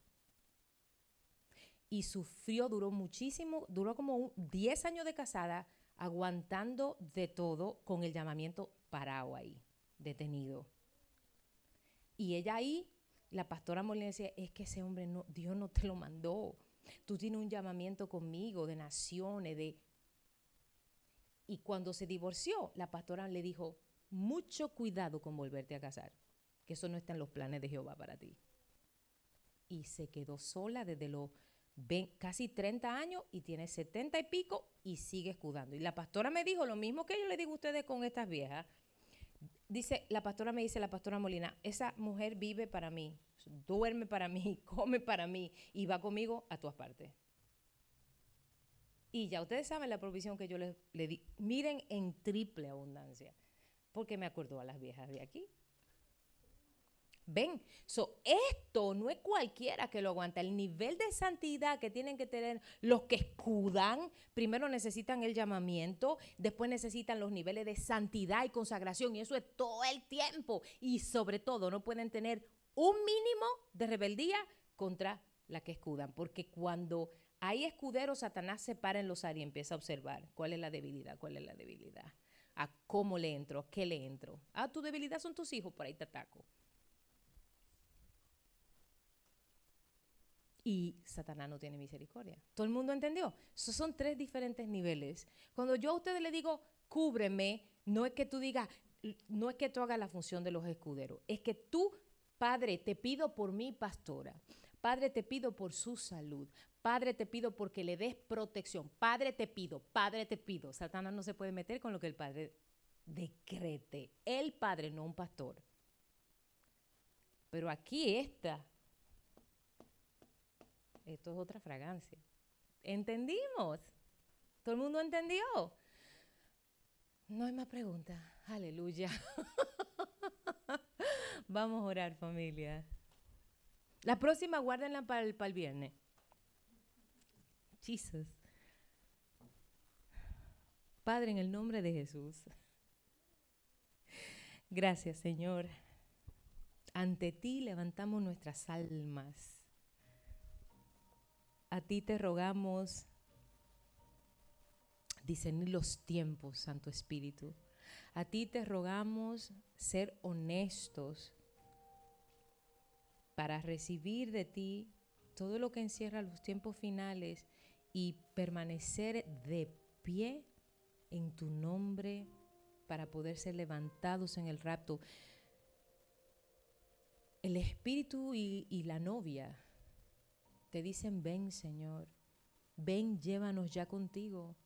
Y sufrió, duró muchísimo, duró como un 10 años de casada, aguantando de todo con el llamamiento parado ahí, detenido. Y ella ahí, la pastora Molina decía, es que ese hombre, no, Dios no te lo mandó. Tú tienes un llamamiento conmigo de naciones, de... Y cuando se divorció, la pastora le dijo, mucho cuidado con volverte a casar, que eso no está en los planes de Jehová para ti. Y se quedó sola desde los ve- casi 30 años y tiene 70 y pico y sigue escudando. Y la pastora me dijo lo mismo que yo le digo a ustedes con estas viejas. Dice, la pastora me dice, la pastora Molina, esa mujer vive para mí, duerme para mí, come para mí y va conmigo a todas partes. Y ya ustedes saben la provisión que yo les le di. Miren en triple abundancia, porque me acordó a las viejas de aquí. Ven, so, esto no es cualquiera que lo aguanta. El nivel de santidad que tienen que tener los que escudan, primero necesitan el llamamiento, después necesitan los niveles de santidad y consagración, y eso es todo el tiempo. Y sobre todo, no pueden tener un mínimo de rebeldía contra la que escudan, porque cuando hay escuderos, Satanás se para en los y empieza a observar cuál es la debilidad, cuál es la debilidad, a cómo le entro, a qué le entro. Ah, tu debilidad son tus hijos, por ahí te ataco. Y Satanás no tiene misericordia. ¿Todo el mundo entendió? Esos son tres diferentes niveles. Cuando yo a ustedes le digo, cúbreme, no es que tú digas, no es que tú hagas la función de los escuderos, es que tú, Padre, te pido por mi pastora. Padre, te pido por su salud. Padre, te pido porque le des protección. Padre, te pido, Padre, te pido. Satanás no se puede meter con lo que el Padre decrete. El Padre, no un pastor. Pero aquí está esto es otra fragancia. ¿Entendimos? ¿Todo el mundo entendió? No hay más preguntas. Aleluya. Vamos a orar, familia. La próxima guárdenla para el, para el viernes. Jesus. Padre, en el nombre de Jesús. Gracias, Señor. Ante ti levantamos nuestras almas. A ti te rogamos discernir los tiempos, Santo Espíritu. A ti te rogamos ser honestos para recibir de ti todo lo que encierra los tiempos finales y permanecer de pie en tu nombre para poder ser levantados en el rapto. El espíritu y, y la novia te dicen, ven Señor, ven, llévanos ya contigo.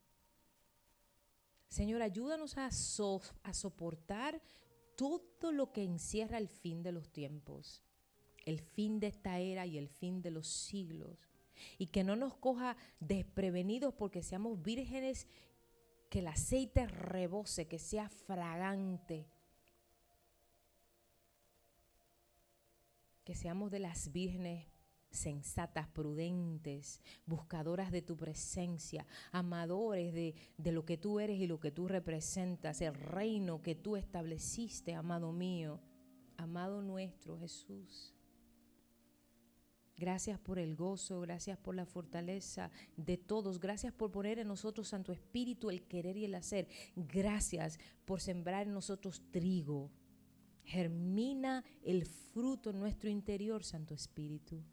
Señor, ayúdanos a, a soportar todo lo que encierra el fin de los tiempos, el fin de esta era y el fin de los siglos. Y que no nos coja desprevenidos porque seamos vírgenes, que el aceite rebose, que sea fragante. Que seamos de las vírgenes sensatas, prudentes, buscadoras de tu presencia, amadores de, de lo que tú eres y lo que tú representas, el reino que tú estableciste, amado mío, amado nuestro Jesús. Gracias por el gozo, gracias por la fortaleza de todos, gracias por poner en nosotros, Santo Espíritu, el querer y el hacer. Gracias por sembrar en nosotros trigo. Germina el fruto en nuestro interior, Santo Espíritu.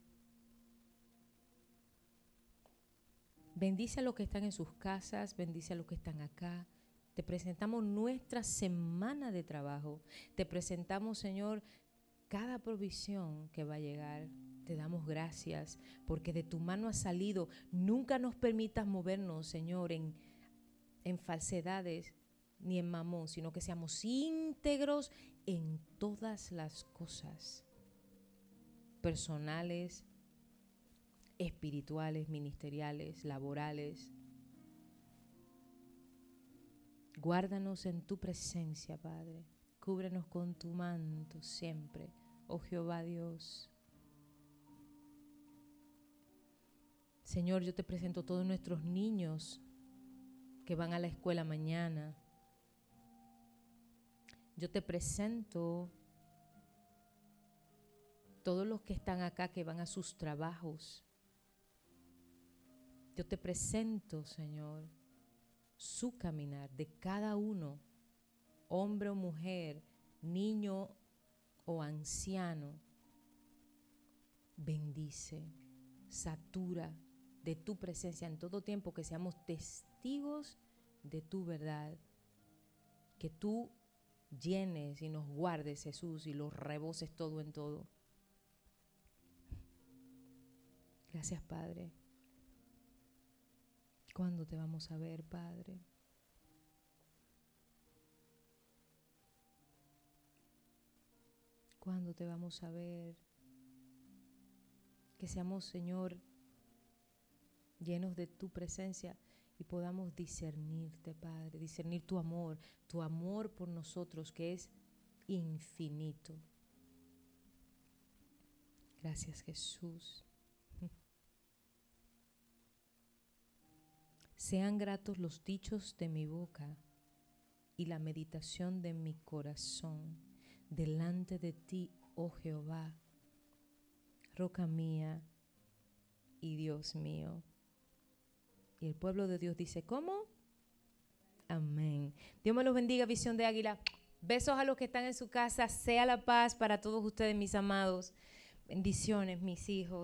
Bendice a los que están en sus casas, bendice a los que están acá. Te presentamos nuestra semana de trabajo. Te presentamos, Señor, cada provisión que va a llegar. Te damos gracias porque de tu mano ha salido. Nunca nos permitas movernos, Señor, en, en falsedades ni en mamón, sino que seamos íntegros en todas las cosas, personales, espirituales, ministeriales, laborales. Guárdanos en tu presencia, Padre. Cúbrenos con tu manto siempre, oh Jehová Dios. Señor, yo te presento todos nuestros niños que van a la escuela mañana. Yo te presento todos los que están acá que van a sus trabajos. Yo te presento, Señor, su caminar de cada uno, hombre o mujer, niño o anciano. Bendice, satura de tu presencia en todo tiempo, que seamos testigos de tu verdad. Que tú llenes y nos guardes, Jesús, y los reboses todo en todo. Gracias, Padre. ¿Cuándo te vamos a ver, Padre? ¿Cuándo te vamos a ver? Que seamos, Señor, llenos de tu presencia y podamos discernirte, Padre, discernir tu amor, tu amor por nosotros que es infinito. Gracias, Jesús. Sean gratos los dichos de mi boca y la meditación de mi corazón delante de ti, oh Jehová, roca mía y Dios mío. Y el pueblo de Dios dice, ¿cómo? Amén. Dios me los bendiga, visión de águila. Besos a los que están en su casa. Sea la paz para todos ustedes, mis amados. Bendiciones, mis hijos.